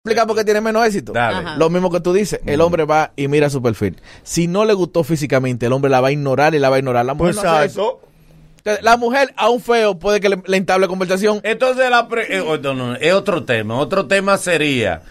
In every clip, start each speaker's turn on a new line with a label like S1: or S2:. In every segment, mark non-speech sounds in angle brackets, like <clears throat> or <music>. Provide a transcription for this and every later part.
S1: explicar por qué tiene menos éxito.
S2: Dale.
S1: Lo mismo que tú dices, el hombre va y mira su perfil. Si no le gustó físicamente, el hombre la va a ignorar y la va a ignorar. La mujer,
S3: Pues
S1: no hace eso. La mujer a un feo puede que le, le entable conversación.
S2: Entonces, la pre- eh, oh, no, no, es otro tema. Otro tema sería.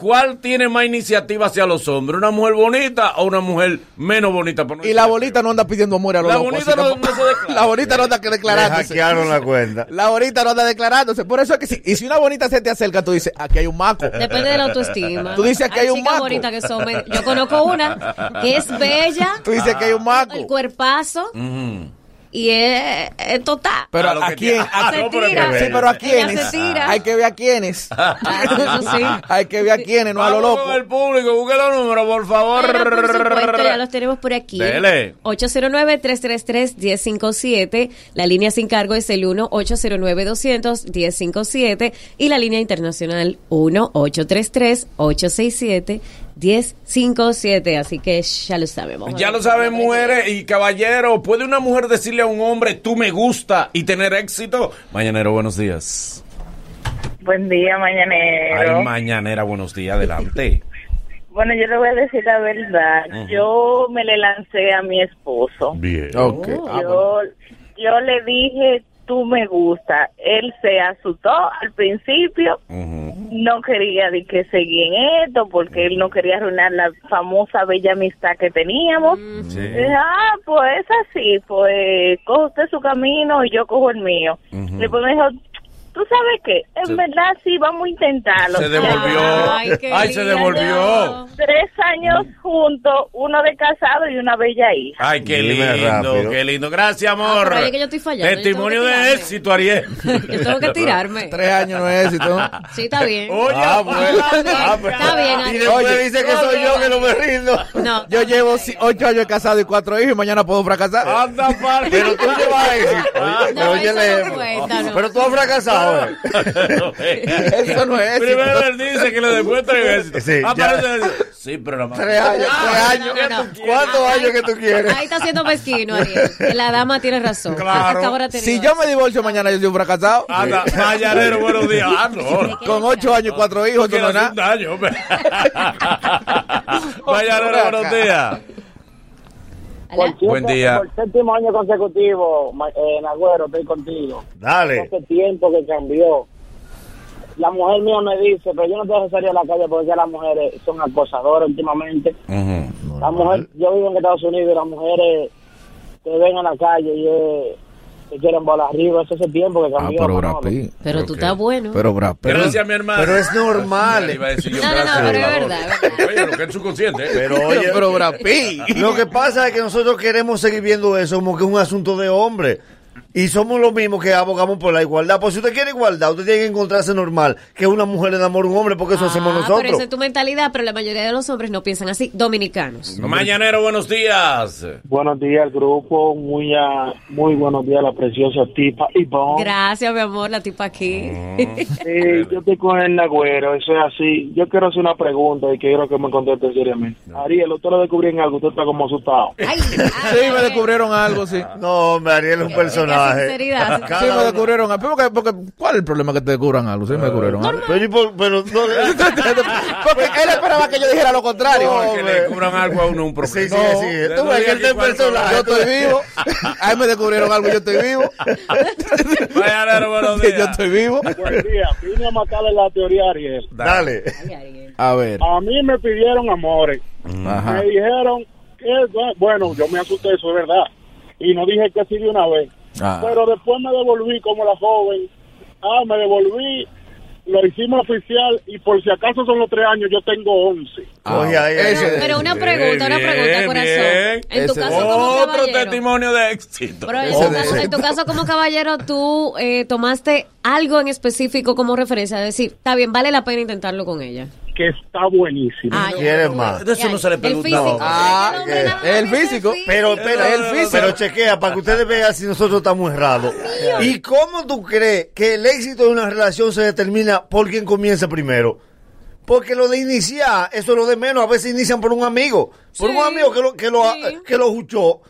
S2: ¿cuál tiene más iniciativa hacia los hombres? ¿Una mujer bonita o una mujer menos bonita? No
S1: Y la bonita no anda pidiendo amor a los
S2: La
S1: locos,
S2: bonita no-
S1: que-
S2: se <laughs> declara.
S1: La bonita no anda declarándose.
S3: hackearon la cuenta. <laughs>
S1: La bonita no anda declarándose. Por eso es que si, y si una bonita se te acerca, tú dices, aquí hay un maco.
S4: Depende de la autoestima.
S1: Tú dices que hay un
S4: chicas
S1: maco.
S4: bonitas que son. Yo conozco una que es bella,
S1: Tú dices que hay un maco.
S4: el cuerpazo
S2: Ujú.
S4: Y es, es total.
S1: Pero a
S2: que
S1: quién? A-
S4: Se
S2: no, pero
S4: tira.
S1: Sí, pero a quiénes.
S4: se tira.
S1: Hay que ver a quiénes.
S4: Sí. <laughs>
S1: Hay que ver a quiénes, no a lo
S2: Vamos
S1: loco.
S2: el público, busque los números, por favor.
S4: Bueno, por supuesto, ya los tenemos por aquí.
S2: Dele.
S4: 809-333-1057. La línea sin cargo es el 1-809-200-1057. Y la línea internacional 1-833-867-1057. Así que ya lo sabemos.
S2: Ya lo saben, mujeres y caballeros. ¿Puede una mujer decirle a un hombre, tú me gusta y tener éxito? Mañanero, buenos días.
S5: Buen día, mañanero.
S2: Ay, mañanera, buenos días, adelante. <laughs>
S5: bueno, yo le voy a decir la verdad. Yo me le lancé a mi esposo.
S2: Bien.
S1: Ok. Ah, bueno.
S5: yo, yo le dije, tú me gusta. Él se asustó al principio. No quería de que seguir en esto porque él no quería arruinar la famosa bella amistad que teníamos.
S2: Sí.
S5: Y dije, ah, pues es así, pues coge usted su camino y yo cojo el mío.
S2: Ujú.
S5: Y después me dijo, ¿tú sabes qué? En
S2: Se-
S5: verdad sí, vamos a intentarlo.
S2: Se devolvió.
S4: Ay, qué
S2: Ay, se
S4: lindo.
S2: devolvió.
S5: Tres años juntos, uno de casado y una bella hija.
S2: Ay, qué
S3: Dime
S2: lindo,
S3: rápido.
S2: qué lindo. Gracias,
S4: Ah,
S2: amor.
S4: ahí es que yo estoy fallando, yo
S2: Testimonio
S4: que
S2: de
S4: tirarme.
S2: éxito, Ariel. <laughs>
S4: Yo tengo que tirarme.
S1: Tres años no es éxito.
S4: Sí, está bien.
S2: Oye,
S3: Ah, bueno. Ah, pues.
S4: Está bien,
S3: Y después
S1: Oye.
S3: dice que soy yo que no me rindo.
S4: No.
S1: Yo llevo ocho años casado y cuatro hijos y mañana puedo fracasar.
S2: Anda, par.
S3: Pero tú llevas éxito. Pero tú has fracasado. <laughs>
S1: Eso no es éxito.
S2: Primero él dice que le demuestra éxito.
S3: Sí,
S2: sí, pero la
S3: Tres años,
S4: Ah,
S3: tres años.
S4: no, no, no.
S3: ¿Cuántos años que tú quieres?
S4: Ahí está siendo mezquino, Ariel. La dama tiene razón.
S2: Claro.
S4: Hasta ahora
S1: Si yo me divorcio mañana, yo soy un fracasado.
S2: Anda, mañanero, buenos días. Ah, no.
S1: Con ocho años y cuatro hijos, no es
S2: hacer un
S1: nada.
S2: daño, hombre. <laughs> Mañanero, buenos días.
S4: Hola.
S2: Buen día.
S6: Por séptimo año consecutivo, ma- eh, Nagüero, estoy contigo.
S3: Dale.
S6: Hace tiempo que cambió. La mujer mía me dice, pero yo no te dejo salir a la calle porque ya las mujeres son acosadoras últimamente. La mujer, yo vivo en Estados Unidos y las mujeres te ven en la calle y eh, te quieren volar arriba. Eso hace tiempo que
S1: Ah,
S6: cambió.
S1: pero
S6: Manolo.
S1: Brad Pitt.
S4: Pero tú estás bueno.
S1: Pero Brad Pitt.
S2: Gracias, mi hermano.
S3: Pero es normal.
S2: Iba a decir yo,
S4: No, no, no, pero es verdad.
S2: Oye, lo que es subconsciente. ¿eh?
S3: Pero
S1: Pero,
S3: oye,
S1: pero Brad Pitt.
S3: lo que pasa es que nosotros queremos seguir viendo eso como que es un asunto de hombre. Y somos los mismos que abogamos por la igualdad. Pues si usted quiere igualdad, usted tiene que encontrarse normal que una mujer enamore a un hombre porque eso hacemos
S4: Ah, Pero
S3: nosotros.
S4: esa es tu mentalidad, pero la mayoría de los hombres no piensan así. Dominicanos.
S2: Mañanero, buenos días.
S6: Buenos días, grupo. Muy, ah, muy buenos días, la preciosa tipa Ivonne.
S4: Gracias, mi amor, la tipa aquí. <laughs>
S6: Sí, yo estoy con el Nagüero, eso es así. Yo quiero hacer una pregunta y quiero que me conteste seriamente. Ariel, usted lo descubrió en algo, usted está como asustado.
S4: Ay,
S1: Sí, me descubrieron algo, sí.
S3: No, hombre, Ariel es un
S4: qué sinceridad. <laughs>
S1: Sí, me descubrieron. Porque, porque, ¿Cuál es el problema que te descubran algo? Sí, me descubrieron.
S3: Pero, pero no, <laughs>
S1: Porque él esperaba que yo dijera lo contrario.
S3: No,
S2: Que le cubran algo a uno un
S3: Sí, sí,
S2: problema.
S3: sí.
S2: No,
S3: Tú
S2: no
S3: ves que
S2: diga
S3: él está en
S2: cuál
S3: personaje.
S1: Yo estoy vivo. A mí me descubrieron algo, yo estoy vivo. <laughs>
S2: Mañanero, buenos días.
S1: yo estoy vivo.
S6: Buen día, vine a matarle la teoría a Ariel.
S3: Dale.
S1: A ver.
S6: A mí me pidieron amores.
S1: Ajá.
S6: Me dijeron que, bueno, yo me asusté, eso es verdad. Y no dije que sí de una vez.
S1: Ah.
S6: Pero después me devolví como la joven. Ah, me devolví, lo hicimos oficial y por si acaso son los tres años, yo tengo once.
S1: Ese-
S4: Pero una
S2: Bien,
S4: pregunta, una pregunta,
S2: bien,
S4: corazón.
S2: bien.
S4: En tu
S1: Ese-
S4: caso, como
S2: Otro
S4: caballero.
S2: testimonio de éxito.
S4: Pero en,
S1: Ese
S4: tu
S1: de-
S4: caso, en tu caso, como caballero, tú eh, tomaste algo en específico como referencia. Es decir, está bien, vale la pena intentarlo con ella.
S6: Que está buenísimo.
S4: Ah.
S3: ¿Quieres más?
S2: De eso no se le
S4: El
S2: pregunta.
S4: físico.
S1: Ah,
S4: el nada más
S1: El físico.
S3: Pero, espera,
S1: El físico.
S3: pero chequea para que ustedes vean si nosotros estamos errados. ¿Y cómo tú crees que el éxito de una relación se determina por quien comienza primero? Porque lo de iniciar, eso es lo de menos. A veces inician por un amigo. Por
S4: Sí,
S3: un amigo que lo, que lo,
S4: sí.
S3: que lo juchó.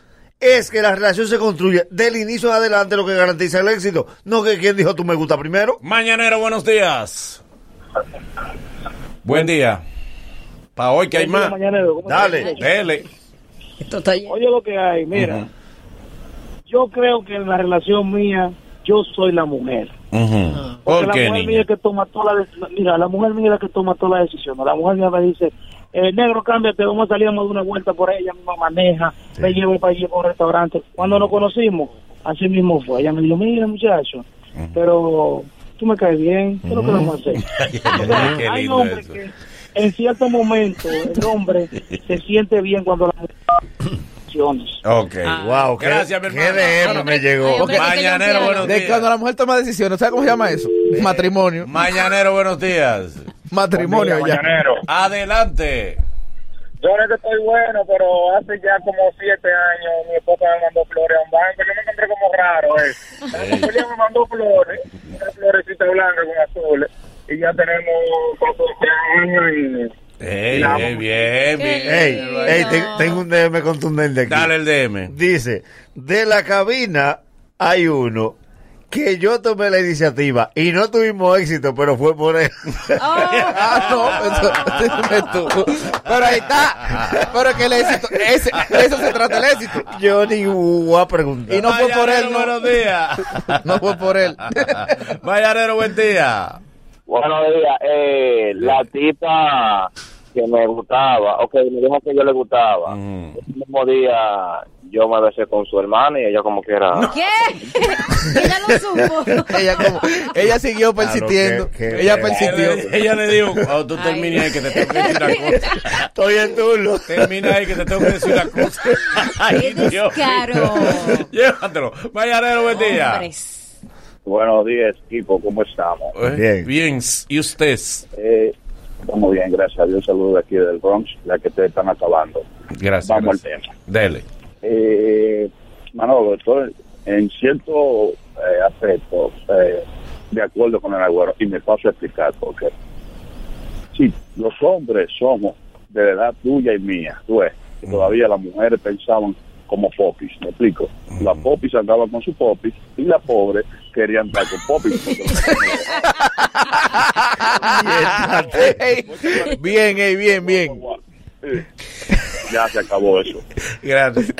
S3: Es que la relación se construye del inicio en adelante lo que garantiza el éxito. No que quien dijo tú me gusta primero.
S2: Mañanero, buenos días. Buen día. Pa' hoy que hay más.
S6: Mañanero, ¿cómo
S3: Dale.
S2: Dele.
S4: Esto está lleno.
S6: Oye lo que hay, mira. Yo creo que en la relación mía, yo soy la mujer.
S2: Ujú.
S6: Porque
S2: ¿Por qué,
S6: la mujer mía
S2: niña?
S6: que toma las decisiones. Mira, la mujer mía es la que toma todas las decisiones. La mujer mía me dice, eh, negro, cámbiate, vamos a salir a dar una vuelta por ella, misma maneja, me llevo para allí por un restaurante. Cuando nos conocimos, así mismo fue. Ella me dijo, mira, muchacho, pero tú me caes bien, ¿qué es lo que vamos a hacer? O sea,
S2: Qué
S6: hay
S2: lindo
S6: hombres
S2: eso.
S6: que en cierto momento el hombre se siente bien cuando la mujer toma decisiones.
S2: Ok.
S3: Wow, qué,
S2: Gracias, mi
S3: qué
S2: hermano.
S3: DM
S2: Bueno,
S3: me llegó.
S2: Mañanero, buenos
S1: De
S2: días.
S1: cuando la mujer toma decisiones, ¿sabes cómo se llama eso? Matrimonio.
S2: Mañanero, buenos días.
S1: Matrimonio ya.
S2: Adelante.
S7: Yo no es que estoy bueno, pero hace ya como siete años mi esposa me mandó flores a un banco. Yo me encontré como raro eso. Ella me mandó flores, una florecita blanca con azules. Y ya tenemos 14 años y...
S2: Ey,
S7: La-
S2: ey, bien, bien.
S3: Ey, ey, te- tengo un DM contundente aquí.
S2: Dale el DM.
S3: Dice, de la cabina hay uno que yo tomé la iniciativa y no tuvimos éxito, pero fue por él. <laughs>
S1: Ah, no, eso, tú. Pero ahí está. Pero que el éxito, ese, eso se trata el éxito.
S3: yo ni voy a preguntar.
S1: Y no fue por él, no.
S2: buenos días. <laughs>
S1: No fue por él. <laughs>
S2: Mañanero, buen día.
S7: Buenos días. Eh, la tipa que me gustaba, ok, me dijo que yo le gustaba.
S2: Ujú.
S7: El mismo día yo me besé con su hermana y ella como que era...
S4: ¿Qué? <laughs> Ella lo supo. <laughs>
S1: ella como, ella siguió persistiendo.
S3: qué- qué
S1: ella persistió.
S2: Ella le dijo, <laughs> cuando tú termines ahí que te tengo que decir una cosa.
S3: Estoy en turno.
S2: Termina ahí que te tengo que decir una cosa. Ay, Dios mío. Llévatelo. Mañanero, buen día.
S4: Hombres.
S7: Buenos días, equipo, ¿cómo estamos?
S2: Eh,
S3: Bien.
S2: Bien. ¿Y usted?
S7: Eh, estamos bien, gracias a Dios. Saludos de aquí del Bronx, la que te están acabando.
S2: Gracias.
S7: Vamos
S2: gracias.
S7: al tema.
S2: Dele.
S7: Eh, Manolo, estoy en cierto eh, aspecto eh, de acuerdo con el agüero y me paso a explicar por qué. Si los hombres somos de la edad tuya y mía, tú ves, que todavía las mujeres pensaban como popis, ¿me explico? Las popis andaban con su popis y las pobres querían andar con popis. <laughs> <laughs>
S1: Bien, ey, bien, bien.
S7: Ya se acabó eso.
S2: Gracias.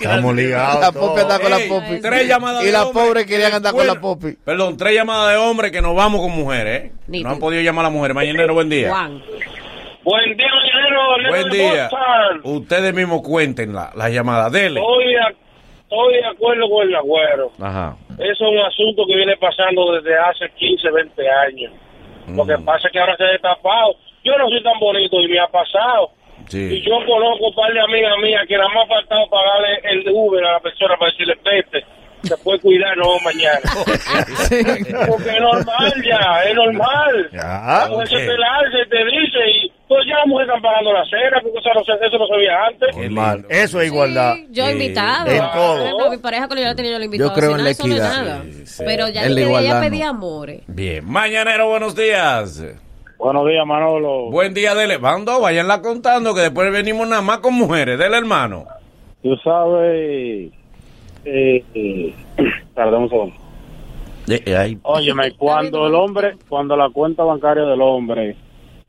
S3: Estamos ligados.
S1: La popi anda con la
S2: Ey,
S1: popi.
S2: Tres llamadas
S1: Y
S2: de
S1: las
S2: hombres
S1: pobres querían
S2: que-
S1: andar con la popi.
S2: Perdón, tres llamadas de hombres que nos vamos con mujeres, ¿eh? No han podido llamar a las mujeres. Mañanero, buen día.
S4: Juan.
S7: Buen día, Mañanero.
S2: Buen día. Ustedes mismos cuenten la- las llamadas. Dele.
S7: Estoy, estoy de acuerdo con el agüero.
S2: Ajá.
S7: Eso es un asunto que viene pasando desde hace 15, 20 años. Lo que pasa es que ahora se ha destapado. Yo no soy tan bonito y me ha pasado. Y yo conozco un par de amigas mías que nada más ha faltado pagarle el Uber a la persona para decirle, Pepe, se puede cuidar, no mañana. <laughs> Porque es normal ya, es normal.
S3: Ya.
S7: La mujer
S2: ok.
S7: se te dice, y pues ya las mujeres están pagando la cena, porque eso no se, eso no se veía antes.
S2: Qué
S3: Normal. Eso es igualdad.
S4: Sí, yo he invitado.
S3: En todo.
S4: Por ejemplo, mi pareja cuando yo la tenía, yo la invitaba.
S1: Yo creo en la
S4: no
S1: equidad.
S4: nada.
S2: Sí, sí.
S4: Pero ya
S1: En la igualdad,
S4: pedía
S1: no.
S4: amores.
S2: Bien. Mañanero, buenos días.
S7: Buenos días, Manolo.
S2: Buen día, dele. Bando, vayanla contando que después venimos nada más con mujeres. Dele, hermano.
S7: Tú sabes, eh, eh, <clears throat> perdón un segundo. Óyeme, cuando el hombre, cuando la cuenta bancaria del hombre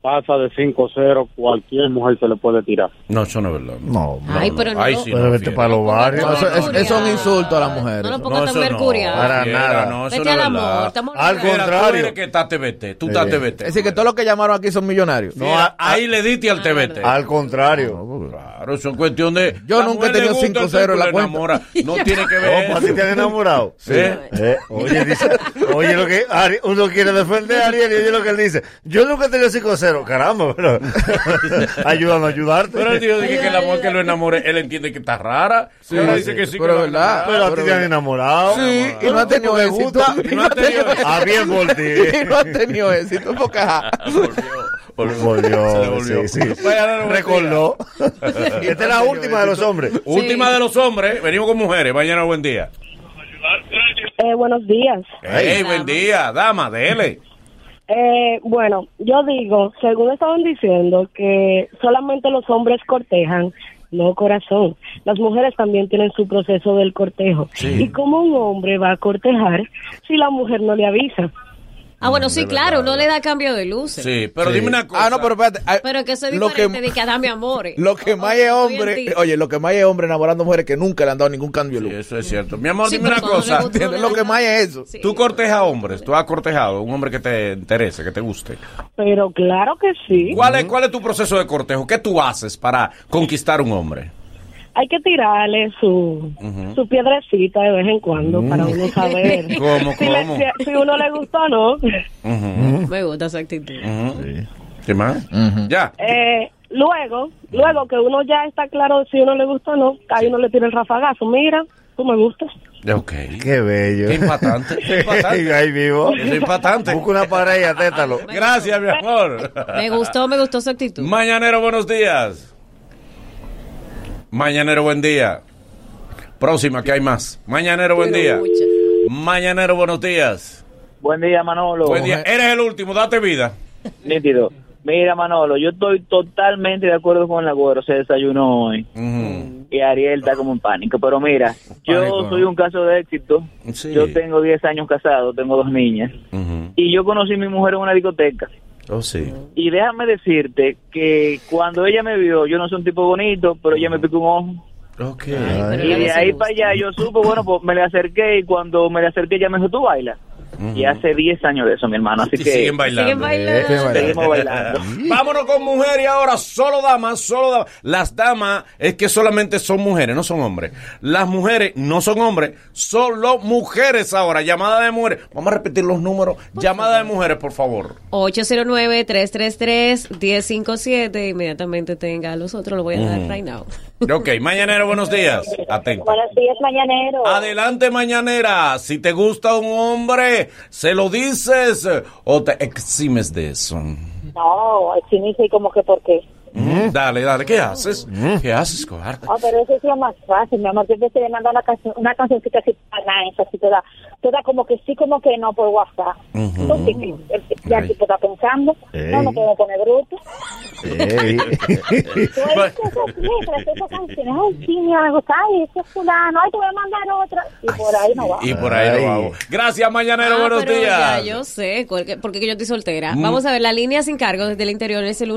S7: pasa de 5-0, cualquier mujer se le puede tirar.
S2: No, eso no es verdad.
S3: No,
S4: Ay, pero no.
S2: Ay,
S4: lo-
S2: sí,
S3: Pero
S2: no,
S3: vete para los
S4: no
S3: barrios.
S1: Eso es-
S4: mercurial.
S1: eso es un insulto a las mujeres.
S4: No lo
S2: No,
S4: pongas tan
S2: no.
S4: mercurial.
S3: Para nada.
S2: No, eso
S4: Vete
S2: no es
S4: al amor.
S2: verdad.
S4: estamos
S3: Al
S2: tú
S3: contrario.
S2: eres que estás TBT. Tú estás TBT.
S1: Es decir, que todos los que llamaron aquí son millonarios.
S3: No,
S2: ahí le diste al TBT.
S3: Al contrario.
S2: Claro, eso es cuestión de.
S1: Yo nunca he tenido
S2: gusta,
S1: 5-0 en la cuenta.
S2: enamora. No <laughs> tiene que ver.
S3: ¿para ti te han enamorado? <laughs>
S2: Sí.
S3: Eh, oye, dice, oye, lo que Ari- uno quiere defender a Ariel y oye lo que él dice. Yo nunca he tenido 5-0. Caramba, pero <laughs> ayúdame a ayudarte.
S2: Pero el tío dice que el amor que lo enamore, él entiende que está rara.
S1: Sí, sí,
S2: dice que sí,
S1: pero
S2: que
S1: verdad.
S3: Pero a ti te han enamorado.
S1: Sí, y no ha tenido
S3: me
S1: éxito.
S3: gusta.
S1: Y no ha tenido
S3: Ah, bien por ti. <laughs>
S1: Y no ha tenido éxito. Porque, ajá.
S2: Volvió,
S3: Volvió,
S2: Se
S3: sí, sí. Recordó. <laughs> Esta es la última de los hombres.
S2: Última de los hombres, venimos con mujeres. Mañana buen día.
S5: Eh, buenos días.
S2: Hey, buen día, dama, dele.
S5: Eh, bueno, yo digo, según estaban diciendo, que solamente los hombres cortejan, no corazón. Las mujeres también tienen su proceso del cortejo.
S2: Sí.
S5: ¿Y cómo un hombre va a cortejar si la mujer no le avisa?
S4: Ah, bueno, sí, claro, uno le da cambio de luces.
S2: Sí, pero
S1: Sí.
S2: dime una cosa.
S1: Ah, no, pero espérate. ah,
S4: Pero que eso es
S1: lo que-
S4: diferente de que dame amores. <laughs>
S1: Lo que más es hombre, oye, lo que más es hombre enamorando mujeres que nunca le han dado ningún cambio de
S2: Sí,
S1: luz.
S2: eso es cierto. Mi amor,
S4: Sí,
S2: dime una cosa.
S1: Lo que más es eso.
S4: Sí.
S2: Tú cortejas hombres, tú has cortejado un hombre que te interese, que te guste.
S8: Pero claro que sí.
S2: ¿Cuál es, ¿Cuál es tu proceso de cortejo? ¿Qué tú haces para conquistar un hombre?
S8: Hay que tirarle su, su piedrecita de vez en cuando para uno saber <laughs>
S2: ¿Cómo,
S8: si, le-
S2: cómo?
S8: si- si uno le gusta o no.
S4: Me gusta esa actitud.
S2: ¿Qué más? Ya.
S8: Eh, luego, luego que uno ya está claro si uno le gusta o no, ahí uno le tira el rafagazo. Mira, tú me gustas.
S2: Ok.
S3: Qué bello.
S2: Qué impactante. Qué impactante. <laughs>
S3: Ahí vivo.
S2: Es impactante.
S3: Busca una pareja, tétalo.
S2: Gracias, mi amor.
S4: Me gustó, me gustó su actitud.
S2: Mañanero, buenos días. Mañanero, buen día. Próxima, que hay más. Mañanero, buen día. Mañanero, buenos días.
S9: Buen día, Manolo.
S2: Buen día. Eres el último, date vida. <laughs>
S9: Nítido. Mira, Manolo, yo estoy totalmente de acuerdo con el agüero. Se desayunó hoy. Y Ariel está como en pánico. Pero mira, yo soy un caso de éxito.
S2: Sí.
S9: Yo tengo 10 años casado, tengo dos niñas. Y yo conocí a mi mujer en una discoteca.
S2: Oh, sí.
S9: Y déjame decirte que cuando ella me vio, yo no soy un tipo bonito, pero ella me picó un ojo.
S2: Ok.
S4: Ay, pero
S9: Y de ahí para allá yo supe, bueno, pues me le acerqué y cuando me le acerqué ella me dijo, tú bailas. Y hace 10 años de eso, mi hermano. Así
S2: Y
S9: que
S2: siguen bailando.
S4: Siguen bailando.
S9: seguimos bailando. <laughs>
S2: Vámonos con mujer y ahora solo damas, solo damas. Las damas es que solamente son mujeres, no son hombres. Las mujeres no son hombres, solo mujeres ahora. Llamada de mujeres. Vamos a repetir los números. Llamada de mujeres, por favor.
S4: 809-333-1057. Inmediatamente tenga a los otros, lo voy a dar right now. <laughs>
S2: Ok, mañanero, buenos días. Atento.
S10: Buenos días, mañanero.
S2: Adelante, mañanera. Si te gusta un hombre, ¿se lo dices o te eximes de eso?
S10: No, cine como que por qué.
S2: Dale, dale. ¿Qué haces? ¿Qué haces, cobarde?
S10: Ah, pero eso es lo más fácil, mi amor. Yo te le mando una canción, una cancioncita así para nice, así toda, toda como que sí, como que no por WhatsApp. Sí, sí, el- ya el tipo está pensando.
S3: Ey.
S10: No, no podemos poner bruto.
S3: Ey. <laughs>
S10: Esas letras, esas canciones. Ay, sí, me gusta. Ay, ese es fulano. Ay, te voy a mandar otra. Y por ahí no va.
S2: Y por ahí
S3: Ay.
S2: lo hago. Gracias, mañanero.
S4: Ah,
S2: buenos
S4: pero
S2: días.
S4: Ya, yo sé, porque que yo estoy soltera.
S2: Mm.
S4: Vamos a ver, la línea sin cargo desde el interior es el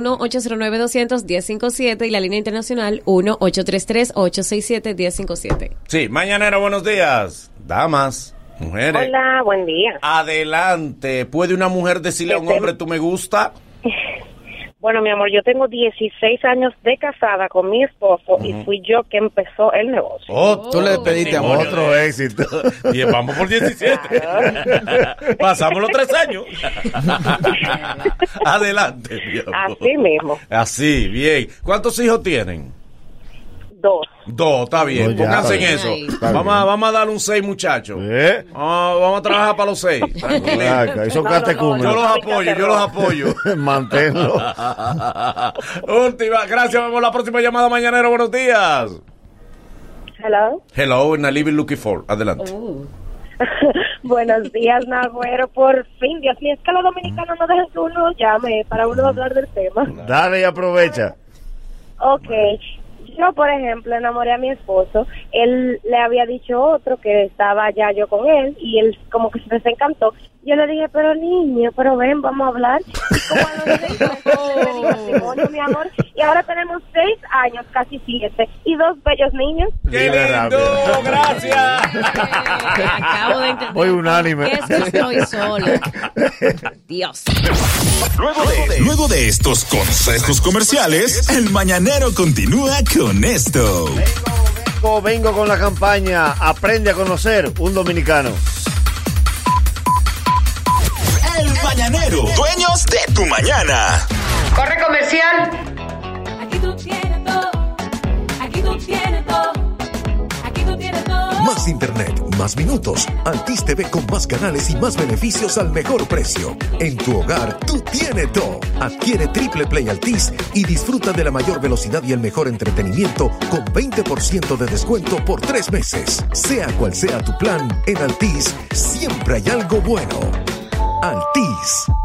S4: 1-809-200-1057 y la línea internacional 1-833-867-1057.
S2: Sí, mañanero, buenos días. Damas, mujeres.
S10: Hola, buen día.
S2: Adelante. ¿Puede una mujer decirle a un
S10: Este-
S2: hombre, tú me gusta?
S10: Bueno, mi amor, yo tengo 16 años de casada con mi esposo y fui yo que empezó el negocio.
S2: Oh,
S1: Tú le pediste amor.
S2: testimonio
S3: Otro
S2: de-
S3: éxito.
S2: Y vamos por 17. Pasamos los tres años. <laughs> Adelante, mi amor.
S10: Así mismo,
S2: Así, bien. ¿Cuántos hijos tienen?
S10: Dos.
S2: Dos, está bien.
S3: No, ya,
S2: Pónganse en eso.
S3: Está
S2: Vamos a, vamos a darle un seis, muchachos.
S3: ¿Eh?
S2: Vamos a trabajar para los seis. <laughs>
S3: Acá, Esos
S10: No, no.
S2: Yo los apoyo, yo los apoyo.
S3: Manténlo. <laughs>
S2: Última, gracias. Vemos la próxima llamada mañanero. Buenos días.
S10: Hello.
S2: Hello, in a living looking for. Adelante. <laughs>
S10: Buenos días, Nagüero. Por fin, Dios mío, es que los dominicanos no dejan que uno llame para uno hablar del tema.
S3: Dale y aprovecha.
S10: Ok. Yo, por ejemplo, enamoré a mi esposo. Él le había dicho otro que estaba ya yo con él y él como que se desencantó. Yo le dije, pero niño, pero ven, vamos a hablar. Y como a los seis meses <laughs> matrimonio, mi amor. Y ahora tenemos seis años, casi siete, y dos bellos niños.
S2: ¡Qué lindo! ¡Gracias! <laughs>
S4: Acabo de entender.
S3: Voy unánime.
S4: Es que estoy sola. Dios.
S11: Luego de, luego de estos consejos comerciales, el mañanero continúa con esto.
S3: Vengo, vengo con la campaña Aprende a conocer un dominicano.
S11: Mañanero, dueños de tu mañana.
S12: Corre comercial.
S13: Aquí tú tienes todo. Aquí tú tienes todo. Aquí tú tienes todo.
S14: Más internet, más minutos. Altis TV con más canales y más beneficios al mejor precio. En tu hogar, tú tienes todo. Adquiere Triple Play Altis y disfruta de la mayor velocidad y el mejor entretenimiento con 20% de descuento por tres meses. Sea cual sea tu plan, en Altis siempre hay algo bueno. Altis.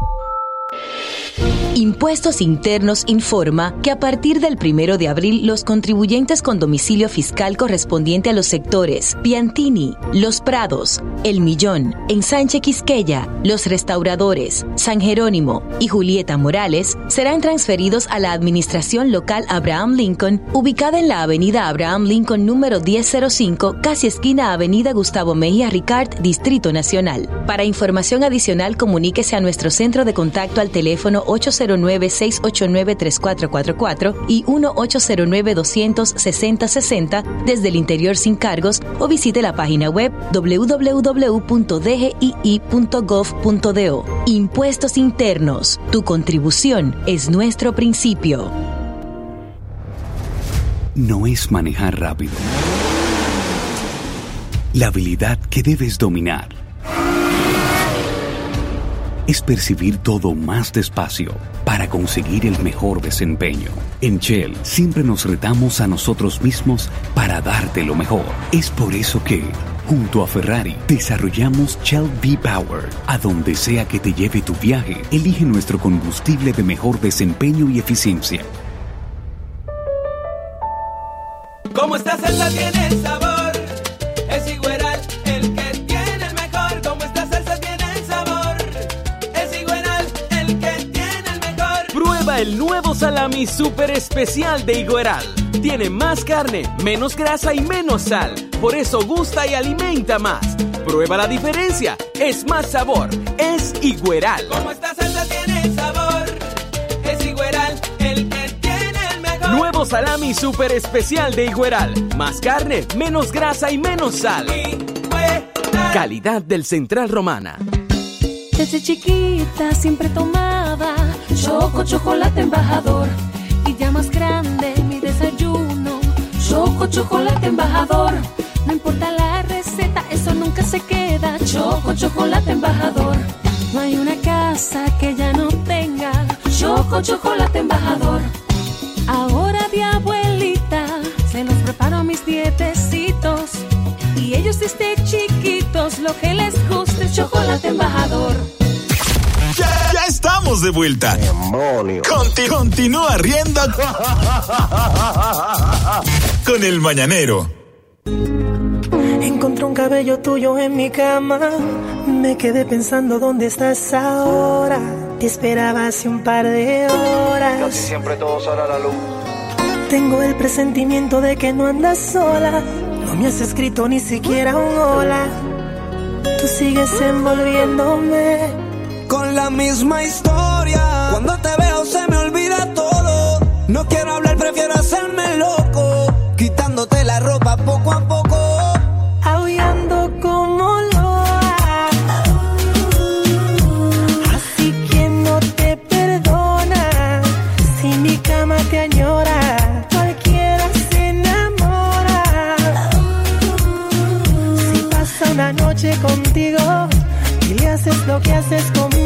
S15: Impuestos Internos informa que a partir del primero de abril los contribuyentes con domicilio fiscal correspondiente a los sectores Piantini, Los Prados, El Millón, Ensanche Quisqueya, Los Restauradores, San Jerónimo y Julieta Morales serán transferidos a la Administración Local Abraham Lincoln, ubicada en la Avenida Abraham Lincoln número 1005, casi esquina Avenida Gustavo Mejía Ricard, Distrito Nacional. Para información adicional, comuníquese a nuestro centro de contacto al teléfono 809-689-3444 y 1-809-260-60 desde el interior sin cargos o visite la página web www.dgii.gov.do. Impuestos internos. Tu contribución es nuestro principio.
S16: no es manejar rápido. La habilidad que debes dominar es percibir todo más despacio para conseguir el mejor desempeño. En Shell siempre nos retamos a nosotros mismos para darte lo mejor. Es por eso que, junto a Ferrari, desarrollamos Shell V-Power. A donde sea que te lleve tu viaje, elige nuestro combustible de mejor desempeño y eficiencia.
S17: Como esta salsa tiene sabor, el
S18: nuevo salami super especial de Higueral. Tiene más carne, menos grasa y menos sal. Por eso gusta y alimenta más. Prueba la diferencia. Es más sabor. Es Higueral.
S17: Como esta salsa tiene sabor, es igual el que tiene el mejor.
S18: Nuevo salami super especial de Higueral. Más carne, menos grasa y menos sal. Calidad del Central Romana.
S13: Desde chiquita siempre tomaba Choco Chocolate Embajador. Y ya más grande mi desayuno, Choco Chocolate Embajador. No importa la receta, eso nunca se queda. Choco Chocolate Embajador. No hay una casa que ya no tenga Choco Chocolate Embajador. Ahora de abuelita se los preparo a mis dietecitos. Y ellos desde chiquitos lo que les gusta es chocolate embajador.
S11: Ya, ya estamos de vuelta. Conti- continúa riendo con el mañanero.
S19: Encontré un cabello tuyo en mi cama. Me quedé pensando dónde estás ahora. Te esperaba hace un par de horas.
S20: siempre todo sale a la luz.
S19: Tengo el presentimiento de que no andas sola. No me has escrito ni siquiera un hola. Tú sigues envolviéndome.
S21: Con la misma historia. Cuando te veo se me olvida todo. No quiero hablar, prefiero hacerme loco. Quitándote la ropa poco a poco.
S19: Aullando como loa. Así que no te perdona. Si mi cama te añora, cualquiera se enamora. Si pasa una noche contigo y le haces lo que haces conmigo.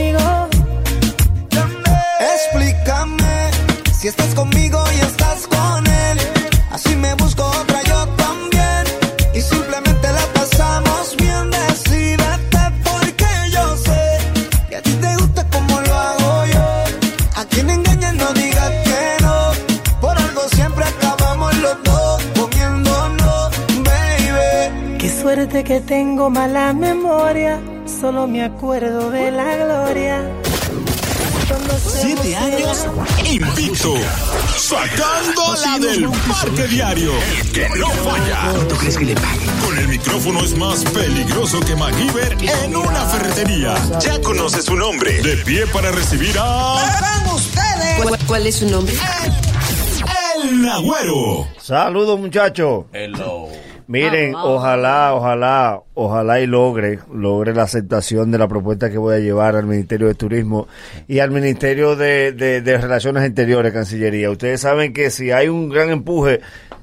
S21: Que
S19: tengo mala memoria. Solo me acuerdo de la gloria.
S11: Siete años invicto. Sacando la del parque diario. El que no falla. ¿Cuánto crees que le paguen? Con el micrófono es más peligroso que MacGyver en una ferretería. Ya conoce su nombre. De pie para recibir a.
S21: ustedes!
S22: ¿Cuál, es su nombre?
S11: El Nagüero.
S3: Saludos, muchachos.
S2: Hello.
S3: Miren,
S2: Ah,
S3: ojalá, ojalá, ojalá y logre, logre la aceptación de la propuesta que voy a llevar al Ministerio de Turismo y al Ministerio de, de- de Relaciones Exteriores, Cancillería. Ustedes saben que si hay un gran empuje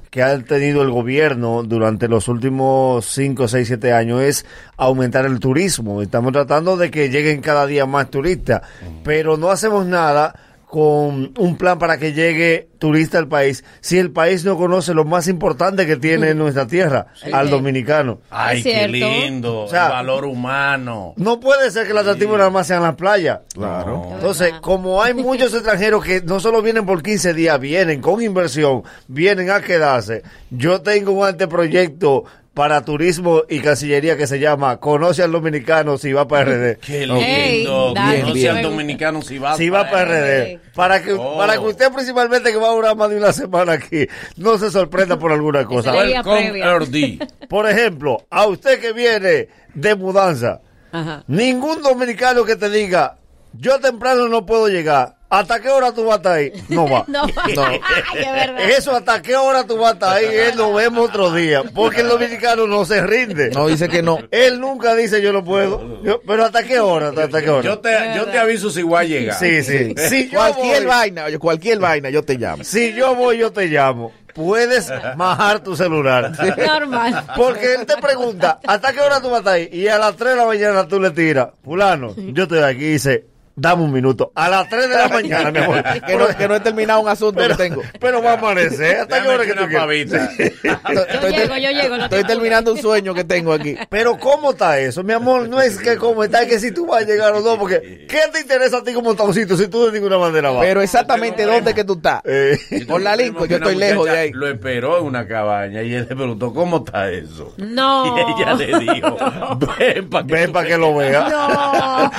S3: que ha tenido el gobierno durante los últimos 5, 6, 7 años es aumentar el turismo. Estamos tratando de que lleguen cada día más turistas, pero no hacemos nada con un plan para que llegue turista al país si el país no conoce lo más importante que tiene en nuestra tierra, <laughs> al dominicano?
S2: Ay, qué lindo.
S3: O sea,
S2: el valor humano.
S3: No puede ser que el atractivo nada más sean las playas.
S2: Claro.
S3: Entonces, como hay muchos <laughs> extranjeros que no solo vienen por 15 días, vienen con inversión, vienen a quedarse. Yo tengo un anteproyecto para turismo y cancillería que se llama Conoce al Dominicano si va para RD.
S2: Qué lindo.
S4: dale,
S2: Conoce
S4: bien.
S2: al dominicano si va
S3: Si va para RD. Para que,
S2: Oh.
S3: para que usted principalmente que va a durar más de una semana aquí, no se sorprenda por alguna cosa. <laughs> Por ejemplo, a usted que viene de mudanza,
S4: Ajá.
S3: ningún dominicano que te diga, yo temprano no puedo llegar, ¿hasta qué hora tú vas a estar ahí? <laughs> No va.
S4: No. Ay, es verdad.
S3: Eso, ¿hasta qué hora tú vas a estar ahí? Él lo vemos otro día. Porque el dominicano no se rinde.
S1: No, dice que no.
S3: Él nunca dice yo no puedo. Yo- pero ¿hasta qué hora? ¿Hasta, hasta qué hora?
S2: Yo te, yo te aviso si voy a llegar.
S3: Sí, sí. Si
S1: cualquier
S3: voy-
S1: vaina, oye, cualquier vaina, yo te llamo.
S3: Si yo voy, yo te llamo. Puedes majar tu celular.
S4: Normal.
S3: Porque él te pregunta, ¿hasta qué hora tú vas a estar ahí? Y a las 3 de la mañana tú le tiras, fulano, yo estoy aquí y dice, dame un minuto. A las 3 de la <laughs> mañana, mi amor.
S1: que, no, que no he terminado un asunto
S3: pero,
S1: que tengo.
S3: pero va a amanecer. ¿Hasta qué
S2: Déjame
S3: hora que tú
S2: pavita.
S4: Yo <laughs>
S1: Estoy,
S4: llego, yo llego. no te
S1: estoy terminando un sueño que tengo aquí.
S3: Pero ¿cómo está eso? Mi amor, no es que cómo está, es que si tú vas a llegar o no, porque ¿qué te interesa a ti como taoncito si tú de ninguna manera vas?
S1: Pero exactamente dónde que tú estás.
S3: Eh,
S1: Por la Lincoln, yo estoy lejos de ahí.
S2: Lo esperó en una cabaña y él le preguntó, ¿cómo está eso?
S4: No.
S2: Y ella le dijo, <laughs> ven para que,
S3: ven para que lo vea.
S4: No.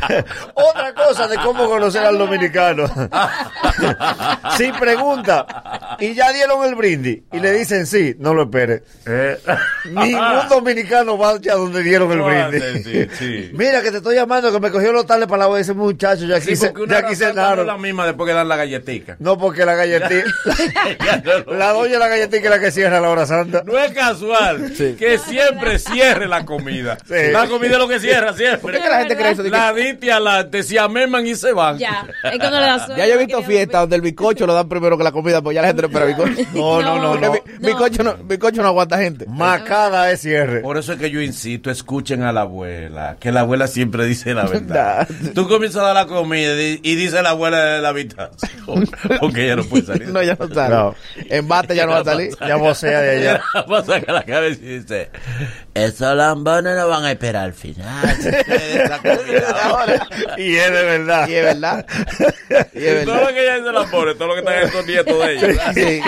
S4: <laughs>
S3: Otra cosa de cómo conocer al dominicano. <laughs> si pregunta y ya dieron el brindis y le dicen sí, no lo espere.
S2: Eh.
S3: Ningún <laughs> dominicano va ya donde dieron el brindis.
S2: hace, sí, sí.
S3: Mira que te estoy llamando que me cogió los tales para la ese muchacho, ya aquí,
S2: Sí,
S3: se, ya aquí
S2: no la misma después que dan la galletica.
S3: No, porque la galletita, la doña de la galletita es la que cierra la hora santa.
S2: No es casual que siempre cierre la comida. La comida es lo que cierra siempre.
S1: ¿Por qué que la gente cree eso?
S2: La dite adelante, se ameman y se van.
S4: Ya. Es que no le da sueño.
S1: Ya yo he visto fiestas donde el bizcocho lo dan primero que la comida, pues ya la gente no espera bizcocho.
S3: No, no, no, no.
S1: bi- Bizcocho no, bizcocho no aguanta gente.
S3: Macada es cierre.
S2: Por eso es que yo insisto, escuchen a la abuela, que la abuela siempre dice la <laughs> verdad. Tú comienzas a dar la comida y dice la abuela de la habitación, <laughs> porque ella no puede salir.
S1: No, ya no sale.
S3: No.
S1: En bate ya no va a salir.
S3: Ya vocea de allá. <laughs>
S2: Va a sacar la cabeza y dice, esos lambones no van a esperar al final.
S3: Y es de verdad.
S1: Y es verdad. Y es
S2: Y todo
S1: verdad.
S2: lo que ella dice lambones, todo lo que están estos nietos de ellos. ¿verdad?
S1: Sí.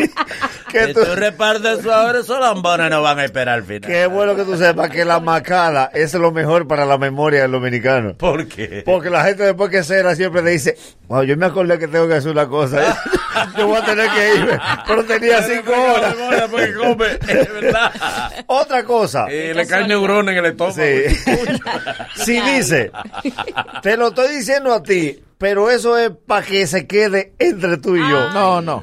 S3: Que
S2: Si
S3: tú-
S2: tú repartes eso ahora, esos lambones no van a esperar al final.
S3: Qué bueno que tú sepas que la macada es lo mejor para la memoria del dominicano.
S2: ¿Por qué?
S3: Porque la gente después que cena siempre le dice, wow, yo me acordé que tengo que hacer una cosa. <laughs> yo voy a tener que irme. Pero tenía cinco horas.
S2: Porque come, <laughs> es verdad.
S3: Otra cosa.
S2: Le cae neurona en el estómago.
S3: Sí. <laughs> si dice, te lo estoy diciendo a ti, pero eso es para que se quede entre tú y yo.
S1: No, no.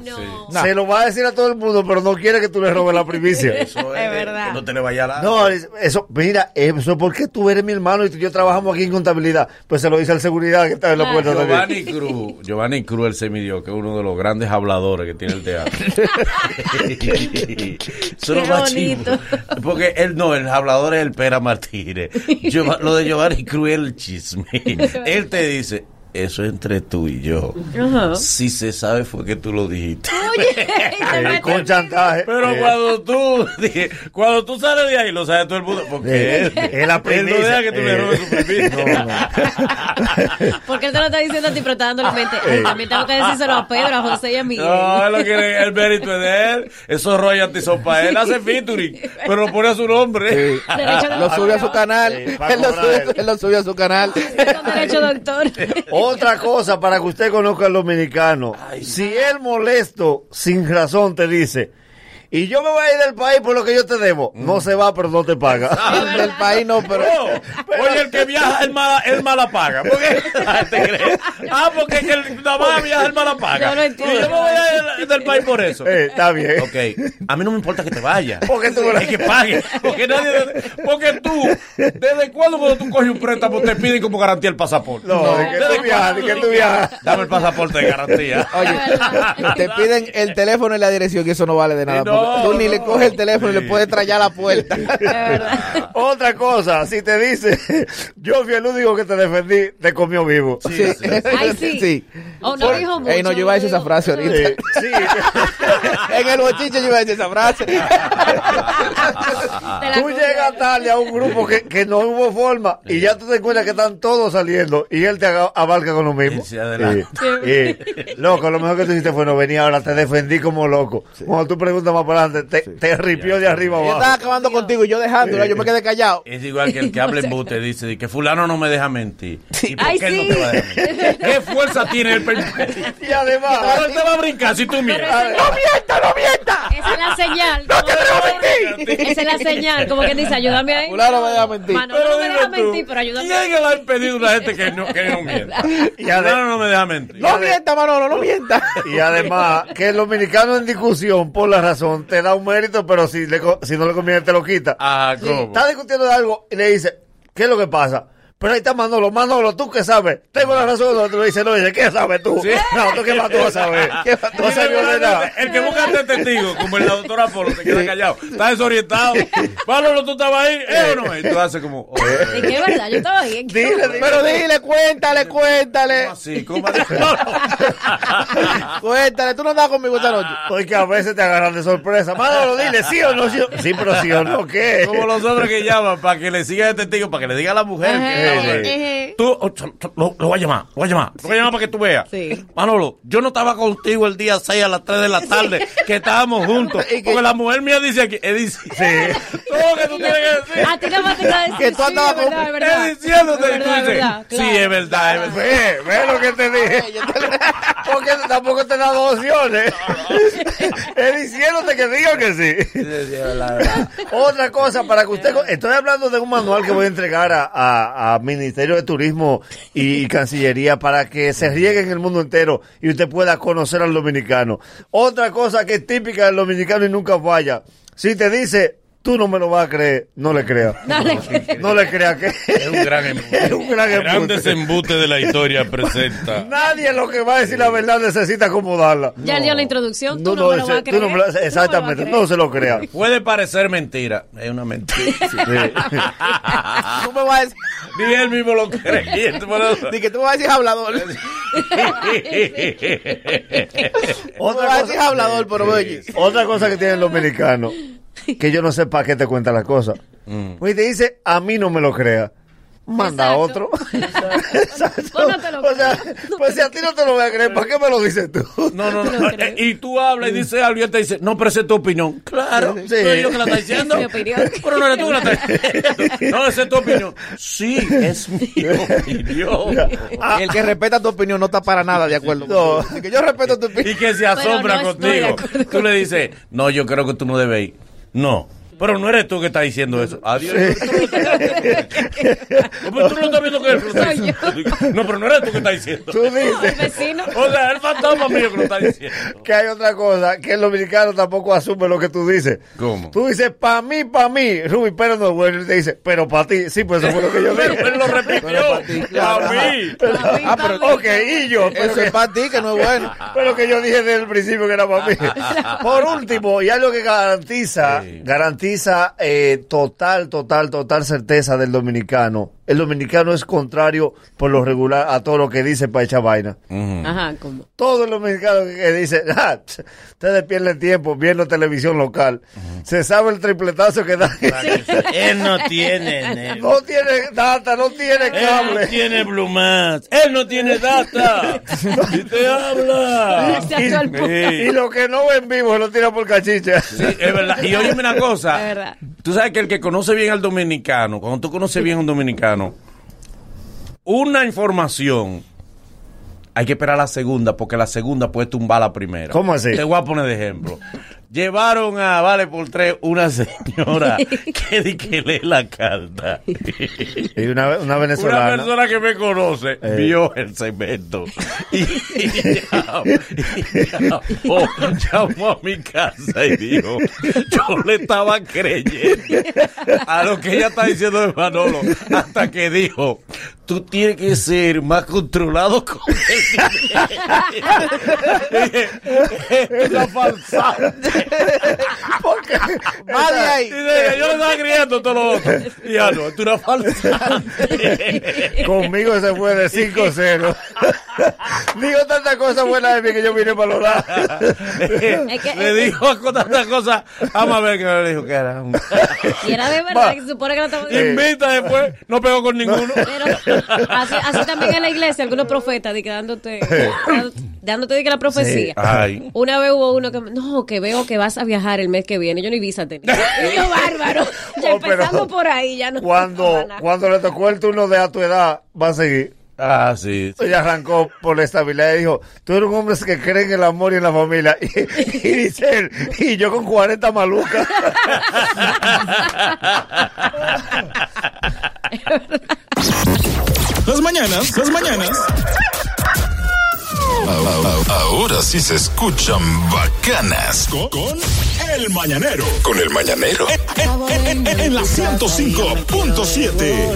S4: No.
S3: Se lo va a decir a todo el mundo, pero no quiere que tú le robes la primicia. <laughs>
S2: Eso
S4: Es verdad.
S2: que No te le vaya a la...
S3: No, es- eso, mira, eso es porque tú eres mi hermano y tú y yo trabajamos aquí en contabilidad. Pues se lo dice al seguridad que está en la puerta también.
S2: Giovanni Cruz, Giovanni Cruz, el semidio, que es uno de los grandes habladores que tiene el teatro. <laughs> Eso
S4: Qué bonito.
S2: Porque él no, el hablador es el Pera Martínez. Lo de Giovanni Cruz es el chisme. <laughs> Él te dice, eso es entre tú y yo. Si se sabe fue que tú lo dijiste.
S4: Oye, <laughs>
S3: Eh, con chantaje.
S2: Pero
S3: Eh,
S2: cuando tú <laughs> cuando tú sales de ahí lo sabe todo el mundo porque
S3: Eh,
S2: él,
S3: es la
S2: él no deja que tú le
S3: Eh,
S2: robes su primicia. <laughs>
S4: Porque él te lo está diciendo a ti, pero está dándole en mente. Ay, también tengo que decírselo a Pedro, a José y a Miguel.
S2: No, él lo quiere, el mérito es de él. Esos royalties son para él. Hace featuring, pero lo pone a su nombre.
S1: Sí. Lo sube a su canal.
S3: Sí,
S1: Él lo sube,
S3: él.
S1: él lo sube a su canal.
S4: Con derecho, doctor.
S3: Otra <laughs> cosa para que usted conozca al dominicano. si él molesto, sin razón, te dice, y yo me voy a ir del país por lo que yo te debo, no se va, pero no te paga. <laughs>
S1: Del país no, pero.
S2: No, oye, el que viaja, el mala, el mala paga. ¿Por qué <laughs> la gente cree? Ah, porque el que nada más viaja, el mala paga.
S4: Yo no entiendo.
S2: Y yo me voy a ir del país por eso.
S3: Eh, está bien.
S2: Ok, a mí no me importa que te vayas.
S3: Porque tú-
S2: es que pagues. Porque nadie. Porque tú, ¿desde cuándo cuando tú coges un préstamo te piden como garantía el pasaporte?
S3: No, de que
S2: ¿Desde
S3: tú viajas, de que tú viajas.
S2: Dame el pasaporte de garantía.
S1: Oye, <laughs> te piden el teléfono y la dirección y eso no vale de nada.
S2: No,
S1: Tú ni le coges el teléfono y le puedes traer a la puerta. <laughs>
S3: Otra cosa, si te dice, <laughs> yo fui el único que te defendí, te comió vivo.
S1: Sí.
S4: Ay, sí. <laughs> O no dijo mucho.
S1: Ey, no, yo iba a decir esa frase ahorita.
S3: Sí,
S1: en el bochiche yo iba a decir esa frase.
S3: Tú llegas tarde a un grupo que, que no hubo forma y ya tú te encuentras que están todos saliendo y él te abarca con lo mismo.
S2: Sí, adelante.
S3: Y- y, loco, lo mejor que tú hiciste fue no venir ahora, te defendí como loco. Cuando tú preguntas más te, te ripió de arriba
S1: Yo
S3: abajo.
S1: estaba acabando contigo y yo dejándola, yo me quedé callado.
S2: Es igual que el que habla <laughs> en bute dice que fulano no me deja mentir. <laughs> ¿Y por
S4: Ay,
S2: qué él
S4: sí.
S2: no te va a dejar mentir? <laughs> ¿Qué fuerza tiene el
S3: Y además,
S2: Ahora él te va a brincar si tú miras.
S1: ¡No mienta, no mienta!
S4: Esa es la señal.
S1: ¡No te dejo mentir!
S4: Esa es la señal. Como que dice, ayúdame ahí.
S1: Fulano me deja mentir.
S4: Manolo no me deja
S2: tú,
S4: mentir, pero ayúdame
S2: ¿Quién le ha impedido a una gente que no, que no mienta?
S3: Y
S2: no me deja mentir.
S1: No mienta, Manolo, no mienta.
S3: Y además, que el dominicano en discusión, por la razón, te da un mérito, pero si, le, si no le conviene, te lo quita.
S2: Ah, ¿cómo?
S3: Está discutiendo de algo y le dice, ¿qué es lo que pasa? Pero ahí está Manolo, Manolo, ¿tú qué sabes? Tengo la razón. El otro le dice, no, dice, ¿qué sabes tú? No, ¿tú qué más tú vas a saber? <laughs>
S1: ¿Qué más tú
S3: No sabió de nada.
S2: El que busca este testigo, como el doctor Apolo, se queda callado. Está desorientado. <laughs> Pablo, ¿tú estabas ahí? ¿Eh o no? Y tú haces como... oh,
S4: que es verdad, yo estaba ahí.
S3: Dile, dile.
S1: Pero dile, cuéntale, cuéntale.
S2: así? ¿Cómo a decir? <laughs> No, no.
S1: Cuéntale, tú no andas conmigo esta noche.
S3: Porque a veces te agarran de sorpresa. Manolo, dile, ¿sí o no? Sí, sí pero sí o no, ¿qué?
S2: Como los hombres que llaman para que le siga el testigo, para que le diga a la mujer que No,
S4: ajá.
S2: Tú, oh, lo, lo voy a llamar, lo voy a llamar, lo voy a llamar para que tú veas.
S4: Sí.
S2: Manolo, yo no estaba contigo el día 6 a las 3 de la tarde, que estábamos juntos. Porque la mujer mía dice aquí, es dice, todo lo que tú tienes que decir.
S4: A ti no te va a decir.
S1: Que tú
S4: sí,
S1: andabas con-.
S4: Es
S2: diciéndote, y tú dices, sí, es verdad, es verdad.
S3: Ve, ve lo que te dije. <laughs> Porque tampoco te da dos opciones. <laughs> es diciéndote que diga que sí. Otra cosa, para que usted... Estoy hablando de un manual que voy a entregar a, a- a Ministerio de Turismo y, Cancillería para que se riegue en el mundo entero y usted pueda conocer al dominicano. Otra cosa que es típica del dominicano y nunca falla. Si te dice, tú no me lo vas a creer, no le creas.
S4: No le creas. <laughs>
S3: No le creas que
S2: Es un gran <laughs> embute.
S3: es un gran embute.
S2: Grandes embute de la historia <laughs> presenta.
S3: Nadie lo que va a decir la verdad necesita acomodarla.
S4: Ya él dio la introducción, tú
S3: No,
S4: no,
S3: no,
S4: me lo vas a creer.
S3: no
S4: Tú no lo
S3: exactamente,
S4: creer.
S3: no se lo crea.
S2: Puede parecer mentira, es una mentira.
S1: Tú me vas a decir,
S2: Ni él mismo lo cree.
S1: Di que tú me vas a decir hablador. Tú me
S3: Otra
S1: vas a decir
S3: cosa,
S1: hablador, pero oye.
S3: otra cosa que tiene el dominicano, que yo no sé para qué te cuenta las cosas. Pues te dice, a mí no me lo crea. Manda a
S4: Exacto.
S3: otro. <laughs> Exacto.
S4: Pues no te lo
S3: o sea, pues si a ti no te lo voy a creer, ¿para qué me lo dices tú?
S2: No, no,
S4: No.
S2: Y tú hablas y dices algo y él te dice, no, pero esa es tu opinión. Claro,
S3: Sí.
S2: soy yo que la está diciendo.
S4: Es mi opinión.
S2: Pero no eres tú que la estás diciendo. No, esa es tu opinión. Sí, es mi opinión.
S1: Y el que respeta tu opinión no está para nada de acuerdo.
S3: No.
S1: Que yo respeto tu opinión.
S2: Y que se asombra
S4: no
S2: contigo. Tú le dices, no, yo creo que tú no debes ir. No. Pero no eres tú que estás diciendo eso. Adiós. Estás- Pero tú no estás viendo que él lo está diciendo. No, pero no eres tú que estás diciendo.
S3: Tú
S4: El
S3: dices
S4: vecino.
S2: O sea, el fantasma mío que lo está diciendo.
S3: que hay otra cosa, que el dominicano tampoco asume lo que tú dices.
S2: ¿Cómo?
S3: Tú dices, para mí, para mí, Ruby Pérez no es bueno. Y te dice, pero para ti, sí, pues eso fue lo que yo
S2: Pero
S3: dije.
S2: él lo repitió.
S1: Pero para
S2: mí.
S4: Pa' mí,
S1: Ah,
S4: pa'
S1: pero-.
S3: Ok, y yo, pero
S1: Eso
S3: que,
S1: es para ti, que no es bueno. <laughs>
S3: pero que yo dije desde el principio que era para mí. <laughs> Por último, y algo que garantiza,
S2: Sí.
S3: Eh, total, total, total certeza del dominicano. El dominicano es contrario por lo regular a todo lo que dice para echar vaina.
S4: Ajá, como.
S3: Todo el dominicano que dice, <laughs> ah, ustedes pierden tiempo viendo televisión local. Se sabe el tripletazo que da.
S2: Él no tiene, <laughs> Nel.
S3: No tiene data, no tiene
S2: Él no
S3: cable.
S2: tiene Blumas. Él no tiene data. <laughs> Y te habla.
S3: Y lo que no ve en vivo se lo tira por cachicha.
S2: Sí, es verdad. Y óyeme una cosa.
S4: Es verdad.
S2: Tú sabes que el que conoce bien al dominicano, cuando tú conoces bien a un dominicano, una información, hay que esperar la segunda, porque la segunda puede tumbar la primera.
S3: ¿Cómo así?
S2: Te voy a poner de ejemplo. Llevaron a Vale por tres una señora <laughs> que di que lee la carta.
S3: Y una, una
S2: Una
S3: venezolana.
S2: persona que me conoce
S3: Eh.
S2: vio el segmento y, y llamó, y llamó- llamó a mi casa y dijo, yo le estaba creyendo a lo que ella está diciendo de Manolo, hasta que dijo, tú tienes que ser más controlado con el dinero". <laughs> Dije, "Esto <laughs>
S1: Más de ahí.
S2: Dice, yo lo estaba criando todo lo otro. Y ya no, tú una falsa. <laughs>
S3: Conmigo se fue de 5-0. <laughs> Digo tantas cosas buenas de mí que yo vine para los lados.
S2: le dijo con tantas cosas a Mabel que le dijo que era un...
S4: Y era de verdad que se supone que no estaba
S2: Invita después, no pegó con ninguno.
S4: Pero así, así también en la iglesia, algunos profetas, de dándote, de que la profecía.
S2: Sí. Ay.
S4: Una vez hubo uno que, no, que veo que vas a viajar el mes que viene. Yo ni visa tenía. Y <laughs> yo, bárbaro. Ya
S3: Oh, pero
S4: empezando por ahí, ya no.
S3: Cuando, cuando le tocó el turno de a tu edad, va a seguir.
S2: Ah, sí.
S3: Ella arrancó por la estabilidad y dijo, tú eres un hombre que cree en el amor y en la familia. <laughs> Y, y dice él, y yo con 40 malucas. <laughs>
S11: Las mañanas, las mañanas. Ahora sí se escuchan bacanas. Con, con el mañanero. Con el mañanero. En, en- en- en la 105.7.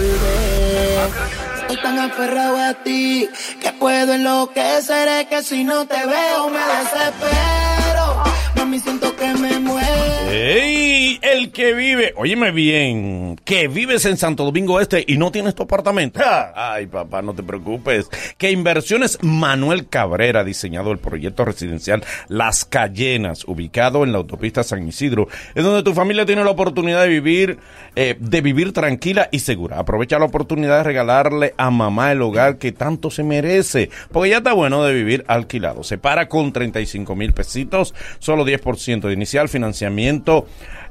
S23: Estoy tan aferrado a ti que puedo enloquecer. Es que si no te veo me desespero. Mami, siento que me muero.
S2: ¡Ey! El que vive, óyeme bien, que vives en Santo Domingo Este y no tienes tu apartamento. Ay, papá, no te preocupes. Que Inversiones Manuel Cabrera ha diseñado el proyecto residencial Las Cayenas, ubicado en la autopista San Isidro, es donde tu familia tiene la oportunidad de vivir, eh, de vivir tranquila y segura. Aprovecha la oportunidad de regalarle a mamá el hogar que tanto se merece, porque ya está bueno de vivir alquilado. Se para con 35 mil pesitos, solo 10% de inicial, financiamiento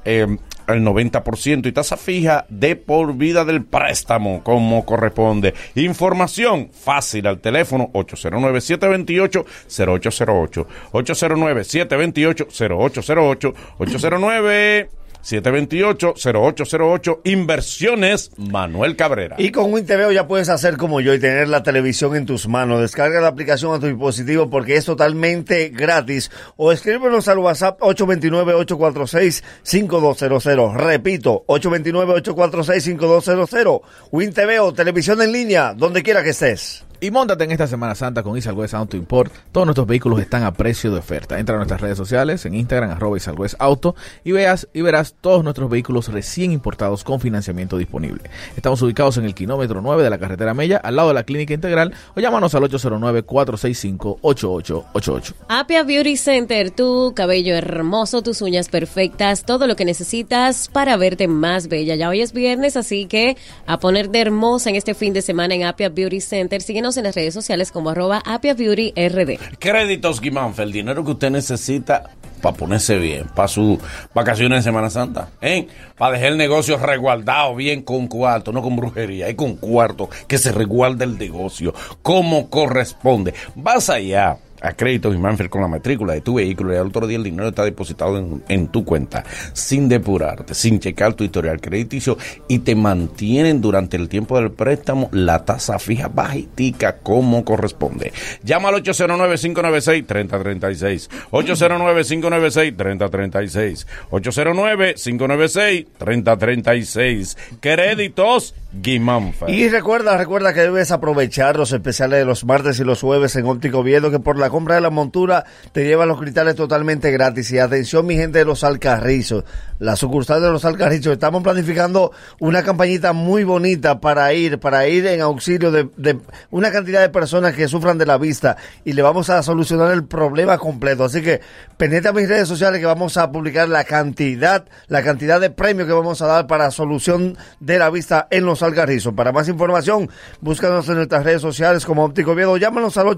S2: eh, el 90% y tasa fija de por vida del préstamo como corresponde. Información fácil al teléfono 809-728-0808. 809-728-0808. 809 728-0808, Inversiones Manuel Cabrera.
S3: Y con WinTV ya puedes hacer como yo y tener la televisión en tus manos. Descarga la aplicación a tu dispositivo porque es totalmente gratis. O escríbenos al WhatsApp 829-846-5200. Repito, 829-846-5200. WinTV o televisión en línea, donde quiera que estés.
S1: Y montate en esta Semana Santa con Isalwest Auto Import. Todos nuestros vehículos están a precio de oferta. Entra a nuestras redes sociales, en Instagram, arroba Auto, y, veas, y verás todos nuestros vehículos recién importados con financiamiento disponible. Estamos ubicados en el kilómetro 9 de la carretera Mella, al lado de la Clínica Integral, o llámanos al 809-465-8888.
S4: Apia Beauty Center, tu cabello hermoso, tus uñas perfectas, todo lo que necesitas para verte más bella. Ya hoy es viernes, así que a ponerte hermosa en este fin de semana en Apia Beauty Center. Síguenos en las redes sociales como arroba Apia Beauty RD.
S2: Créditos Guimánfer, el dinero que usted necesita para ponerse bien, para sus vacaciones de Semana Santa, ¿eh? para dejar el negocio resguardado bien con cuarto, no con brujería, y con cuarto, que se resguarde el negocio como corresponde. Vas allá a Créditos Guimánfer con la matrícula de tu vehículo y al otro día el dinero está depositado en, en tu cuenta, sin depurarte, sin checar tu historial crediticio y te mantienen durante el tiempo del préstamo la tasa fija bajitica como corresponde. Llama al 809-596-3036. 809-596-3036. 809-596-3036. Créditos Guimánfer.
S3: Y recuerda, recuerda que debes aprovechar los especiales de los martes y los jueves en Óptico Viedo, que por la compra de la montura te llevan los cristales totalmente gratis. Y atención, mi gente de los Alcarrizos, la sucursal de los Alcarrizos, estamos planificando una campañita muy bonita para ir, para ir en auxilio de, una cantidad de personas que sufran de la vista y le vamos a solucionar el problema completo. Así que pendiente a mis redes sociales que vamos a publicar la cantidad, la cantidad de premios que vamos a dar para solución de la vista en los Alcarrizos. Para más información, búscanos en nuestras redes sociales como Óptico Viedo. Llámanos al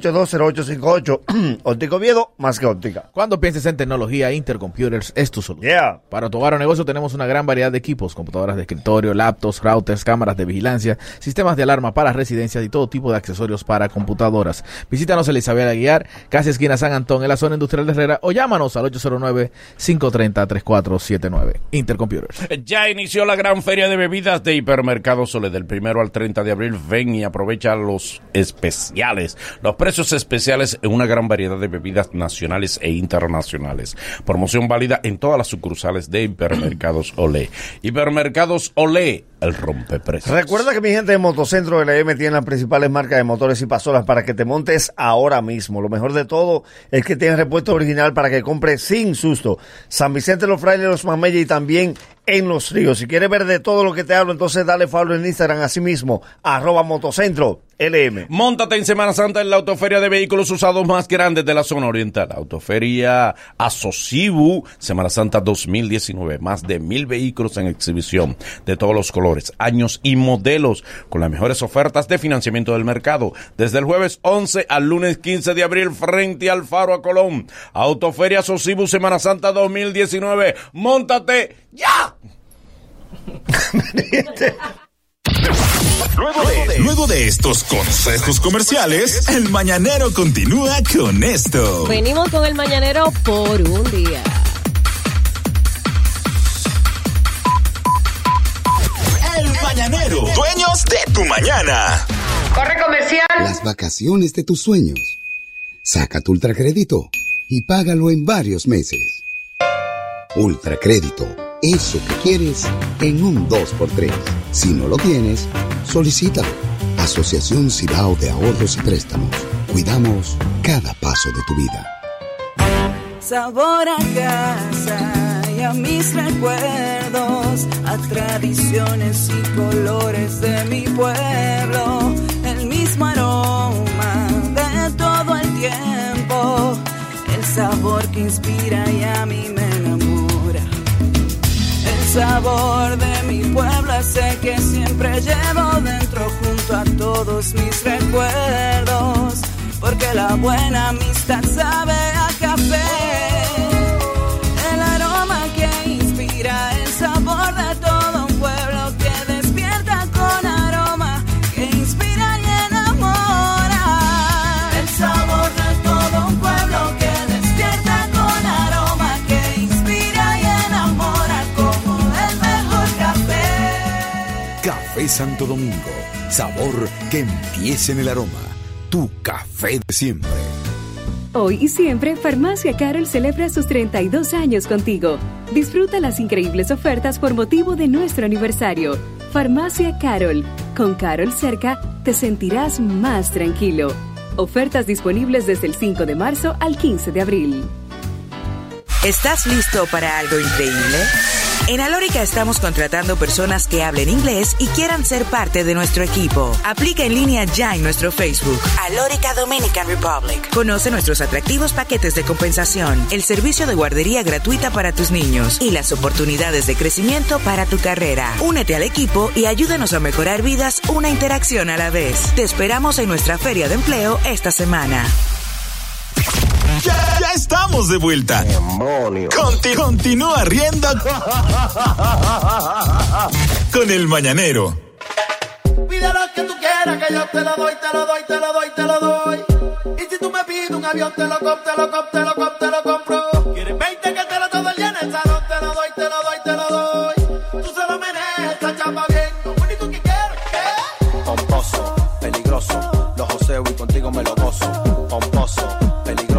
S3: 809-682-0858. <clears throat> Óptico Viedo, más que óptica.
S1: Cuando pienses en tecnología, Intercomputers es tu solución. Para tu hogar o negocio tenemos una gran variedad de equipos, computadoras de escritorio, laptops, routers, cámaras de vigilancia, sistemas de alarma para residencias y todo tipo de accesorios para computadoras. Visítanos en Isabel Aguiar, casi esquina San Antón, en la zona industrial de Herrera, o llámanos al 809-530-3479. Intercomputers.
S2: Ya inició la gran feria de bebidas de Hipermercado Sole del primero al 30 de abril. Ven y aprovecha los especiales, los Precios especiales en una gran variedad de bebidas nacionales e internacionales. Promoción válida en todas las sucursales de Hipermercados Olé. Hipermercados Olé, el rompeprecios.
S3: Recuerda que mi gente de Motocentro LM tiene las principales marcas de motores y pasolas para que te montes ahora mismo. Lo mejor de todo es que tienen repuesto original para que compres sin susto. San Vicente, Los Frailes, Los Mameyes y también en Los Ríos. Si quieres ver de todo lo que te hablo, entonces dale follow en Instagram así mismo, arroba Motocentro LM.
S2: Móntate en Semana Santa en la autoferia de vehículos usados más grande de la zona oriental. Autoferia Asocibu, Semana Santa 2019. Más de mil vehículos en exhibición de todos los colores, años y modelos, con las mejores ofertas de financiamiento del mercado. Desde el jueves 11 al lunes 15 de abril, frente al Faro a Colón. Autoferia Asocibu, Semana Santa 2019. Móntate ya.
S11: Luego de, luego de estos consejos comerciales, el mañanero continúa con esto.
S4: Venimos con el mañanero por un día.
S11: El mañanero, dueños de tu mañana.
S12: Corre comercial.
S24: Las vacaciones de tus sueños. Saca tu ultracrédito y págalo en varios meses. Ultracrédito, eso que quieres en un 2x3. Si no lo tienes, solicítalo. Asociación Cibao de Ahorros y Préstamos. Cuidamos cada paso de tu vida.
S25: Sabor a casa y a mis recuerdos, a tradiciones y colores de mi pueblo, el mismo aroma de todo el tiempo, el sabor que inspira y a mí me enamora. El sabor de mi pueblo es el que siempre llevo dentro junto a todos mis recuerdos, porque la buena amistad sabe a café. Café.
S14: Santo Domingo. Sabor que empiece en el aroma. Tu café de siempre.
S15: Hoy y siempre, Farmacia Carol celebra sus 32 años contigo. Disfruta las increíbles ofertas por motivo de nuestro aniversario. Farmacia Carol. Con Carol cerca, te sentirás más tranquilo. Ofertas disponibles desde el 5 de marzo al 15 de abril.
S26: ¿Estás listo para algo increíble? En Alórica estamos contratando personas que hablen inglés y quieran ser parte de nuestro equipo. Aplica en línea ya en nuestro Facebook. Alórica Dominican Republic. Conoce nuestros atractivos paquetes de compensación, el servicio de guardería gratuita para tus niños y las oportunidades de crecimiento para tu carrera. Únete al equipo y ayúdanos a mejorar vidas una interacción a la vez. Te esperamos en nuestra feria de empleo esta semana.
S11: Ya, ya estamos de vuelta. Conti- continúa riendo con el mañanero.
S23: Pide lo que tú quieras, que yo te lo doy, te lo doy, te lo doy, te lo doy. Y si tú me pides un avión, te lo compro, te lo compro, te lo compro, te lo compro. Quieres 20 que te lo todo el día en el salón, te lo doy, te lo doy, te lo doy. Tú se lo meneas, esta chapa bien, lo único que quiero es que...
S27: Pomposo, peligroso, los joseo y contigo me lo gozo. Pomposo,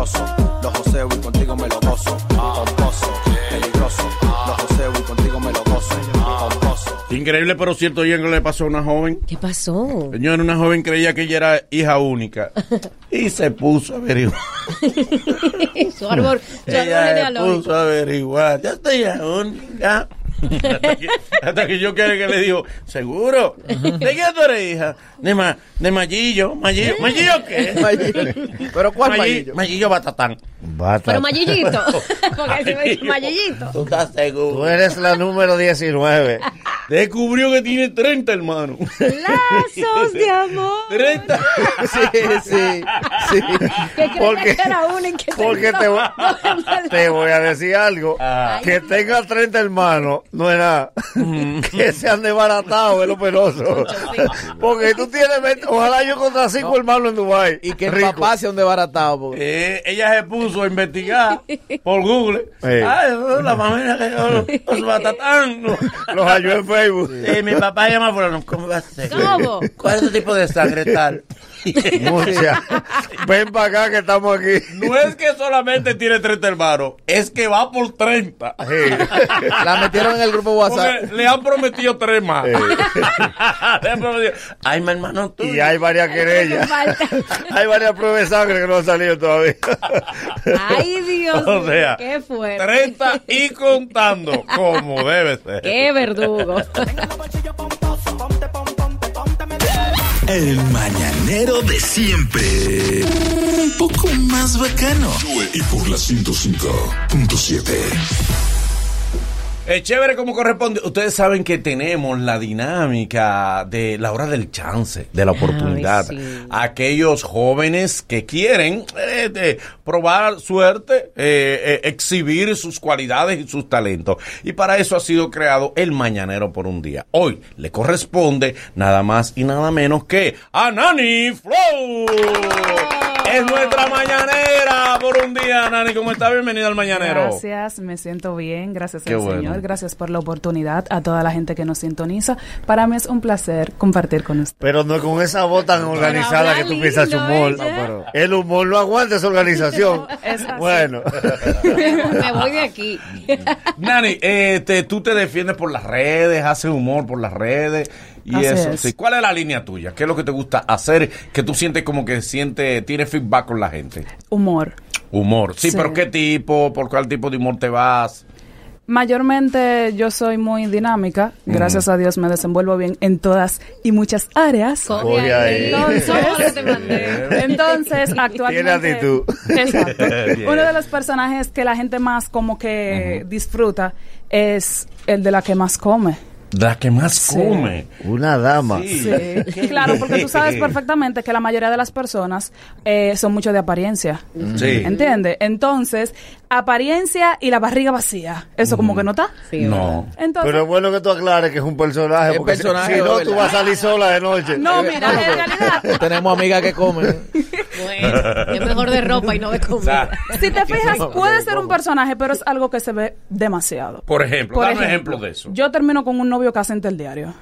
S27: peligroso, los joseo y contigo me lo gozo. Pomposo, peligroso, los joseo y contigo me lo gozo. Pomposo.
S2: Increíble, pero cierto, y le pasó a una joven.
S4: ¿Qué pasó?
S2: Señor, una joven creía que ella era hija única y se puso a averiguar. <laughs>
S4: su árbol, su árbol
S2: Ella se
S4: genealógico.
S2: puso a averiguar. Ya estoy hija única. Hasta, que, hasta que yo quiero que le digo, ¿seguro? ¿De qué tú eres hija? De, ma, de Mayillo. ¿Mayillo? ¿Mayillo qué? <laughs>
S1: ¿Pero cuál
S2: Mayi-
S1: Mayillo?
S2: Mayillo Batatán.
S4: Pero Mayillito. <laughs> Porque si me dice Mayillito.
S2: ¿Tú estás seguro?
S3: Tú eres la número 19. <laughs>
S2: Descubrió que tiene 30 hermanos.
S4: Lazos de amor.
S2: 30.
S3: Sí, sí, sí.
S4: Que
S3: Porque,
S4: que era una y que
S3: porque te, voy, te voy a decir algo. que tenga 30 hermanos no es nada. <laughs> que se han desbaratado es lo penoso. porque tú tienes 20, ojalá yo contra 5 hermanos en Dubai
S1: Y que el papá sea un desbaratado. porque-
S2: Eh, ella se puso a investigar por Google. Ay, la familia que yo, los, los batatán.
S3: Los halló en Facebook.
S2: Sí, mi papá llama por ¿Cómo va a ser?
S4: ¿Cómo?
S2: ¿Cuál es tu tipo de sangre tal? <laughs>
S3: Mucha. Ven para acá que estamos aquí.
S2: No es que solamente tiene 30 hermanos, es que va por 30.
S1: La metieron en el grupo WhatsApp.
S2: Porque le han prometido tres más. <laughs> le han prometido. Ay, mi hermano tú.
S3: Y hay varias querellas. <laughs> hay varias pruebas de sangre que no han salido todavía.
S4: Ay, Dios
S2: O sea,
S4: qué fuerte.
S2: 30 y contando, como debe ser.
S4: Qué verdugo.
S11: El mañanero de siempre. Un poco más bacano. Y por la 105.7.
S2: Es chévere como corresponde. Ustedes saben que tenemos la dinámica de la hora del chance, de la oportunidad. Aquellos jóvenes que quieren eh, de probar suerte, eh, eh, exhibir sus cualidades y sus talentos. Y para eso ha sido creado el Mañanero por un día. Hoy le corresponde nada más y nada menos que a Nani Flow. Es nuestra mañanera por un día, Nani. ¿Cómo está? Bienvenida al Mañanero.
S28: Gracias, me siento bien, gracias
S2: Qué
S28: al
S2: bueno.
S28: Señor, gracias por la oportunidad, a toda la gente que nos sintoniza. Para mí es un placer compartir con ustedes.
S3: Pero no con esa voz tan organizada que tú piensas humor. No, pero el humor no aguanta esa organización. <laughs>
S28: Es así.
S3: bueno. <laughs>
S4: Me voy de aquí.
S2: Nani, eh, te- tú te defiendes por las redes, haces humor por las redes y
S28: Así
S2: eso.
S28: es.
S2: Sí. ¿Cuál es la línea tuya? ¿Qué es lo que te gusta hacer? Que tú sientes como que siente, tiene feedback con la gente.
S28: Humor.
S2: Humor. Sí,
S28: Sí.
S2: pero ¿qué tipo? ¿Por cuál tipo de humor te vas?
S28: Mayormente yo soy muy dinámica, gracias a Dios me desenvuelvo bien en todas y muchas áreas.
S3: Ahí.
S28: Entonces, entonces actualmente...
S3: Tiene actitud.
S28: Exacto. <laughs> Uno de los personajes que la gente más como que disfruta es el de la que más come.
S2: La que más
S28: Sí.
S2: come.
S3: Una dama.
S28: Sí, claro, porque tú sabes <laughs> perfectamente que la mayoría de las personas eh, son mucho de apariencia.
S2: Sí.
S28: ¿Entiendes? Entonces, apariencia y la barriga vacía. ¿Eso como que no está?
S2: No.
S28: Entonces,
S3: Pero es bueno que tú aclares que es un personaje.
S1: Es
S3: porque si-
S1: personaje,
S3: si no,
S1: ¿verdad?
S3: tú vas a salir sola de noche.
S28: no, mira, en realidad, <laughs>
S1: Tenemos amigas que comen. <laughs>
S4: Bueno, es mejor de ropa y no de comida.
S28: si te <laughs> fijas, puede ser un personaje, pero es algo que se ve demasiado.
S2: Por ejemplo,
S28: Por
S2: dame un
S28: ejemplo,
S2: ejemplo de eso.
S28: Yo termino con un novio que asente el diario.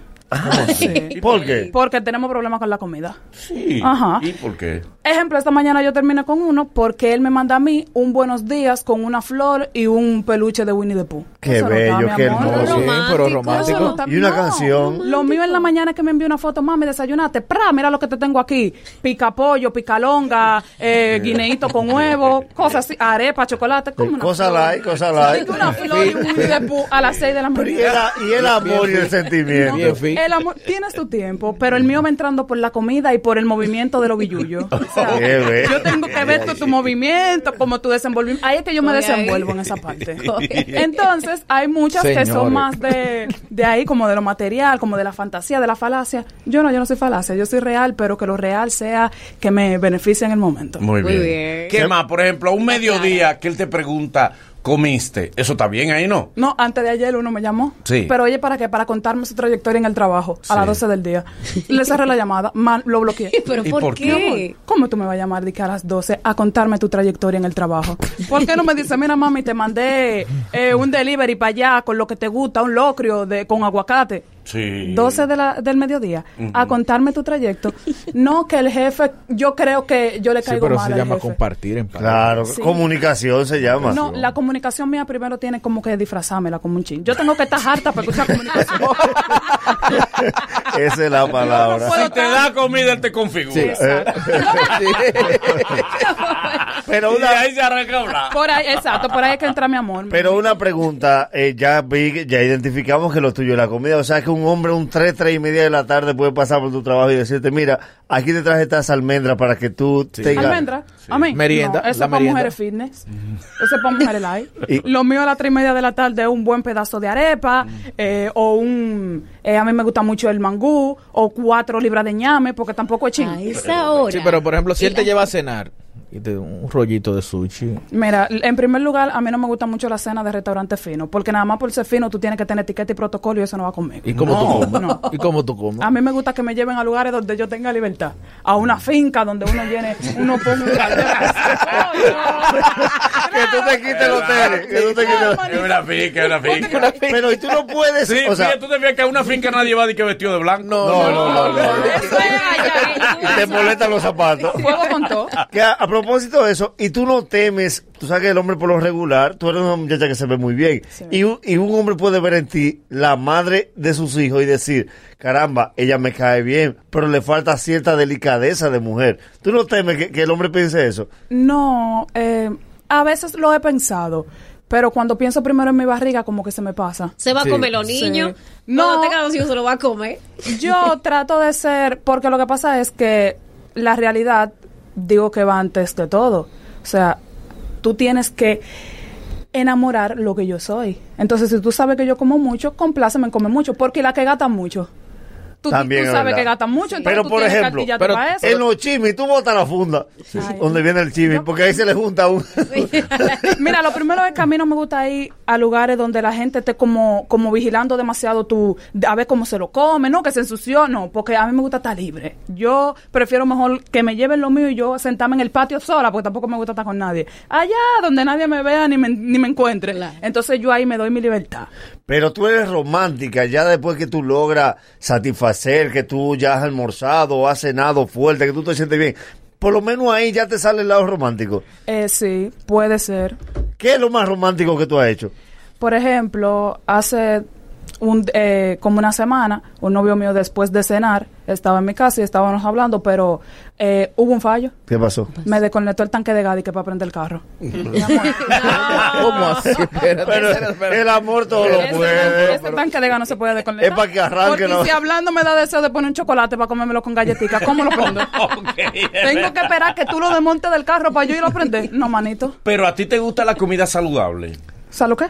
S28: Sí.
S3: ¿Por qué?
S28: Porque tenemos problemas con la comida.
S2: Sí.
S28: Ajá.
S2: ¿Y por qué?
S28: Ejemplo, esta mañana yo terminé con uno porque él me manda a mí un buenos días con una flor y un peluche de Winnie the Pooh.
S3: Qué
S28: Eso no
S3: bello,
S28: está, mi
S3: qué
S28: amor.
S3: hermoso.
S1: Sí, pero
S28: no
S1: romántico.
S28: está-
S3: Y una
S28: no.
S3: canción.
S28: Lo mío en la mañana es que me envió una foto, mami, desayunaste. ¡Pra! Mira lo que te tengo aquí. Pica pollo, pica longa, eh, guineíto con huevo, <laughs> cosas así, arepa, chocolate. Como una
S3: Cosa light, cosa light.
S28: Digo, Una a las 6 de la
S3: Pero y el,
S28: mañana.
S3: y el amor y el sentimiento.
S28: El amor, tienes tu tiempo, pero el mío va entrando por la comida y por el movimiento de los billullos. <laughs> O sea,
S3: Qué bello.
S28: yo tengo que ver tu, tu movimiento, como tu desenvolvimiento. Ahí es que yo me desenvuelvo en esa parte. <laughs> Entonces, hay muchas que son más de, de ahí, como de lo material, como de la fantasía, de la falacia. Yo no, yo no soy falacia, yo soy real, pero que lo real sea que me beneficie en el momento.
S2: Muy
S4: Muy
S2: bien.
S4: bien.
S2: ¿Qué más? Por ejemplo, un mediodía que él te pregunta, ¿comiste? ¿Eso está bien ahí, no?
S28: No, antes de ayer uno me llamó.
S2: Sí.
S28: Pero oye, ¿para qué? Para contarme su trayectoria en el trabajo a las 12 del día. Le cerré la llamada, mal, lo bloqueé. <laughs>
S4: ¿Pero
S2: ¿Y
S4: por,
S2: por
S4: qué?
S28: ¿Cómo tú me vas a llamar de que a las 12 a contarme tu trayectoria en el trabajo? ¿Por qué no me dice, mira mami, te mandé eh, un delivery para allá con lo que te gusta, un locrio de, con aguacate?
S2: Sí.
S28: 12 de la, del mediodía a contarme tu trayecto. No que el jefe, yo creo que yo le
S1: Sí,
S28: caigo
S1: pero
S28: mal
S1: se
S28: al
S1: llama
S28: jefe.
S1: compartir en paz.
S3: Claro,
S28: Sí.
S3: comunicación se llama.
S28: No, la comunicación mía primero tiene como que disfrazármela como un chin. Yo tengo que estar harta para escuchar comunicación. <laughs>
S3: Esa es la palabra.
S28: puedo
S2: Si te da comida, él te configura. <laughs> <laughs>
S3: Pero
S2: Y
S3: una,
S2: ahí se arranca a hablar.
S28: Por ahí, exacto, por ahí es que entra mi amor.
S3: pero una pregunta, eh, ya vi, que- ya identificamos que lo tuyo es la comida, o sea que un hombre un 3, 3 y media de la tarde puede pasar por tu trabajo y decirte, mira, aquí te traje estas almendras para que tú tengas...
S28: Almendra, a mí.
S1: Merienda,
S28: No, eso
S1: la
S28: es para
S1: merienda.
S28: mujeres fitness. Eso es para mujeres light. <laughs>
S3: Y-
S28: Lo mío a las tres y media de la tarde es un buen pedazo de arepa, eh, o un. eh, a mí me gusta mucho el mangú, o cuatro libras de ñame, porque tampoco es ching.
S4: A esa hora.
S1: Sí, pero por ejemplo, si él te lleva a cenar y te un rollito de sushi.
S28: Mira, en primer lugar, a mí no me gusta mucho la cena de restaurante fino, porque nada más por ser fino tú tienes que tener etiqueta y protocolo y eso no va conmigo.
S1: ¿Y cómo
S2: No.
S1: tú comes?
S28: No.
S1: ¿Y cómo tú comes?
S28: A mí me gusta que me lleven a lugares donde yo tenga libertad. A una finca donde uno llene, uno ponga un de. <laughs>
S3: Que tú te quites los tenis. Que tú te quites los
S2: Es una finca, es una finca.
S3: Pero y tú no puedes.
S2: Sí,
S3: o sea,
S2: tú te fías que a una finca nadie va de que vestido de blanco.
S3: no, no, no. no, Y te molestan los zapatos.
S28: Con todo.
S3: Que a, a propósito de eso, y tú no temes, tú sabes que el hombre por lo regular, tú eres una muchacha que se ve muy bien, y, un, y un hombre puede ver en ti la madre de sus hijos y decir, caramba, ella me cae bien, pero le falta cierta delicadeza de mujer. ¿Tú no temes que, que el hombre piense eso?
S28: No, eh, a veces lo he pensado. Pero cuando pienso primero en mi barriga, como que se me pasa.
S4: Se va a comer los niños.
S28: No.
S4: Cuando tenga los hijos se lo va a comer. <laughs>
S28: Yo trato de ser, porque lo que pasa es que la realidad, digo que va antes de todo. O sea, tú tienes que enamorar lo que yo soy. Entonces, si tú sabes que yo como mucho, compláceme en comer mucho, porque la que gata mucho. Tú,
S3: También
S28: tú
S3: es
S28: sabes
S3: verdad.
S28: que gata mucho, entonces
S3: Pero
S28: tú
S3: por ejemplo,
S28: artillarte
S3: pero
S28: para eso.
S3: en los chimis tú botas la funda, donde viene el chimi, porque ahí se le junta un... <laughs>
S28: Mira, lo primero es que a mí no me gusta ir a lugares donde la gente esté como, como vigilando demasiado tu, a ver cómo se lo come, ¿no? Que se ensució, no, porque a mí me gusta estar libre. Yo prefiero mejor que me lleven lo mío y yo sentarme en el patio sola, porque tampoco me gusta estar con nadie. Allá, donde nadie me vea ni me, ni me encuentre. Entonces yo ahí me doy mi libertad.
S3: Pero tú eres romántica, ya después que tú logras satisfacer, que tú ya has almorzado, has cenado fuerte, que tú te sientes bien. Por lo menos ahí ya te sale el lado romántico.
S28: Eh, sí, puede ser.
S3: ¿Qué es lo más romántico que tú has hecho?
S28: Por ejemplo, hace un, eh, como una semana, un novio mío después de cenar estaba en mi casa y estábamos hablando, pero eh, hubo un fallo.
S3: ¿Qué pasó?
S28: Me desconectó el tanque de Gadi que para prender el carro. <laughs>
S1: ¿Cómo así? Espérate,
S3: Pero
S1: espérate,
S3: el amor todo lo
S28: Ese,
S3: puede.
S28: ese tanque de gas no se puede desconectar.
S3: Es para que arranque,
S28: Porque
S3: ¿no?
S28: si hablando me da deseo de poner un chocolate para comérmelo con galletitas, ¿cómo lo prendo? <laughs> <laughs> Tengo que esperar que tú lo desmontes del carro para yo ir a prender. No, manito.
S2: Pero a ti te gusta la comida saludable.
S28: ¿Sabes lo qué?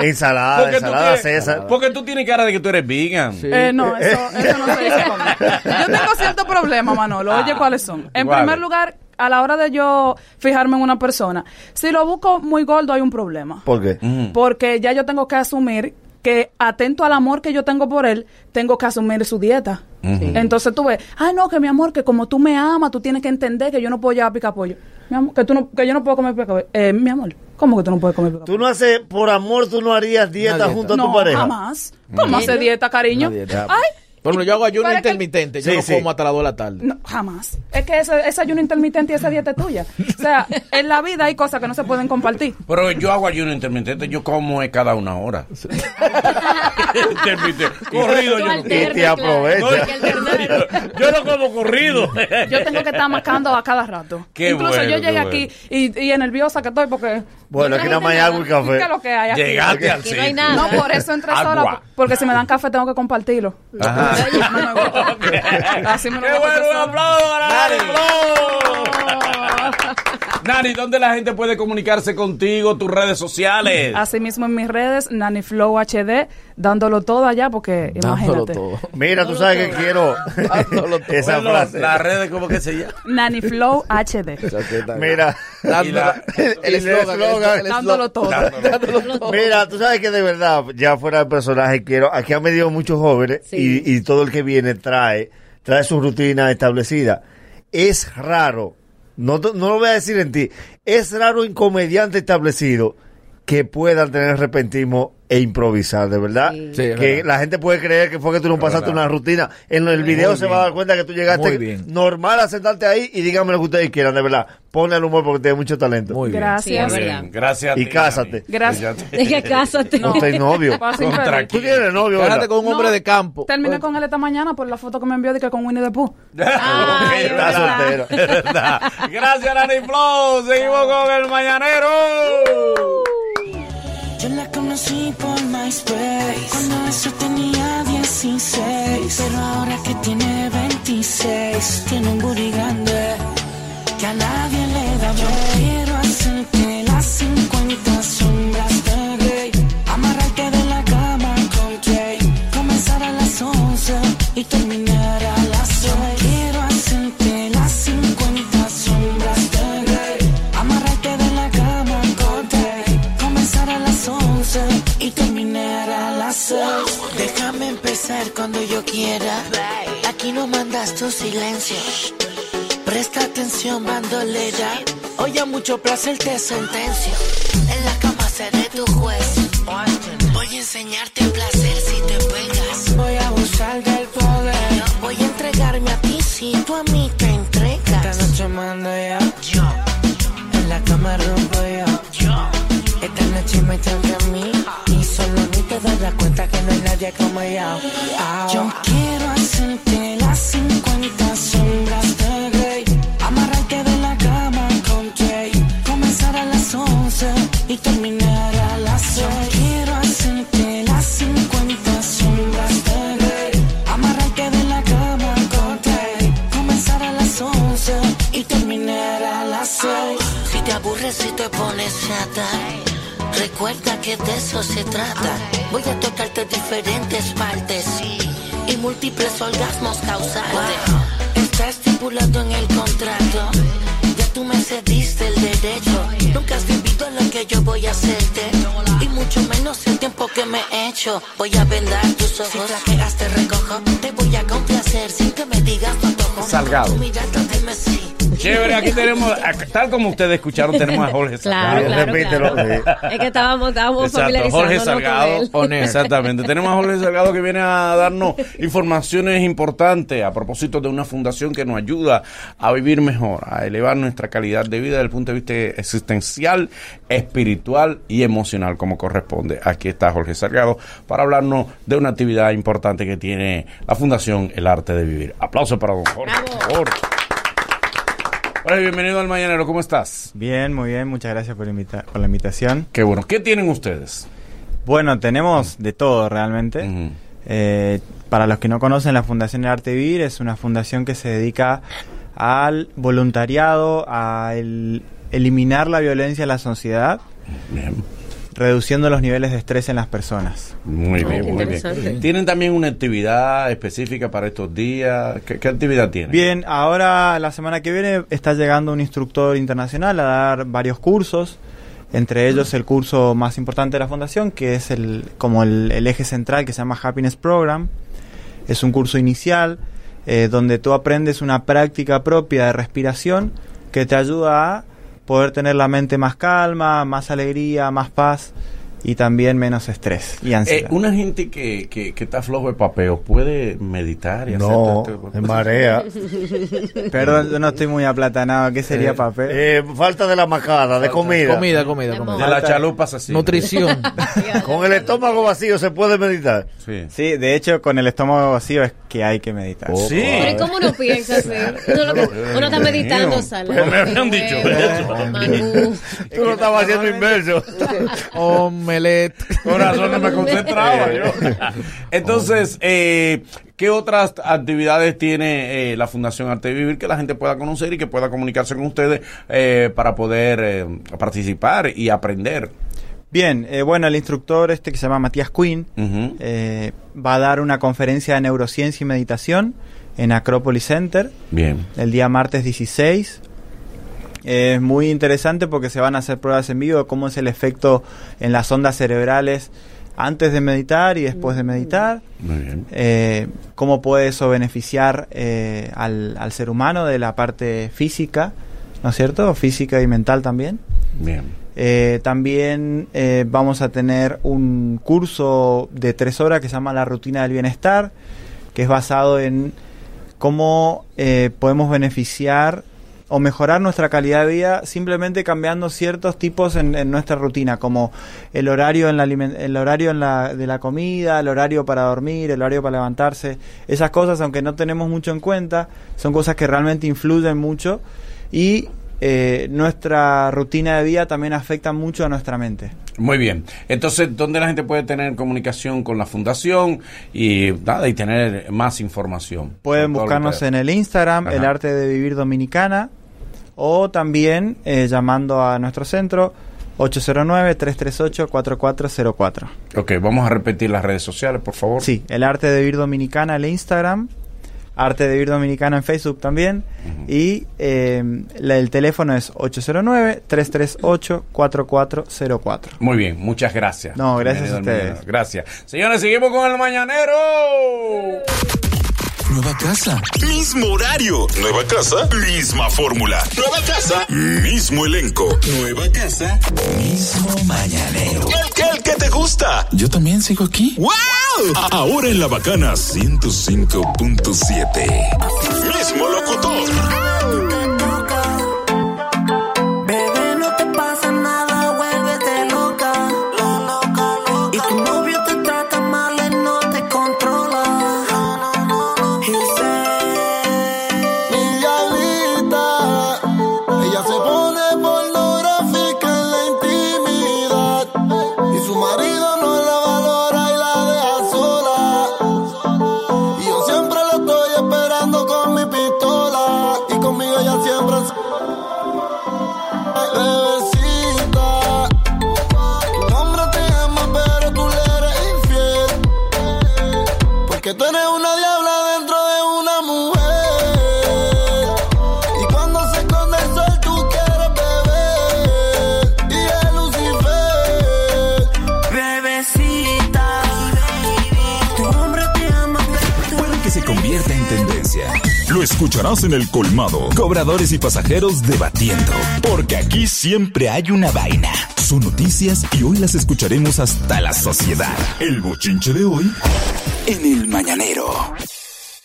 S28: <laughs>
S3: ensalada,
S2: Porque
S3: ensalada
S2: tienes-
S3: César.
S2: Porque tú tienes cara de que tú eres vegan.
S28: Eh, no, eso, eso no se dice conmigo. Yo tengo cierto problema, Manolo. Oye, ¿cuáles son? En primer lugar, a la hora de yo fijarme en una persona, si lo busco muy gordo hay un problema.
S3: ¿Por qué?
S28: Porque ya yo tengo que asumir que atento al amor que yo tengo por él, tengo que asumir su dieta. Entonces tú ves, ay no, que mi amor, que como tú me amas, tú tienes que entender que yo no puedo llevar pica pollo. Mi amor, que, tú no, que yo no puedo comer pica pollo. Eh, mi amor, ¿cómo que tú no puedes comer pica
S3: Tú no haces, por amor, tú no harías dieta,
S1: dieta.
S3: junto a tu
S28: No,
S3: pareja.
S28: jamás. ¿Cómo
S1: ¿En
S28: hacer
S1: serio?
S28: dieta, cariño?
S1: Dieta.
S28: Ay,
S1: Por ejemplo, yo hago ayuno intermitente. Yo
S3: Sí,
S1: no
S3: sí.
S1: como hasta las 2 de la tarde.
S28: No, jamás. Es que ese, ese ayuno intermitente y esa dieta es tuya. O sea, <laughs> en la vida hay cosas que no se pueden compartir.
S2: Pero yo hago ayuno intermitente, yo como es cada una hora. Intermitente. <laughs> Corrido yo no
S3: Y te
S2: como.
S3: aprovecha.
S2: Yo no como corrido.
S28: Yo tengo que estar mascando a cada rato.
S2: Qué
S28: Incluso
S2: bueno,
S28: yo llegué
S2: bueno.
S28: aquí y, y nerviosa que estoy porque...
S3: Bueno, aquí nada más hay agua y café.
S28: ¿Qué es lo que hay aquí?
S2: Llegaste al
S4: no
S2: sitio.
S4: nada.
S28: No, por eso entré
S2: Agua.
S28: sola, porque si me dan café tengo que compartirlo.
S2: Ajá.
S28: Gusta. Así me lo
S2: ¡Qué bueno! ¡Un aplauso Nani! <laughs> Nani, ¿dónde la gente puede comunicarse contigo? Tus redes sociales.
S28: Asimismo en mis redes, Nani Flow HD, dándolo todo allá porque
S1: Dándolo
S28: imagínate.
S1: todo.
S3: Mira, tú sabes que quiero <laughs> esa
S2: Bueno,
S3: frase.
S2: Las redes, ¿cómo que se llama?
S28: Nani Flow HD.
S3: Mira,
S2: la- <laughs>
S1: El
S28: Dándolo todo.
S3: Mira, tú sabes que de verdad, ya fuera del personaje, quiero, aquí han venido muchos jóvenes
S4: Sí.
S3: y, y todo el que viene trae, trae su rutina establecida. Es raro, no, no lo voy a decir en ti, es raro un comediante establecido que puedan tener repentismo e improvisar, de verdad.
S4: Sí.
S1: Sí, es
S3: que
S1: verdad.
S3: la gente puede creer que fue que tú no pasaste
S2: verdad.
S3: una rutina. En el video
S1: Muy
S3: se
S1: bien.
S3: va a dar cuenta que tú llegaste
S1: bien.
S3: normal a sentarte ahí y dígame lo que ustedes quieran, de verdad. Ponle el humor porque tiene mucho talento.
S1: Muy bien.
S28: Gracias.
S2: Bien, gracias. a
S3: Y cásate.
S28: Gracias. <laughs>
S4: Es que cásate.
S3: No estoy novio. <laughs>
S28: Infeliz.
S3: Tú tienes novio.
S1: Cásate con un hombre
S28: No,
S1: de campo.
S28: Terminé con él esta mañana por la foto que me envió de que con Winnie the Pooh. <laughs>
S4: Ay, es
S3: Está
S4: verdad.
S3: soltero.
S2: Gracias, Nani Flow. Seguimos con el mañanero.
S25: Yo conocí por MySpace. Cuando eso tenía 16 Pero ahora que tiene 26 Tiene un booty grande Que a nadie le da Yo quiero hacerte las 50 sombras de Grey Amarrarte de la cama con Jay Comenzar a las 11 y terminar quiera Aquí no mandas tu silencio Presta atención bandolera
S22: Oye, mucho placer te sentencio. En la cama seré tu juez. Voy a enseñarte placer si te pegas. Voy a abusar del poder. Voy a entregarme a ti si tú a mí te entregas. Esta noche mando yo. Yo. En la cama rompo yo. Yo. Esta noche me toca a mí. Y solo ni te darás cuenta que no nadie como yo. Yo quiero hacerte las 50 sombras de Grey. Amarrarte de la cama con Jay. Comenzar a las 11 y terminar a las 6. Quiero hacerte las 50 sombras de Grey. Amarrarte de la cama con Jay. Comenzar a las 11 y terminar a las 6. Si te aburres y te pones chata. Recuerda que de eso se trata. Voy a tocarte diferentes partes y múltiples orgasmos causarte. Está estipulado en el contrato. Ya tú me cediste el derecho. Nunca has vivido lo que yo voy a hacerte. Y mucho menos el tiempo que me he hecho. Voy a vendar tus ojos. Si flaqueas te recojo. Te voy a complacer sin que me digas antojo.
S2: Salgado.
S22: Tu mirada dime sí.
S2: Chévere, aquí tenemos, tal como ustedes escucharon, tenemos a Jorge
S4: Claro,
S2: Salgado.
S4: claro, claro. Es que estábamos, estábamos
S2: Jorge
S4: con
S2: Salgado.
S4: él.
S2: Honesto. Exactamente. Tenemos a Jorge Salgado que viene a darnos informaciones importantes a propósito de una fundación que nos ayuda a vivir mejor, a elevar nuestra calidad de vida desde el punto de vista existencial, espiritual y emocional, como corresponde. Aquí está Jorge Salgado para hablarnos de una actividad importante que tiene la Fundación El Arte de Vivir. Aplausos para don Jorge. por favor. Jorge, bienvenido al Mañanero. ¿Cómo estás?
S29: Bien, muy bien. Muchas gracias por, invita- por la invitación.
S2: Qué bueno. ¿Qué tienen ustedes?
S29: Bueno, tenemos de todo realmente. Eh, para los que no conocen, la Fundación El Arte Vivir es una fundación que se dedica al voluntariado, a el- eliminar la violencia en la sociedad, reduciendo los niveles de estrés en las personas.
S2: Muy bien, muy bien. ¿Tienen también una actividad específica para estos días? ¿Qué, qué actividad tienen?
S29: Bien, ahora la semana que viene está llegando un instructor internacional a dar varios cursos, entre ellos el curso más importante de la fundación, que es el como el, el eje central que se llama Happiness Program. Es un curso inicial eh, donde tú aprendes una práctica propia de respiración que te ayuda a poder tener la mente más calma, más alegría, más paz y también menos estrés y
S2: Eh,
S29: ansiedad.
S2: una gente que, que, que está flojo de papeo puede meditar y hacer
S3: No,
S2: todo esto?
S3: en marea. <laughs>
S29: Perdón, yo no estoy muy aplatanado. ¿Qué sería
S3: Eh,
S29: papel?
S3: eh, falta de la macada, de comida.
S1: Comida, comida, comida.
S2: De la chalupas así.
S1: Nutrición. <laughs>
S3: Con el estómago vacío se puede meditar.
S2: Sí.
S29: Sí, de hecho, con el estómago vacío es que hay que meditar.
S2: Sí.
S4: Pero ¿y cómo uno piensa así? Uno, está meditando, sale.
S2: Pero me habían dicho eso.
S4: Manu.
S3: Tú lo estabas haciendo inverso. <laughs>
S1: Omelette.
S2: Corazón, no me concentraba yo. <laughs> Entonces, eh, ¿qué otras actividades tiene eh, la Fundación Arte de Vivir que la gente pueda conocer y que pueda comunicarse con ustedes eh, para poder eh, participar y aprender?
S29: Bien, eh, bueno, el instructor este que se llama Matías Quinn eh, va a dar una conferencia de neurociencia y meditación en Acropolis Center
S2: Bien.
S29: el día martes 16. Es muy interesante porque se van a hacer pruebas en vivo de cómo es el efecto en las ondas cerebrales antes de meditar y después de meditar.
S2: Muy bien.
S29: eh, cómo puede eso beneficiar eh, al, al ser humano de la parte física, ¿no es cierto? Física y mental también.
S2: Bien.
S29: Eh, también eh, vamos a tener un curso de tres horas que se llama La Rutina del Bienestar, que es basado en cómo eh, podemos beneficiar o mejorar nuestra calidad de vida simplemente cambiando ciertos tipos en, nuestra rutina, como el horario, en la, el horario en la, de la comida, el horario para dormir, el horario para levantarse. Esas cosas, aunque no tenemos mucho en cuenta, son cosas que realmente influyen mucho y eh, nuestra rutina de vida también afecta mucho a nuestra mente.
S2: Muy bien. Entonces, ¿dónde la gente puede tener comunicación con la fundación y nada y tener más información?
S29: Pueden buscarnos en el Instagram,
S2: Ajá.
S29: el arte de vivir dominicana, o también eh, llamando a nuestro centro 809-338-4404.
S2: Ok, vamos a repetir las redes sociales, por favor.
S29: Sí, el arte de vivir dominicana, el Instagram, arte de vivir dominicana en Facebook también, y eh, la- el teléfono es 809-338-4404.
S2: Muy bien, muchas gracias.
S29: No, gracias a ustedes.
S2: Gracias. Señores, seguimos con el mañanero.
S11: Nueva casa, mismo horario. Nueva casa, misma fórmula. Nueva casa, mismo elenco, nueva casa, mismo mañanero. El que, el que te gusta. Yo también sigo aquí. ¡Wow! Ahora en la bacana 105.7. Mismo locutor. Convierta en tendencia. Lo escucharás en el colmado. Cobradores y pasajeros debatiendo. Porque aquí siempre hay una vaina. Son noticias y hoy las escucharemos hasta la sociedad. El bochinche de hoy en el mañanero.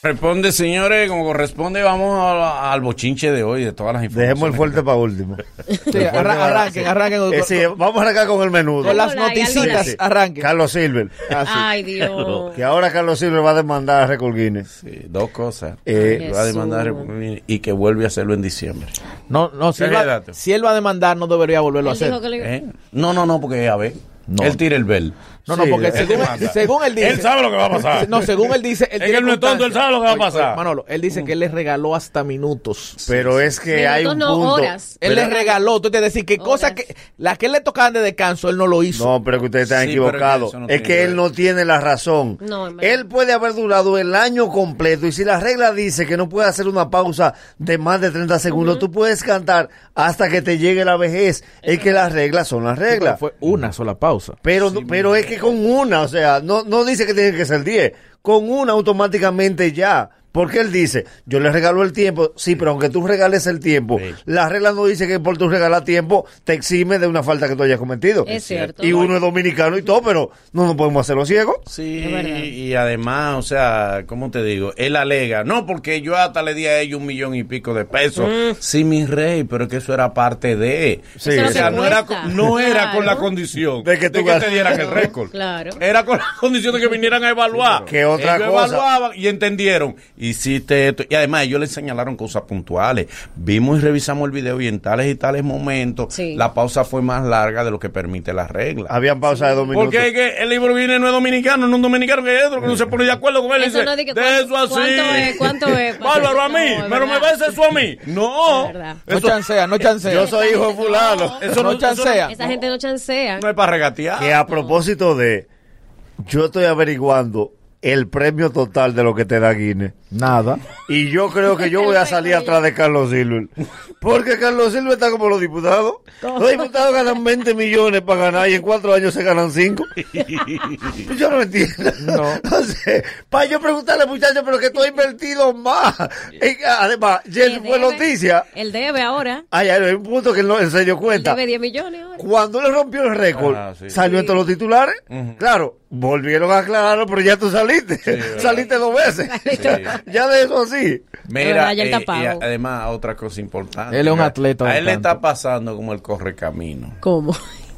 S2: Responde, señores, como corresponde, vamos a- al bochinche de hoy, de todas las informaciones.
S3: Dejemos el fuerte para último.
S1: Sí, arra- arranquen, arranquen.
S3: Eh, sí, vamos a arrancar con el menudo.
S1: Con las noticitas,
S3: Sí.
S1: arranquen.
S3: Carlos Silver.
S4: Ay, Dios. <laughs>
S3: Que ahora Carlos Silver va a demandar a Record Guinness.
S2: Sí, dos cosas.
S3: Eh,
S2: va a demandar y que vuelve a hacerlo en diciembre.
S1: No, no, si
S2: ¿Qué
S1: él, va, si él va a demandar, no debería volverlo a
S4: Él
S1: hacer.
S4: le-
S2: ¿Eh? No, no, no, porque a ver, él tira el bel.
S1: No, no, porque según, según él dice.
S2: Él sabe lo que va a pasar.
S1: No, según él dice.
S2: Es que
S1: tiene
S2: él no es tonto, él sabe lo que va a
S1: oye,
S2: pasar.
S1: Manolo, él dice que él le regaló hasta minutos.
S3: Pero es que
S4: Minutos
S3: hay un
S4: no,
S3: punto.
S4: horas.
S1: Él le regaló, tú te decir que cosas que. Las que él le tocaban de descanso, él no lo hizo.
S3: No, pero que ustedes están
S1: Sí,
S3: equivocados.
S1: no
S3: es que él no tiene la razón.
S4: No,
S3: él puede haber durado el año completo y si la regla dice que no puede hacer una pausa de más de 30 segundos, tú puedes cantar hasta que te llegue la vejez. Es que las reglas son las reglas.
S1: Fue una sola pausa.
S3: Pero, pero es que con una, o sea, no, no dice que tiene que ser 10. Con una automáticamente ya. Porque él dice, yo le regalo el tiempo, sí, pero aunque tú regales el tiempo, la regla no dice que por tu regalar tiempo te exime de una falta que tú hayas cometido.
S4: Es cierto.
S3: Y uno es dominicano y todo, pero no nos podemos hacerlo ciegos.
S2: Sí, y además, o sea, ¿cómo te digo? Él alega, no, porque yo hasta le di a ellos un millón y pico de pesos.
S4: Mm.
S2: Sí, mi rey, pero que eso era parte de.
S3: Sí,
S2: o sea, no
S4: que
S2: era, no era
S4: Claro.
S2: con la condición
S3: De que tú
S2: te
S3: ganas.
S2: dieran el récord.
S4: Claro.
S2: Era con la condición de que vinieran a evaluar.
S3: Que otra
S2: ellos
S3: cosa.
S2: evaluaban y entendieron. Hiciste esto. Y además, ellos le señalaron cosas puntuales. Vimos y revisamos el video y en tales y tales momentos,
S4: Sí.
S2: la pausa fue más larga de lo que permite la regla.
S3: Habían pausa de dos minutos.
S2: Porque es que el libro viene no es dominicano, no es un dominicano que es otro que no se pone de acuerdo con él.
S4: Eso
S2: dice,
S4: no di que
S2: de
S4: cuánto-
S2: eso así.
S4: cuánto es, cuánto es, <laughs>
S2: Bárbaro, a mí,
S4: No, es
S2: pero me ves eso a mí. No.
S4: Es.
S1: No chancea, no chancea.
S3: Yo soy hijo de fulano.
S2: eso
S1: no
S2: no,
S1: chancea.
S4: Esa gente no chancea.
S2: no es para regatear.
S3: Que a propósito de, yo estoy averiguando el premio total de lo que te da Guinness.
S1: Nada.
S3: Y yo creo que yo voy a <laughs> salir atrás de Carlos Silver. Porque Carlos Silver está como los diputados. Los diputados ganan 20 millones para ganar y en cuatro años se ganan 5. <laughs> yo no entiendo.
S1: No. <laughs>
S3: Entonces, para yo preguntarle, muchachos, pero que tú has invertido más. Y, además, ayer
S4: Él
S3: fue
S4: debe.
S3: noticia.
S4: Él debe ahora.
S3: Ay, ay, hay un punto que él no él se dio
S4: Él
S3: cuenta.
S4: debe 10 millones ahora.
S3: Cuando le rompió el récord,
S2: Ah, sí.
S3: salió en todos los titulares. Claro, volvieron a aclararlo, pero ya tú saliste. <laughs> saliste dos veces. ya de eso así.
S4: De
S2: Mira, eh, además, otra cosa importante.
S1: Él es un atleta
S2: A él le está pasando como el correcamino.
S4: ¿Cómo?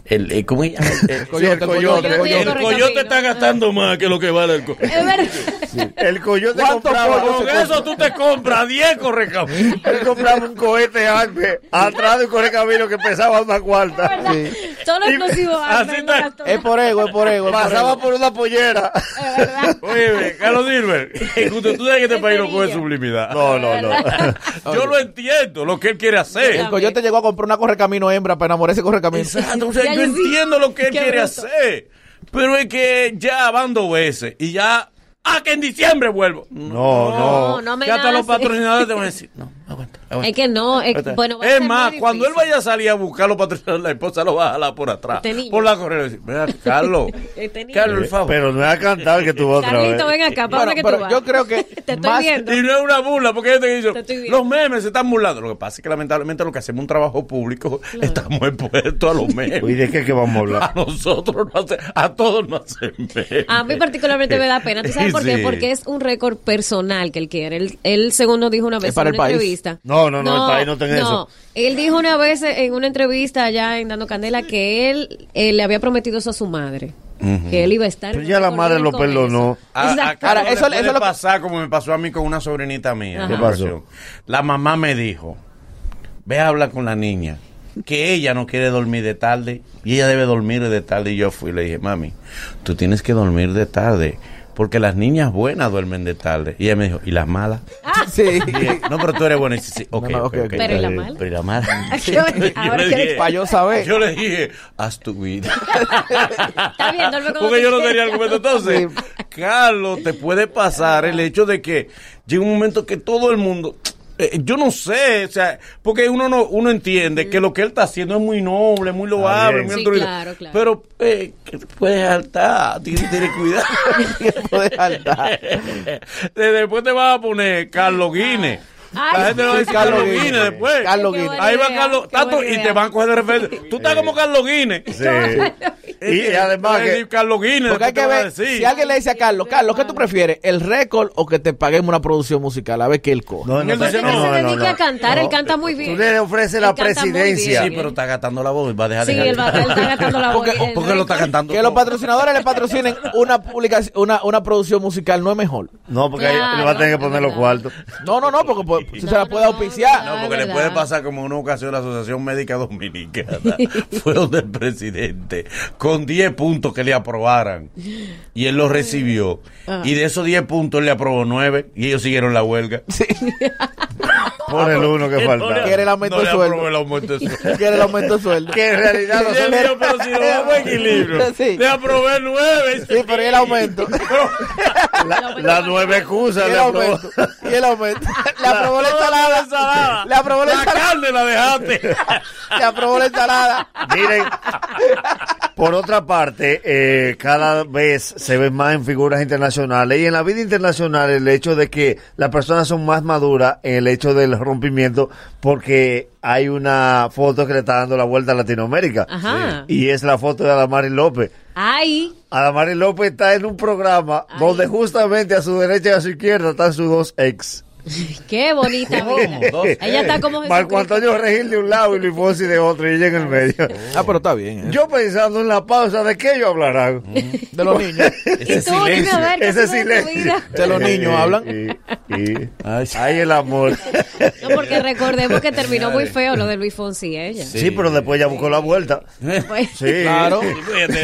S2: El, eh, ¿Cómo? El, el-
S1: Coyote,
S3: el coyote,
S4: el coyote.
S2: el coyote está gastando más que lo que vale el coyote.
S4: Es verdad.
S3: El coyote
S1: ¿Cuánto
S3: compraba,
S2: Con eso tú te compras 10 correcaminos.
S3: él compraba un cohete Arme atrás de un correcamino que pesaba una cuarta.
S4: Todo lo explosivo.
S2: Así está.
S1: Es por ego, es por ego. es por
S3: Pasaba
S1: ego.
S3: por una pollera.
S4: Es verdad.
S2: Oye, Carlos Dilber, <laughs> tú sabes que este país no coge sublimidad.
S3: No, no, no. <laughs>
S2: Yo lo entiendo, lo que él quiere hacer.
S1: El coyote llegó a comprar una correcamino hembra para enamorarse de correcamino.
S2: Exacto, o sea,
S4: Ya
S2: yo entiendo lo que él
S4: Qué
S2: quiere
S4: bruto.
S2: hacer. Pero es que ya van dos veces y ya. ¡Ah, que en diciembre vuelvo!
S3: No, no.
S4: No, no me
S2: Que hasta los patrocinadores te van a decir, no.
S4: Es que no, es, bueno, va a
S2: es
S4: ser
S2: más,
S4: muy
S2: cuando él vaya a salir a buscar los patrocinadores, la esposa lo va a jalar por atrás.
S4: Este niño.
S2: por la correa. y decir, Mira, Carlos, <laughs>
S4: Este niño.
S2: Carlos, el favor.
S3: Pero no es a cantar que tú vas otra vez.
S4: Carlito, ven acá, ¿para
S1: Bueno,
S4: que
S1: pero
S4: tú vas?
S1: yo creo que <laughs>
S4: Te estoy
S1: más-
S4: viendo.
S2: Y no es una burla, porque yo te digo,
S4: Te estoy viendo.
S2: los memes se están burlando. Lo que pasa es que lamentablemente lo que hacemos un trabajo público, estamos expuestos a los memes.
S3: ¿Y de qué que vamos a hablar?
S2: A nosotros no hace, a todos nos hacen memes.
S4: A mí particularmente me da pena. ¿Tú sabes por qué?
S2: Sí.
S4: Porque es un récord personal que él quiere. Él, él según nos dijo una vez
S1: Es para
S4: en
S1: el
S4: una
S1: país.
S4: Entrevista.
S3: No, no, no, el país no tiene eso.
S4: Él dijo una vez en una entrevista allá en Dando Candela que él, eh, le había prometido eso a su madre. Que él iba a estar.
S3: Pero
S4: en
S3: ya la madre lo perdonó.
S4: eso.
S2: A, a
S4: Exacto.
S2: Carlos
S1: Ahora, eso-
S2: le
S1: eso lo-
S2: pasar como me pasó a mí con una sobrinita mía.
S4: Ajá.
S3: ¿Qué pasó?
S2: La mamá me dijo, ve a hablar con la niña, que ella no quiere dormir de tarde y ella debe dormir de tarde. Y yo fui y le dije, mami, tú tienes que dormir de tarde. Porque las niñas buenas duermen de tarde. Y ella me dijo, ¿y las malas?
S1: Sí.
S2: Y dije, no, pero tú eres buena. Y dice, sí, ok,
S1: No, no.
S4: Pero ¿y la mala?
S2: Pero ¿y la mala? <laughs>
S4: Yo- ahora
S2: le dije-
S1: Para yo saber.
S2: yo le dije, haz tu vida.
S4: Está bien, duerme como
S2: Porque yo no tenía argumento. Entonces, Carlos, te puede pasar el hecho de que llega un momento que todo el mundo. Eh, yo no sé, o sea, porque uno no uno entiende que lo que él está haciendo es muy noble, muy loable, muy
S4: Sí, claro, claro.
S2: Pero eh, que te puedes saltar, tienes que tener cuidado. <laughs>
S1: Que puede saltar. <laughs>
S2: De- Después te vas a poner Carlos Guinness.
S4: Ay,
S2: La gente va a
S1: Sí,
S2: decir
S1: Carlos Guinness.
S2: Después.
S1: Carlos Guinness.
S2: Ahí va Carlos,
S4: buena
S2: y te van a coger de referencia. Tú estás como Carlos Guinness.
S3: Sí. <laughs> Y, además que
S2: decir Carlos Guinness.
S1: Porque hay que ver, si alguien le dice a Carlos, Carlos, ¿qué tú prefieres? ¿El récord o que te paguemos una producción musical? A ver qué él coge.
S3: No, no,
S2: no,
S4: se
S2: no,
S4: dedica a cantar, él canta muy
S3: Tú
S4: bien.
S3: le ofreces la presidencia.
S2: Sí, pero está gastando la voz y va a dejar
S4: Sí,
S2: de
S4: él, va, él está gastando la <laughs> voz.
S2: Porque, lo está cantando.
S1: Que los patrocinadores le patrocinen una publicación, una, producción musical no es mejor.
S3: No, porque ahí le va a tener que poner los cuartos.
S1: No, no, no, porque si
S4: No,
S1: se la
S4: no,
S1: puede
S4: no,
S1: auspiciar.
S2: No, porque le puede pasar como en una ocasión la Asociación Médica Dominicana <laughs> fue donde el presidente con 10 puntos que le aprobaran y él los recibió
S4: Ah.
S2: y de esos 10 puntos él le aprobó 9 y ellos siguieron la huelga. <laughs>
S3: Por el uno que falta.
S1: Quiere el aumento
S2: no
S1: de
S2: le
S1: sueldo.
S2: aprobó el aumento de sueldo.
S1: Quiere el aumento de sueldo.
S3: Que en realidad
S2: Y él dijo, pero si no vamos equilibrio.
S1: Sí.
S2: Le aprobé 9.
S1: Sí, pero <laughs> ¿y el aumento?
S3: la, la nueva excusa
S1: ¿Y
S3: le
S1: el aumento? ¿Y el aumento? Le aprobó la ensalada. Le aprobó la
S2: La
S1: ensalada.
S2: carne la dejaste. <laughs>
S1: Le aprobó la ensalada.
S3: Miren, por otra parte, eh, cada vez se ve más en figuras internacionales y en la vida internacional el hecho de que las personas son más maduras en el hecho del rompimiento porque hay una foto que le está dando la vuelta a Latinoamérica
S4: Ajá.
S3: y es la foto de Adamari López.
S4: Ay,
S3: Adamari López está en un programa
S4: Ay.
S3: donde justamente a su derecha y a su izquierda están sus dos ex. <laughs>
S4: qué bonita vida. Ella está como
S3: Marco. Antonio Regil de un lado y Luis Fonsi de otro y ella en el medio.
S1: Ah, pero está bien. ¿eh?
S3: Yo pensando en la pausa, ¿de qué ellos hablarán?
S1: De los niños. <laughs>
S2: Ese
S4: Y tú, dime a
S2: silencio.
S4: ver, ¿qué
S3: Ese
S4: de
S3: silencio.
S1: De los niños hablan.
S3: Y, y-
S2: Ay,
S3: ay, el amor. <laughs>
S4: No, porque recordemos que terminó muy feo lo de Luis Fonsi, ella.
S3: Sí, pero después ya buscó la vuelta.
S4: Pues,
S3: Sí.
S1: Claro.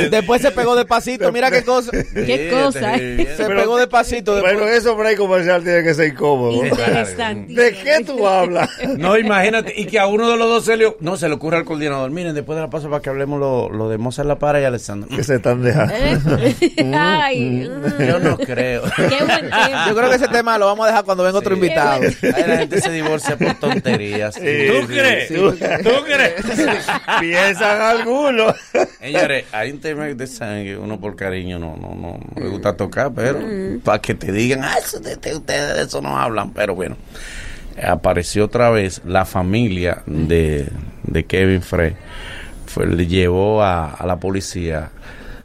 S1: Después se pegó despacito. Mira qué cosa.
S4: qué cosa.
S1: Se
S3: Pero-
S1: pegó despacito.
S3: Pero
S1: Después.
S3: eso break comercial tiene que ser incómodo.
S4: Interesante.
S3: ¿De qué tú hablas?
S2: No, imagínate, y que a uno de los dos se le, no, se le ocurre al coordinador, miren, después de la pausa para que hablemos lo, lo de Mozart La Para y Alessandro.
S3: Que se están dejando.
S4: ¿Eh? <laughs> Ay, mm.
S2: Yo no creo. <laughs>
S4: qué buen tiempo.
S1: Yo creo que ese tema lo vamos a dejar cuando venga otro invitado.
S2: Ahí la gente se divorcia por tonterías.
S3: Sí,
S2: ¿Tú
S3: sí,
S2: crees?
S3: sí.
S2: ¿Tú crees? <laughs>
S3: Piensan algunos.
S2: Señores, hay un tema de sangre, uno por cariño no, no, no, no le gusta tocar, pero para que te digan, ah, eso de, de- ustedes de eso no hablan, pero bueno. Apareció otra vez la familia de, de Kevin Frey. Fue, le llevó a, a la policía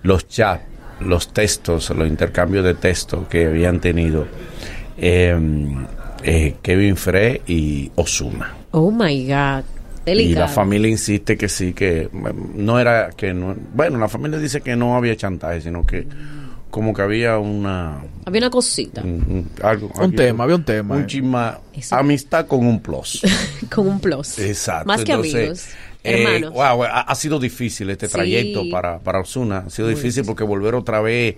S2: los chats, los textos, los intercambios de textos que habían tenido eh, eh, Kevin Frey y Osuna.
S4: Oh my God.
S2: Y
S4: Delicado.
S2: la familia insiste que sí, que no era que no. Bueno, la familia dice que no había chantaje, sino que como que había una.
S4: Había una cosita
S2: un, un- algo,
S1: Un tema, había un tema.
S2: Un
S1: eh.
S2: chisma. Amistad con un plus. <laughs>
S4: con un plus.
S2: Exacto.
S4: Más que
S2: Entonces,
S4: amigos.
S2: eh,
S4: hermanos.
S2: wow, ha, ha sido difícil este
S4: Sí.
S2: trayecto para, para Osuna. Ha sido difícil porque volver otra vez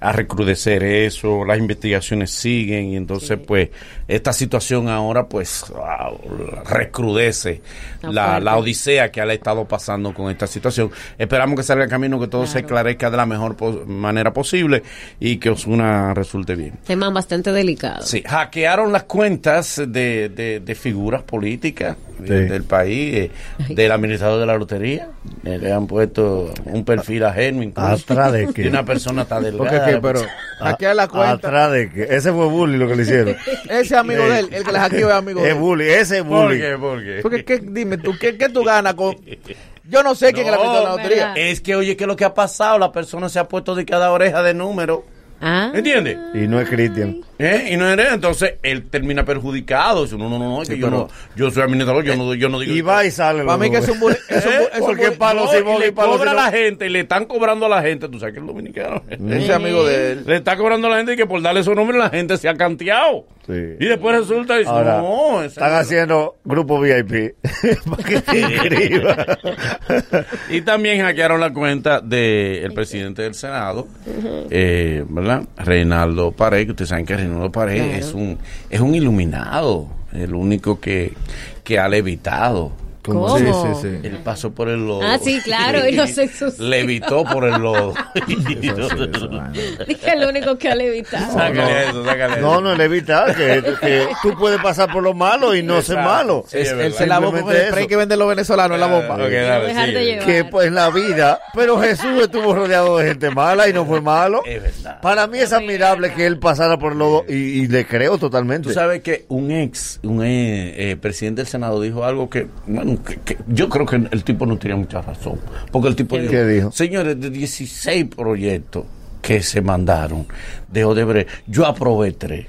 S2: a recrudecer eso, las investigaciones siguen y entonces pues esta situación ahora pues ah, recrudece la, la odisea que ha estado pasando con esta situación. Esperamos que salga el camino, que todo se esclarezca de la mejor manera posible y que Osuna resulte bien.
S4: Tema bastante delicado.
S2: Sí, hackearon las cuentas de, de, de figuras políticas de- del país, eh, del administrador de la lotería. Eh, le han puesto un perfil ajeno incluso.
S3: ¿Atrás de qué?
S2: una persona está delgada. <laughs>
S1: Porque qué, pero hackear la cuenta.
S3: Atrás de que ese fue bully lo que le hicieron. <laughs>
S1: Ese amigo de él, el que le hackeó es amigo de
S3: Es bully, ese es bully.
S2: ¿Por qué?
S1: Porque, ¿qué- dime tú, ¿qué, qué tú ganas con...? Yo no sé quién es la persona de la lotería.
S2: Es que, oye, ¿qué es lo que ha pasado? La persona se ha puesto de cada oreja de número.
S4: Ah.
S2: ¿Entiendes?
S3: Y no es Cristian.
S2: ¿Eh? Y no eres, entonces él termina perjudicado. Dice, no, no, no, no, es que
S3: Sí,
S2: yo,
S3: pero-
S2: no, yo soy administrador, yo no, yo no digo.
S3: Y va y sale.
S1: Para mí que es un bullying. Es un, bu- es un
S2: Porque palo
S1: No,
S2: Simón
S1: y le
S2: y palo cobra a
S1: Simón.
S2: la gente y le están cobrando a la gente. Tú sabes que el dominicano.
S1: Ese amigo de él.
S2: Le está cobrando a la gente y que por darle su nombre la gente se ha canteado. Y después resulta y dice,
S3: Ahora,
S2: no, ese
S3: están
S2: no".
S3: haciendo grupo VIP <laughs> para que te inscribas. <laughs>
S2: Y también hackearon la cuenta del presidente del Senado, eh, ¿verdad? Reinaldo Pared, que ustedes saben que Reinaldo Pared
S4: Claro.
S2: es un es un iluminado, el único que, que ha levitado.
S4: ¿Cómo? Sí, sí, sí.
S2: Él pasó por el lodo.
S4: Ah, sí, claro, y no se ensució.
S2: Levitó por el lodo. <laughs> <laughs>
S4: Dije el único que ha levitado.
S2: Sácale eso, sácale eso.
S3: No, no es evitar que, que tú puedes pasar por lo malo y no ser malo.
S2: Sí, es
S1: Él se lavó con el spray que venden los venezolanos en la bomba.
S2: Ok, dale,
S4: llevar.
S3: que pues en la vida, pero Jesús estuvo rodeado de gente mala y no fue malo.
S2: Es verdad.
S3: Para mí es admirable que él pasara por el lodo y, y le creo totalmente.
S2: Tú sabes que un ex, un eh, eh, presidente del Senado dijo algo que, bueno, que- que yo creo que el tipo no tenía mucha razón. Porque el tipo
S3: ¿Qué
S2: dijo,
S3: dijo?
S2: señores, de 16 proyectos que se mandaron de Odebrecht, yo aprobé tres.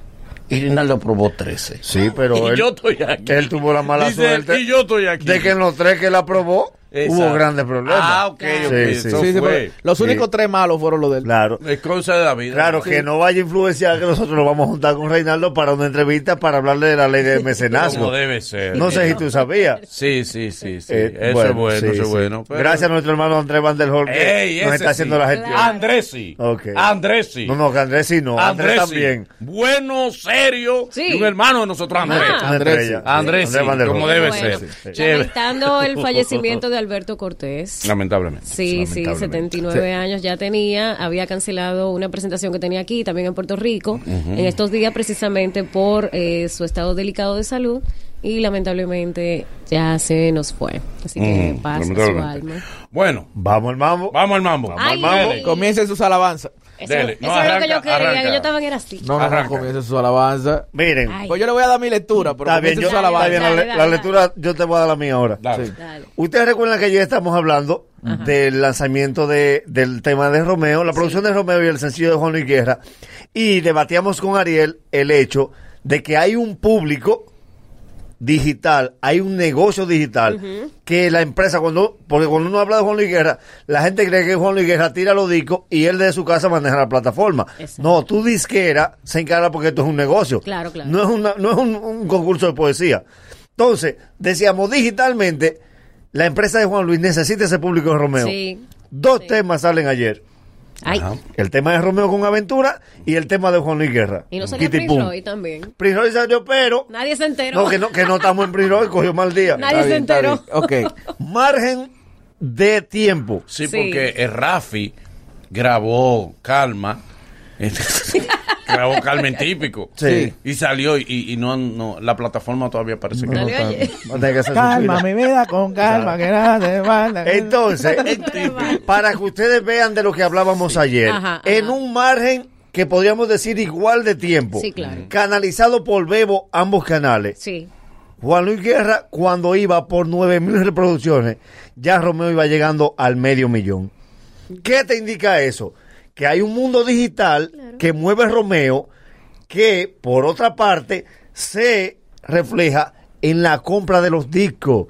S2: Y Rinaldo aprobó 13.
S3: Sí, pero <laughs>
S2: y
S3: él,
S2: yo estoy aquí.
S3: él tuvo la mala
S2: Dice
S3: suerte
S2: y yo estoy aquí.
S3: de que en los tres que él aprobó
S2: Exacto.
S3: hubo grandes problemas.
S2: Ah, ok, ok,
S3: Sí, sí.
S1: Sí,
S2: fue.
S1: los
S3: Sí.
S1: únicos tres malos fueron los de él.
S3: Claro.
S2: Es cosa de la vida.
S3: Claro, que no vaya a influenciar que nosotros nos vamos a juntar con Reinaldo para una entrevista para hablarle de la ley de mecenazgo.
S2: Como debe ser.
S3: No sé si tú sabías.
S2: Sí, sí, sí, sí.
S3: Eh,
S2: eso es bueno,
S3: sí,
S2: eso es
S3: sí.
S2: bueno. pero-
S3: Gracias a nuestro hermano Andrés Van der Hol que
S2: Ey,
S3: nos está haciendo la gestión.
S2: Andrés sí. Andrés sí.
S3: No, no, que Andrés sí no. Andrés,
S2: Andrés sí.
S3: también.
S2: Bueno, serio.
S4: Sí.
S2: Y un hermano de nosotros, Andrés.
S4: Ah.
S3: Andrés,
S1: Andrés.
S2: Andrés. Chévere.
S4: Lamentando el <laughs> fallecimiento de Alberto Cortés.
S2: Lamentablemente.
S4: Sí, sí, 79 años ya tenía. Había cancelado una presentación que tenía aquí, también en Puerto Rico, en estos días precisamente por eh, su estado delicado de salud. Y lamentablemente ya se nos fue. Así que
S2: Ujú,
S4: paz a su
S2: lamentablemente.
S4: alma.
S2: Bueno,
S3: Vamos al mambo.
S2: vamos al mambo.
S4: Ay,
S2: Dele.
S1: Comiencen sus alabanzas.
S4: Eso,
S2: Dele.
S4: eso
S2: No,
S4: es lo que yo quería,
S2: arranca.
S4: que yo también era así.
S1: No, no, no,
S2: Arranca.
S1: comiencen sus alabanzas.
S3: Miren,
S4: Ay.
S1: Pues yo le voy a dar mi lectura, pero
S3: está bien, yo, está bien, la,
S4: Dale,
S3: la
S4: dale,
S3: lectura yo te voy a dar la mía ahora.
S2: Dale.
S1: Sí.
S4: Dale.
S3: Ustedes recuerdan que ayer estamos hablando del lanzamiento de, del tema de Romeo, la producción de Romeo y el sencillo de Juan Luis Guerra, y debatíamos con Ariel el hecho de que hay un público digital, hay un negocio digital que la empresa, cuando porque cuando uno habla de Juan Luis Guerra, la gente cree que Juan Luis Guerra tira los discos y él de su casa maneja la plataforma.
S4: Exacto.
S3: No, tu disquera se encarga porque esto es un negocio.
S4: Claro, claro.
S3: No es, una- no es un, un concurso de poesía. Entonces, decíamos digitalmente, la empresa de Juan Luis necesita ese público de Romeo.
S4: Sí.
S3: Dos temas salen ayer.
S4: Ay.
S3: El tema de Romeo con Aventura y el tema de Juan Luis Guerra.
S4: Y no salió
S3: Kitty
S4: Prince
S3: Pum.
S4: Roy también.
S3: Prince Roy salió, pero...
S4: Nadie se enteró.
S3: No, que no, que no estamos en Prince Roy, cogió mal día.
S4: Nadie
S1: Está
S4: se
S1: bien, está
S4: enteró.
S1: bien. Ok. <laughs>
S3: Margen de tiempo.
S2: Sí,
S4: Sí.
S2: porque el Rafi grabó Calma. Grabó Calma en típico.
S3: Sí.
S2: Y salió y, y no, no, la plataforma todavía parece que no
S3: su
S1: Calma, mi vida, con calma, que nada te manda.
S3: Entonces, <laughs> para que ustedes vean de lo que hablábamos ayer,
S4: Ajá,
S3: en
S4: ajá.
S3: un margen que podríamos decir igual de tiempo,
S4: Sí, claro.
S3: canalizado por Bebo ambos canales.
S4: Sí.
S3: Juan Luis Guerra, cuando iba por 9 mil reproducciones, ya Romeo iba llegando al medio millón. ¿Qué te indica eso? Que hay un mundo digital que mueve Romeo, que por otra parte se refleja en la compra de los discos,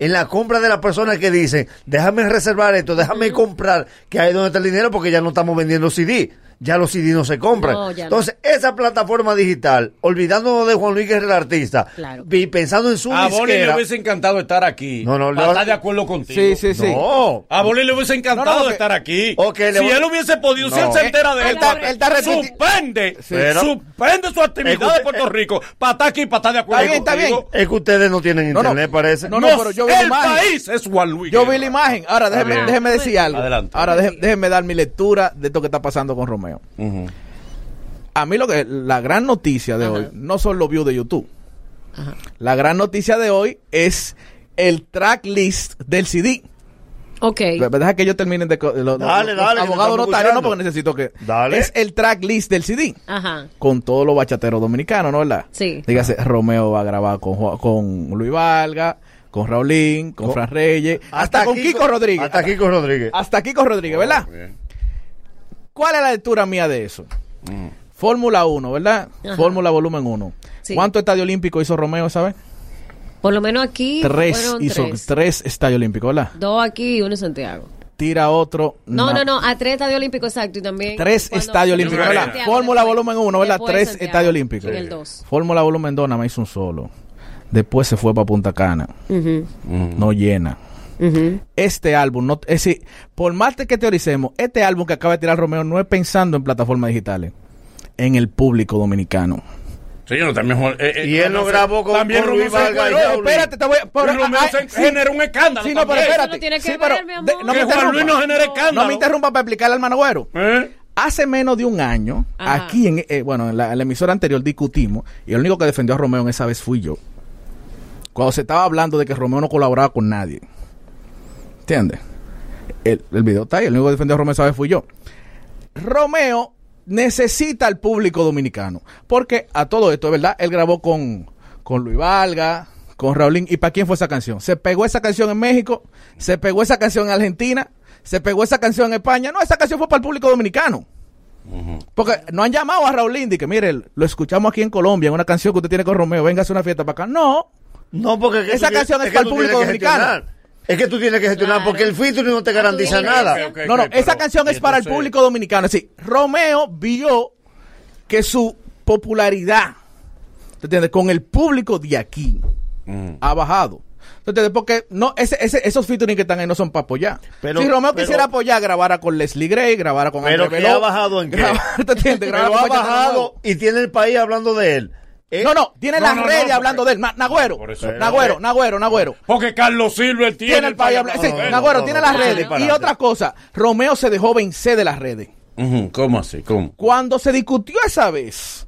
S3: en la compra de las personas que dicen, déjame reservar esto, déjame comprar, que ahí es donde está el dinero porque ya no estamos vendiendo CD. Ya los CD no se compran.
S4: No, ya no.
S3: Entonces, esa plataforma digital, olvidándonos de Juan Luis Guerra, el artista,
S4: Claro.
S3: y pensando en su
S2: A Boli le
S3: disquera,
S2: hubiese encantado estar aquí.
S3: No, no,
S2: para
S3: le-
S2: estar de acuerdo contigo.
S1: Sí, sí, sí.
S3: No.
S2: A Boli le hubiese encantado
S1: No, no, que-
S2: estar aquí. Si él hubiese podido, si él se entera de
S1: Él está- él está repiti-
S2: suspende,
S3: Pero-
S2: suspende su actividad
S3: Es que
S2: de Puerto Rico para estar aquí, para estar de acuerdo
S1: Está bien, está bien.
S3: es que ustedes no tienen
S1: No, no.
S3: internet, parece.
S1: No, no, pero yo vi la
S2: el
S1: imagen.
S2: país es Juan Luis.
S1: Yo vi la imagen. Ahora, déjeme, déjeme decir algo.
S2: Adelante.
S1: Ahora, déjeme, déjeme dar mi lectura de esto que está pasando con Romeo.
S2: Ujú.
S1: A mí lo que la gran noticia de hoy no son los views de YouTube. La gran noticia de hoy es el track list del CD.
S4: Ok.
S1: Deja que yo termine de lo-
S3: Dale, dale, estamos
S1: notarios no porque necesito que
S3: Dale.
S1: es el track list del CD
S4: Ajá.
S1: con todos los bachateros dominicanos, ¿no verdad?
S4: Sí.
S1: Dígase, Romeo va a grabar con, con Luis Valga, con Raulín, con Fran Reyes, hasta, con Kiko, Rodríguez.
S3: Hasta Kiko Rodríguez.
S1: Hasta Kiko Rodríguez, ¿verdad? ¿Cuál es la lectura mía de eso? Fórmula 1, ¿verdad?
S4: Ajá.
S1: Fórmula volumen 1.
S4: Sí.
S1: ¿Cuánto estadio olímpico hizo Romeo, sabes?
S4: Por lo menos aquí
S1: Tres hizo
S4: tres.
S1: tres estadios olímpicos, ¿verdad?
S4: Dos aquí y uno en Santiago.
S1: Tira otro.
S4: No, no, no, a tres estadios olímpicos exacto y también.
S1: Tres estadios olímpicos, ¿verdad?
S4: Santiago,
S1: Fórmula
S4: después-
S1: volumen 1, ¿verdad? Tres estadios olímpicos.
S4: En el dos.
S1: Fórmula volumen 2 nada más hizo un solo. Después se fue para Punta Cana.
S4: Ujú,
S1: No llena. Este álbum, no, es decir, por más que teoricemos, este álbum que acaba de tirar Romeo no es pensando en plataformas digitales, en el público dominicano.
S2: Señor, también Juan- eh, eh,
S3: Y él
S2: se-
S3: grabó con-
S2: también
S3: con
S2: Romeo
S3: Luis Vargas y
S2: encueró.
S3: Raúl.
S1: Espérate, te voy a... por-
S2: Romeo
S1: ah,
S2: se
S1: sí.
S2: generó un escándalo.
S1: Sí, no, pero
S2: también.
S1: espérate.
S4: Eso no tiene que
S1: Sí, pero
S4: mi amor.
S1: de- no me
S2: Que Juan
S1: interrumpa.
S2: Luis no escándalo.
S1: No me interrumpa para explicarle al Managüero.
S2: ¿Eh?
S1: Hace menos de un año,
S4: Ajá.
S1: aquí en, eh, bueno, en la, en la emisora anterior discutimos y el único que defendió a Romeo en esa vez fui yo. Cuando se estaba hablando de que Romeo no colaboraba con nadie. ¿Entiendes? El, el video está ahí, el único que defendió a Romeo esa vez fui yo. Romeo necesita al público dominicano. Porque a todo esto, ¿verdad? Él grabó con, con Luis Valga, con Raulín. ¿Y para quién fue esa canción? Se pegó esa canción en México, se pegó esa canción en Argentina, se pegó esa canción en España. No, esa canción fue para el público dominicano. Porque no han llamado a Raulín y que mire, lo escuchamos aquí en Colombia, en una canción que usted tiene con Romeo, venga a hacer una fiesta para acá. No,
S3: No, porque es que
S1: Esa canción es para el público dominicano.
S3: Es que tú tienes que gestionar
S4: Claro.
S3: porque el featuring no te garantiza
S4: tienes
S3: nada.
S1: no, no, esa canción es para el
S2: entonces-
S1: público dominicano. Es decir, Romeo vio que su popularidad, ¿te entiendes? Con el público de aquí
S2: Mm.
S1: ha bajado. ¿Entiendes? Porque no, ese, ese- esos featuring que están ahí no son para apoyar.
S3: Pero-
S1: si Romeo
S3: pero-
S1: quisiera apoyar, grabara con Leslie Gray, grabara con
S3: Pero
S1: André
S3: que ha
S1: Beló,
S3: bajado en qué? <laughs>
S1: grabara- ¿te entiendes? Grabara
S3: Pero ha bajado y tiene el país hablando de él. Eh,
S1: No, no, tiene
S2: No,
S1: las
S2: no,
S1: redes
S2: porque-
S1: hablando de él. Nagüero, Nagüero, Nagüero, Nagüero.
S2: Porque Carlos Silva él tiene,
S1: Tiene el país. Sí. Nagüero tiene las redes. Y otra cosa, Romeo se dejó vencer de las redes.
S2: ¿Cómo así? ¿Cómo?
S1: Cuando se discutió esa vez,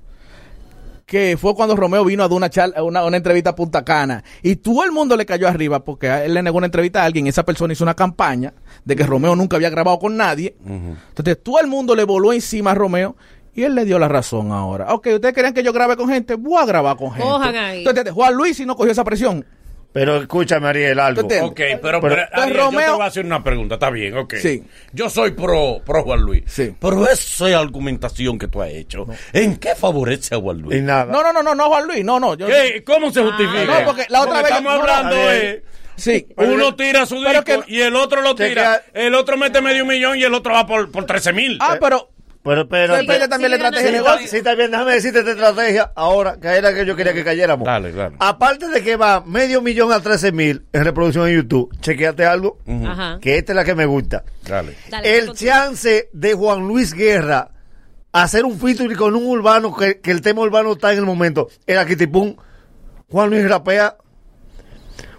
S1: que fue cuando Romeo vino a dar una, charla- una, una entrevista a Punta Cana, y todo el mundo le cayó arriba porque él le negó una entrevista a alguien, esa persona hizo una campaña de que Romeo nunca había grabado con nadie. Entonces todo el mundo le voló encima a Romeo. Y él le dio la razón ahora. Ok, ustedes querían que yo grabe con gente, voy a grabar con gente.
S4: Cojan ahí.
S1: Entonces, Juan Luis si no cogió esa presión.
S3: Pero escúchame, Ariel, algo.
S1: ¿Tú entiendes?
S2: Ok, pero,
S3: Pero-
S2: Ariel, yo te
S1: Romeo-
S2: voy a hacer una pregunta, está bien, ok.
S1: Sí.
S2: Yo soy pro, pro Juan Luis.
S1: Sí.
S2: Pero esa argumentación que tú has hecho, ¿en qué favorece a Juan Luis?
S3: Y nada.
S1: No, no, no, no, no, Juan Luis, no, no. Yo,
S2: ¿Qué? ¿Cómo se justifica?
S1: Ah, no, porque la otra vez-
S2: estamos hablando
S3: ver.
S2: es...
S1: Sí.
S2: Uno tira su disco
S1: que-
S2: y el otro lo tira.
S3: queda-
S2: El otro mete medio millón y el otro va por, por 13 mil.
S1: Ah, pero
S3: Pero, pero,
S1: depende
S3: pero-
S1: también la
S4: sigue
S1: estrategia de negocio.
S3: Sí, está bien, déjame decirte esta estrategia ahora, que era que yo quería que cayéramos.
S2: Dale, dale.
S3: Aparte de que va medio millón a 13 mil en reproducción en YouTube, chequeate algo,
S4: Ajá.
S3: que esta es la que me gusta.
S2: Dale.
S4: Dale,
S3: el chance de Juan Luis Guerra hacer un featuring con un urbano, que, que el tema urbano está en el momento, era Kitipum. Juan Luis rapea.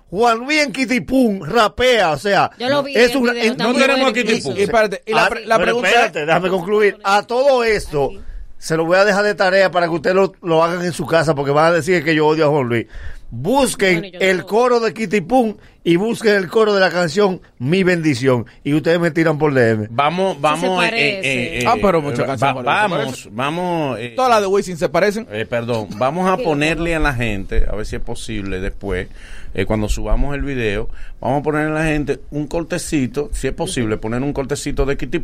S3: Juan Luis en Kitipum rapea, o sea,
S4: Yo lo vi
S3: es un,
S4: video,
S3: en-
S4: está
S2: no tenemos tipo.
S1: Y espérate, y la,
S3: Ah,
S1: pre- la
S3: pero
S1: pregunta
S3: espérate, déjame concluir. A todo esto, se lo voy a dejar de tarea para que ustedes lo, lo hagan en su casa, porque van a decir que yo odio a Juan Luis. Busquen
S4: Bueno,
S3: el coro de Kitty Pum y busquen el coro de la canción Mi Bendición. Y ustedes me tiran por DM.
S2: Vamos, vamos. eh,
S4: parece.
S2: eh, eh,
S1: Ah, pero muchas
S2: va-
S1: canciones
S2: va- Vamos, vamos. eh,
S1: todas las de Wisin se parecen.
S2: Eh, perdón, vamos a ponerle a la gente, a ver si es posible después, eh, cuando subamos el video, vamos a poner a la gente un cortecito, si es posible, poner un cortecito de Kitty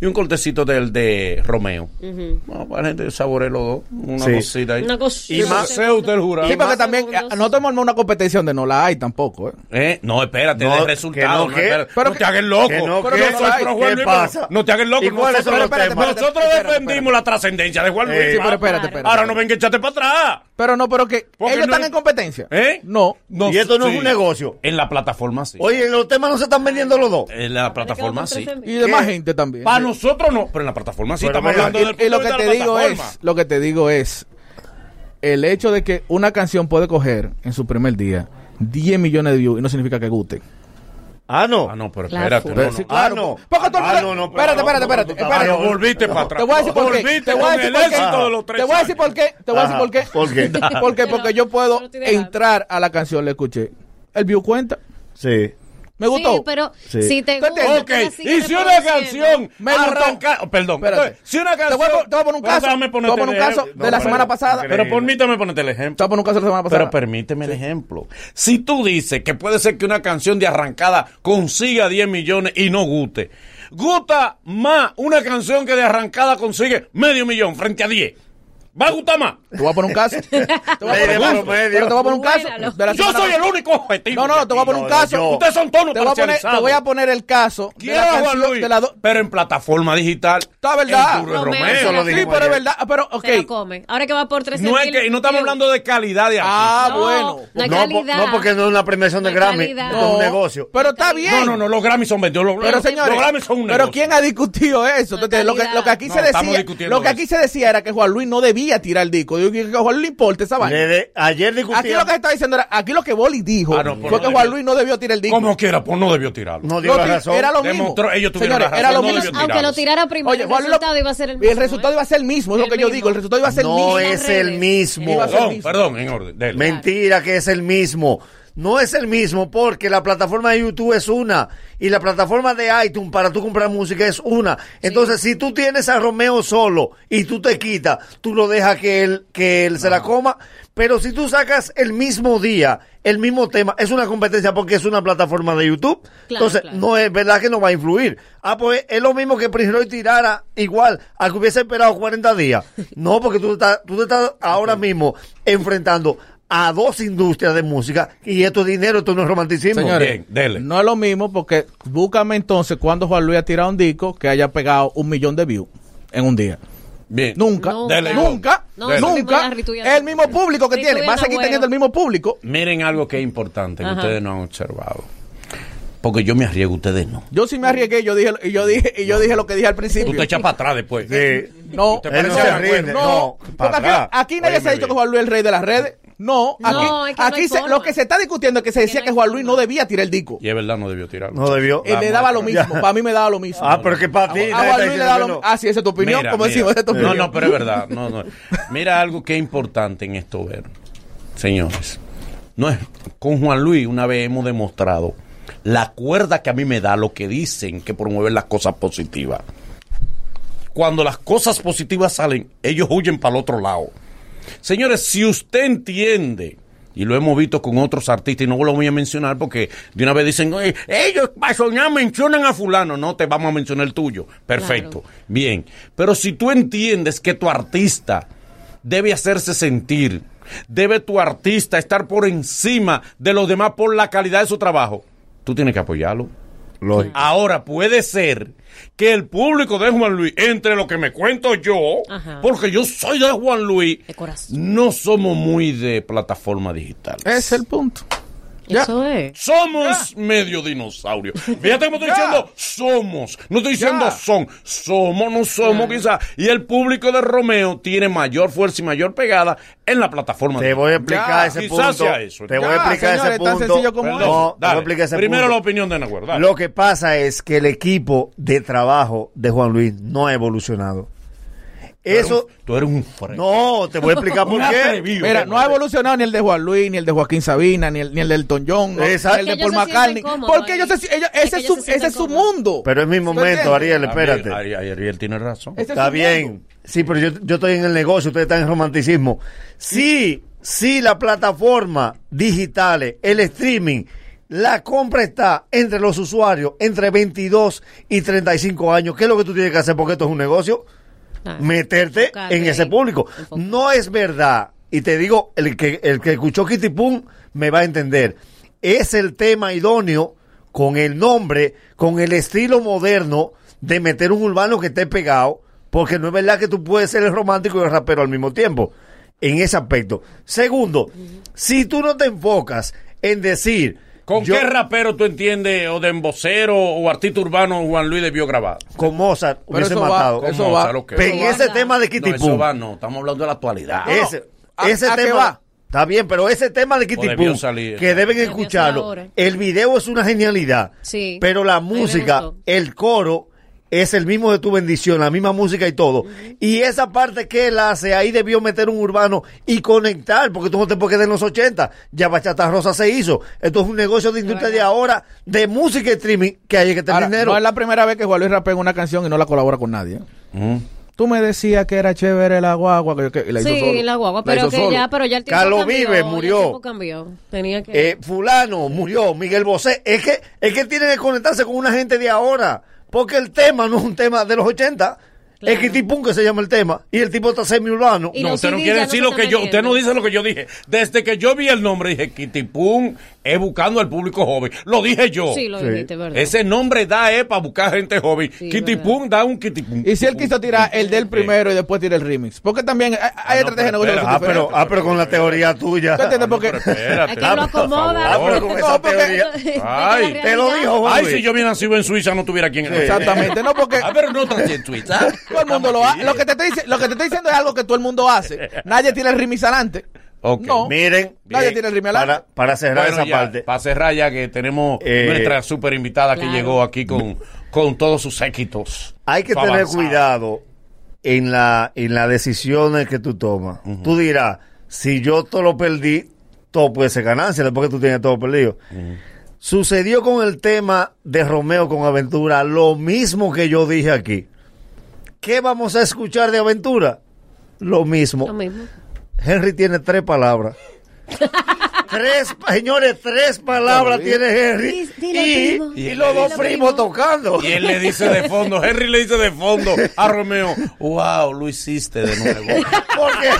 S2: y un cortecito del de Romeo.
S4: Uh
S2: -huh. bueno, para la gente saborear los dos, una
S3: sí.
S2: cosita ahí.
S4: Una cosita.
S2: Y más se usted el jurado.
S1: Sí, porque también no te una competición de no la hay tampoco. ¿eh?
S2: eh no, espérate,
S3: no,
S2: de resultado.
S3: No,
S2: no,
S3: pero,
S2: te hagas loco.
S3: Que no,
S2: pero no,
S3: ¿qué pasa?
S2: no te hagas loco. Nosotros,
S3: espérate, espérate,
S2: nosotros espérate, defendimos la trascendencia de Juan Luis.
S1: Sí, pero espérate, espérate.
S2: Ahora no ven que echate para atrás.
S1: Pero no, pero que ellos están en competencia.
S2: ¿Eh?
S1: No.
S3: Y esto no es un negocio.
S2: En la plataforma sí.
S3: Oye, los temas no se están vendiendo los dos.
S2: En la plataforma sí.
S1: Y demás gente también.
S2: Para nosotros no, pero en la plataforma sí. Estamos hablando del
S1: Y, lo que te digo es, lo que te digo es, el hecho de que una canción puede coger en su primer día 10 millones de views y no significa que guste.
S3: Ah, no.
S2: Ah, no, pero espérate. No, no.
S1: Sí, claro.
S3: Ah, no.
S1: Porque
S3: ah, no, no,
S1: espérate, espérate, espérate. espérate.
S2: volviste para atrás.
S1: Te voy a decir por qué. Te voy a decir por qué. Te voy a decir por qué. Te voy a decir por qué. Porque, porque yo puedo <laughs> entrar a la canción, le escuché. El view cuenta.
S3: Sí.
S1: Me gustó.
S4: Pero si te gusta.
S2: Ok, y si una canción
S1: me
S2: arranca. Oh, perdón,
S1: Espérate.
S2: si una canción.
S1: Te voy, a, poner un caso. Te voy a poner un caso de la semana pasada.
S2: Pero permítame ponerte el ejemplo.
S1: Te voy a poner un caso de la semana pasada.
S2: Pero permíteme el ejemplo. Si tú dices que puede ser que una canción de arrancada consiga 10 millones y no guste, gusta más una canción que de arrancada consigue medio millón frente a 10. ¿Va a gustar más?
S1: Te voy a poner un caso. <laughs> te voy a poner un caso. Pero te voy.
S2: Yo soy el único objetivo.
S1: No, no, te voy a poner un caso.
S2: Ustedes son tonos
S1: te voy, a poner, te voy a poner el caso. De la
S2: Luis? Pero en plataforma digital.
S1: Está verdad.
S4: Romeo, lo
S1: sí, pero es verdad. Pero, ok.
S4: Ahora que va por
S2: No y no estamos hablando de calidad de aquí.
S1: Ah, bueno.
S4: No, calidad,
S3: no, porque no es una premiación de Grammy. No, es un negocio.
S1: Pero está bien.
S2: No, no, no. Los Grammy son vendidos. Los,
S1: pero, señores,
S2: los Grammy son un negocio.
S1: Pero ¿quién ha discutido eso? Lo que aquí se decía. Lo que aquí se decía era que Juan Luis no debía tirar el disco yo que a Juan Luis le importe esa vaina.
S3: Ayer.
S1: Aquí lo que se estaba diciendo era, aquí lo que Boli dijo
S2: ah, no,
S1: fue
S2: no
S1: que Juan Luis no debió tirar el disco.
S2: Como quiera, pues no debió tirarlo.
S3: No dio
S1: no. Era lo mismo.
S2: Ellos tuvieron
S1: Señores,
S2: la
S1: era lo mismo.
S4: Aunque lo tirara primero,
S1: Oye,
S4: el resultado iba a ser el mismo.
S1: El resultado
S4: ¿eh?
S1: iba a ser el mismo, es lo que yo digo. El resultado iba a ser el mismo.
S4: No
S3: es el mismo.
S2: Perdón, perdón, en orden.
S3: Mentira que es el mismo no es el mismo porque la plataforma de YouTube es una y la plataforma de iTunes para tú comprar música es una. Entonces, si tú tienes a Romeo solo y tú te quitas, tú lo dejas que él, que él se la coma. Pero si tú sacas el mismo día, el mismo tema, es una competencia porque es una plataforma de YouTube. Entonces, no es verdad que no va a influir. Ah, pues es lo mismo que Prince Roy tirara igual al que hubiese esperado 40 días. <laughs> No, porque tú, estás, tú te estás ahora mismo enfrentando a dos industrias de música y esto dinero, esto no es romanticismo.
S1: Señores,
S2: Bien, dele.
S1: no es lo mismo porque búscame entonces cuando Juan Luis ha tirado un disco que haya pegado un millón de views en un día.
S2: Bien.
S1: Nunca,
S4: nunca, no,
S1: nunca.
S4: nunca
S1: el mismo público que tiene, va a seguir teniendo el mismo público.
S2: Miren algo que es importante que ustedes no han observado. Porque yo me arriesgo, ustedes no.
S1: Yo sí me arriesgué, yo dije, y yo dije, y yo dije lo que dije al principio.
S2: Tú te echas para atrás después.
S3: Sí.
S1: No,
S2: ¿Te
S3: no, se rinde,
S1: no,
S3: no
S1: aquí, nadie se ha dicho que Juan Luis es el rey de las redes. No, aquí, no,
S4: es que
S1: aquí se, lo que se está discutiendo es que se decía que, Juan Luis no debía tirar el disco.
S2: Y es verdad, no debió tirarlo.
S3: No debió.
S1: Le ah, daba lo mismo. para mí me daba lo mismo.
S3: Ah, pero que para ti.
S1: A, Juan Luis le daba lo mismo. Ah, sí, esa es tu opinión. Como decimos, esa es tu opinión.
S2: No, no, pero es verdad. No, no. Mira algo que es importante en esto ver, señores. No es, con Juan Luis una vez hemos demostrado la cuerda que a mí me da lo que dicen que promueven las cosas positivas. Cuando las cosas positivas salen, ellos huyen para el otro lado. Señores, si usted entiende, y lo hemos visto con otros artistas, y no lo voy a mencionar porque de una vez dicen, ellos para mencionan a fulano, no te vamos a mencionar el tuyo. Perfecto, bien. Pero si tú entiendes que tu artista debe hacerse sentir, debe tu artista estar por encima de los demás por la calidad de su trabajo, tú tienes que apoyarlo. Ahora puede ser que el público de Juan Luis, entre lo que me cuento yo, porque yo soy de Juan Luis, no somos muy de plataforma digital.
S1: Es el punto. ¿Ya?
S4: Eso es.
S2: Somos medio dinosaurio. Fíjate cómo estoy <laughs> diciendo somos. No estoy diciendo son. Somos, no somos quizás. Y el público de Romeo tiene mayor fuerza y mayor pegada en la plataforma.
S3: Te voy a explicar ese punto.
S2: Sea eso.
S3: Te voy a explicar ese punto.
S1: Tan sencillo como
S3: no, te voy a ese
S2: Primero la opinión de Nahuel.
S3: Lo que pasa es que el equipo de trabajo de Juan Luis no ha evolucionado. Eso.
S2: Tú eres, un fresco.
S3: No, te voy a explicar <laughs> por qué.
S1: Mira, no ha evolucionado ni el de Juan Luis, ni el de Joaquín Sabina, ni el, ni el de Elton John, ni el de Paul McCartney. Porque ellos, ellos ese,
S4: ellos
S1: su, ese es su mundo.
S3: Pero es mi momento, Ariel, espérate.
S2: Ariel, tiene razón.
S3: Está bien. Sí, pero yo, yo estoy en el negocio, ustedes están en romanticismo. Sí, sí, la plataforma digitales, el streaming. La compra está entre los usuarios entre 22 y 35 años. ¿Qué es lo que tú tienes que hacer? Porque esto es un negocio. Meterte en ese público. No es verdad. Y te digo, el que, el que escuchó Kitty Pum me va a entender. es el tema idóneo con el nombre, con el estilo moderno de meter un urbano que esté pegado, porque no es verdad que tú puedes ser el romántico y el rapero al mismo tiempo, en ese aspecto. Segundo, si tú no te enfocas en decir...
S2: ¿Con
S3: yo-
S2: qué rapero tú entiendes, o de embocero o artista urbano Juan Luis debió grabar?
S3: Con Mozart
S2: Pero
S3: hubiese
S2: eso va,
S3: matado.
S2: eso Con Mozart, va.
S3: Pero en
S2: Eso
S3: ese
S2: va.
S3: tema de Kitty
S2: No, eso va, no, estamos hablando de la actualidad.
S3: Ese,
S2: ¿A-
S3: ese
S2: a
S3: tema
S2: va?
S3: Está bien, pero ese tema de Kitty Pum,
S2: salir.
S3: que deben escucharlo. El video es una genialidad.
S4: Sí.
S3: Pero la música, el coro, es el mismo de tu bendición, la misma música y todo. Y esa parte que él hace, ahí debió meter un urbano y conectar, porque tú no te puedes quedar en los 80. Ya Bachata Rosa se hizo. Esto es un negocio de industria de ahora, de música y streaming, que hay que tener
S1: Ahora,
S3: dinero.
S1: no es la primera vez que Juan Luis rapea en una canción y no la colabora con nadie. Tú me decías que era chévere la guagua. Que, que- y la hizo
S4: Sí,
S1: solo.
S4: la guagua,
S1: La
S4: pero que
S1: solo.
S4: ya, pero ya el tiempo
S3: Carlos
S4: cambió,
S3: Vive murió.
S4: El tiempo cambió. Tenía que...
S3: Eh, fulano murió, Miguel Bosé. Es que, es que tiene que conectarse con una gente de ahora. Porque el tema no es un tema de los 80. Es Kitty Pum que se llama el tema. Y el tipo está semi-urbano.
S2: No, usted no quiere decir lo que yo, usted no dice lo que yo dije. Desde que yo vi el nombre dije Kitty Buscando al público joven. Lo dije yo.
S4: Sí, lo dijiste, ¿verdad?
S2: Ese nombre da es para buscar gente joven. Kitty Pum da un Kitty Pum.
S1: Y si él quiso tirar el del primero y después tira el remix. Porque también hay, hay estrategias de negocio
S3: Ah, pero, ah, pero con la teoría tuya.
S1: ¿Tú entiendes? Porque
S2: Espérate.
S4: Es que lo acomoda.
S3: Ah, pero con esa
S1: No, porque-
S3: teoría. <laughs>
S2: Ay,
S3: Te lo dijo, Juan
S2: Ay,
S3: Luis.
S2: si yo hubiera nacido en Suiza no tuviera quien
S1: Exactamente, no porque <laughs>
S2: A ver, no nací en Suiza. <laughs>
S1: todo el mundo lo hace. Lo que te estoy dici- lo que te estoy diciendo es algo que todo el mundo hace. Nadie tiene el remix adelante. No.
S3: Miren,
S1: Nadie
S3: bien,
S1: tiene el remix
S3: para, para cerrar
S2: Bueno,
S3: esa
S2: ya,
S3: parte.
S2: Para cerrar ya que tenemos
S3: Eh,
S2: nuestra super invitada que llegó aquí con, con todos sus séquitos.
S3: Hay que tener cuidado en la en las decisiones que tú tomas. Tú dirás, si yo todo lo perdí, todo puede ser ganancia después que tú tienes todo perdido. Sucedió con el tema de Romeo con Aventura lo mismo que yo dije aquí. ¿Qué vamos a escuchar de Aventura? Lo mismo.
S4: Lo mismo.
S3: Henry tiene tres palabras. <laughs> tres, señores, tres palabras tiene Henry. Y, los dos primos tocando.
S2: Y él le dice de fondo, Henry le dice de fondo a Romeo, wow, lo hiciste de nuevo.
S3: Porque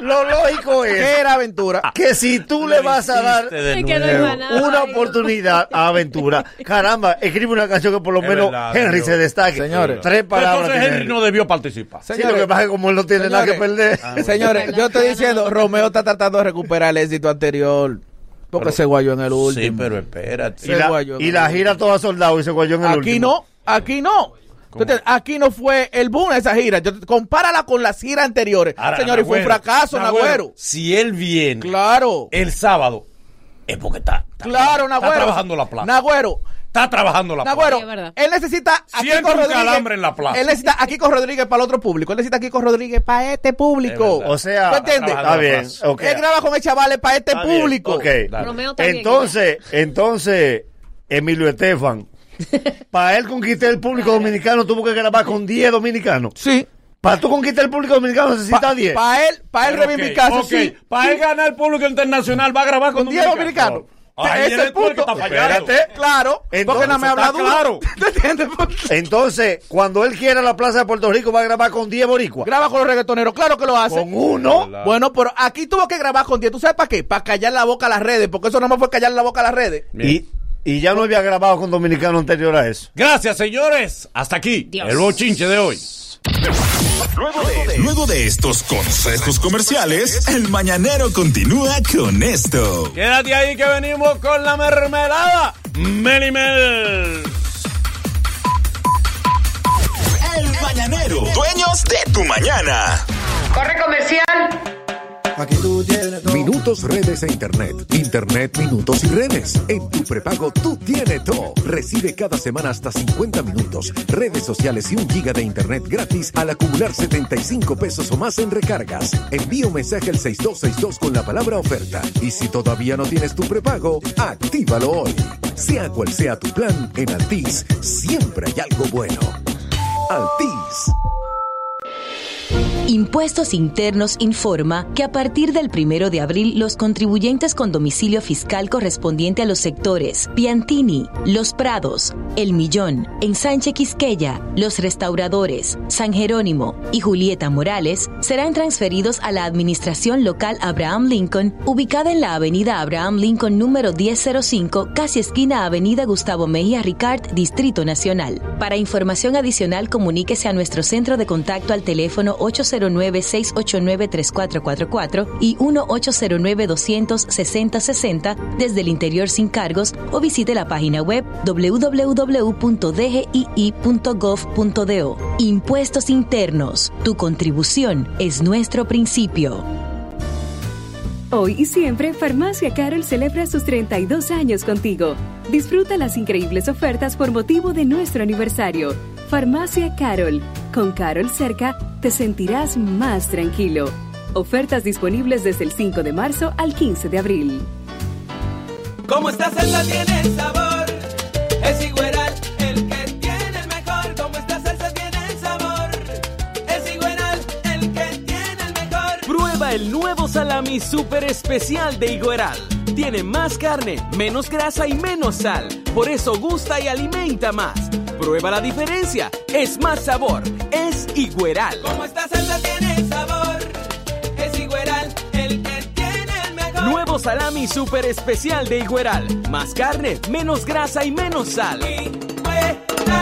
S3: lo lógico
S1: ¿Qué
S3: es
S1: era aventura?
S3: que si tú le vas a dar una oportunidad a Aventura, caramba, escribe una canción que por lo
S2: Es
S3: menos
S2: verdad,
S3: Henry se destaque.
S1: Señores.
S3: tres palabras.
S2: Entonces
S3: tiene
S2: Henry no debió participar.
S3: Sí, lo que pasa es que como él no tiene nada que perder.
S1: Señores, yo estoy diciendo, Romeo está tratando de recuperar el éxito anterior. Porque se guayó en el último.
S2: Sí, pero espérate.
S3: Y la, y la gira toda soldado y se guayó en el
S1: Aquí
S3: último.
S1: no, aquí no. ¿Tú entiendes? Aquí no fue el boom de esa gira. Yo, compárala con las giras anteriores.
S2: Ahora,
S1: Señores, fue un fracaso, Nagüero.
S2: Si él viene
S1: Claro,
S2: el sábado, es porque está, está-
S1: claro,
S2: está
S1: Nagüero.
S2: trabajando la plaza.
S1: Nagüero,
S2: está trabajando la plaza.
S1: Nagüero, él necesita a
S2: Siente
S1: Kiko
S2: un
S1: Rodríguez.
S2: calambre en la plaza.
S1: Él necesita a Kiko Rodríguez para el otro público. Él necesita a Kiko Rodríguez para este público.
S2: Es.
S3: O sea,
S1: ¿Tú entiendes?
S2: Está
S3: bien.
S2: plaza.
S3: ok.
S1: Él graba con el chavales para este
S3: Está bien,
S1: público.
S3: ok.
S2: Dale.
S4: Romeo también.
S3: Entonces, entonces, Emilio Estefan, <laughs> para él conquistar el público dominicano tuvo que grabar con 10 dominicanos.
S1: Sí.
S3: Para tú conquistar el público dominicano necesitas 10.
S1: Para él, para él reivindicarse,
S2: ok,
S1: sí.
S2: Para él ganar el público internacional va a grabar con,
S1: Con 10 dominicanos.
S2: Ahí
S1: Ese es el
S2: que
S1: punto.
S3: Espérate.
S1: Claro,
S3: Entonces,
S1: porque no me habla
S2: claro. <laughs>
S3: Entonces, cuando él quiera la plaza de Puerto Rico, va a grabar con 10 boricuas.
S1: Graba con los reggaetoneros, claro que lo hace.
S3: Con uno.
S1: Bueno, pero aquí tuvo que grabar con 10. ¿Tú sabes para qué? Para callar la boca a las redes, porque eso no más fue callar la boca a las redes.
S3: Y, y ya no había grabado con dominicano anterior a eso.
S2: Gracias, señores. Hasta aquí
S4: Dios.
S2: el bochinche de hoy.
S11: Luego de estos consejos comerciales, el mañanero continúa con esto.
S2: Quédate ahí que venimos con la mermelada. Melimel.
S11: El mañanero, dueños de tu mañana.
S12: Corre comercial.
S14: Minutos, redes e internet. Internet, minutos y redes. En tu prepago tú tienes todo. Recibe cada semana hasta 50 minutos, redes sociales y un giga de internet gratis al acumular 75 pesos o más en recargas. Envía un mensaje al 6262 con la palabra oferta. Y si todavía no tienes tu prepago, actívalo hoy. Sea cual sea tu plan, en Altis siempre hay algo bueno. Altis.
S15: Impuestos Internos informa que a partir del primero de abril los contribuyentes con domicilio fiscal correspondiente a los sectores Piantini, Los Prados, El Millón, Ensanche Quisqueya, Los Restauradores, San Jerónimo y Julieta Morales serán transferidos a la Administración Local Abraham Lincoln, ubicada en la Avenida Abraham Lincoln número 1005, casi esquina Avenida Gustavo Mejía Ricard, Distrito Nacional. Para información adicional, comuníquese a nuestro centro de contacto al teléfono 809-689-3444 y 1-809-260-60 desde el interior sin cargos o visite la página web www.dgii.gov.do. Impuestos internos. Tu contribución es nuestro principio. Hoy y siempre, Farmacia Carol celebra sus 32 años contigo. Disfruta las increíbles ofertas por motivo de nuestro aniversario. Farmacia Carol. Con Carol cerca, te sentirás más tranquilo. Ofertas disponibles desde el 5 de marzo al 15 de abril.
S18: Como esta salsa tiene sabor, es igual Prueba el nuevo salami super especial de Igueral. Tiene más carne, menos grasa y menos sal. Por eso gusta y alimenta más. Prueba la diferencia. Es más sabor. Es Igueral. Como esta salsa tiene sabor, es Igueral el que tiene el mejor. Nuevo salami super especial de Igueral. Más carne, menos grasa y menos sal.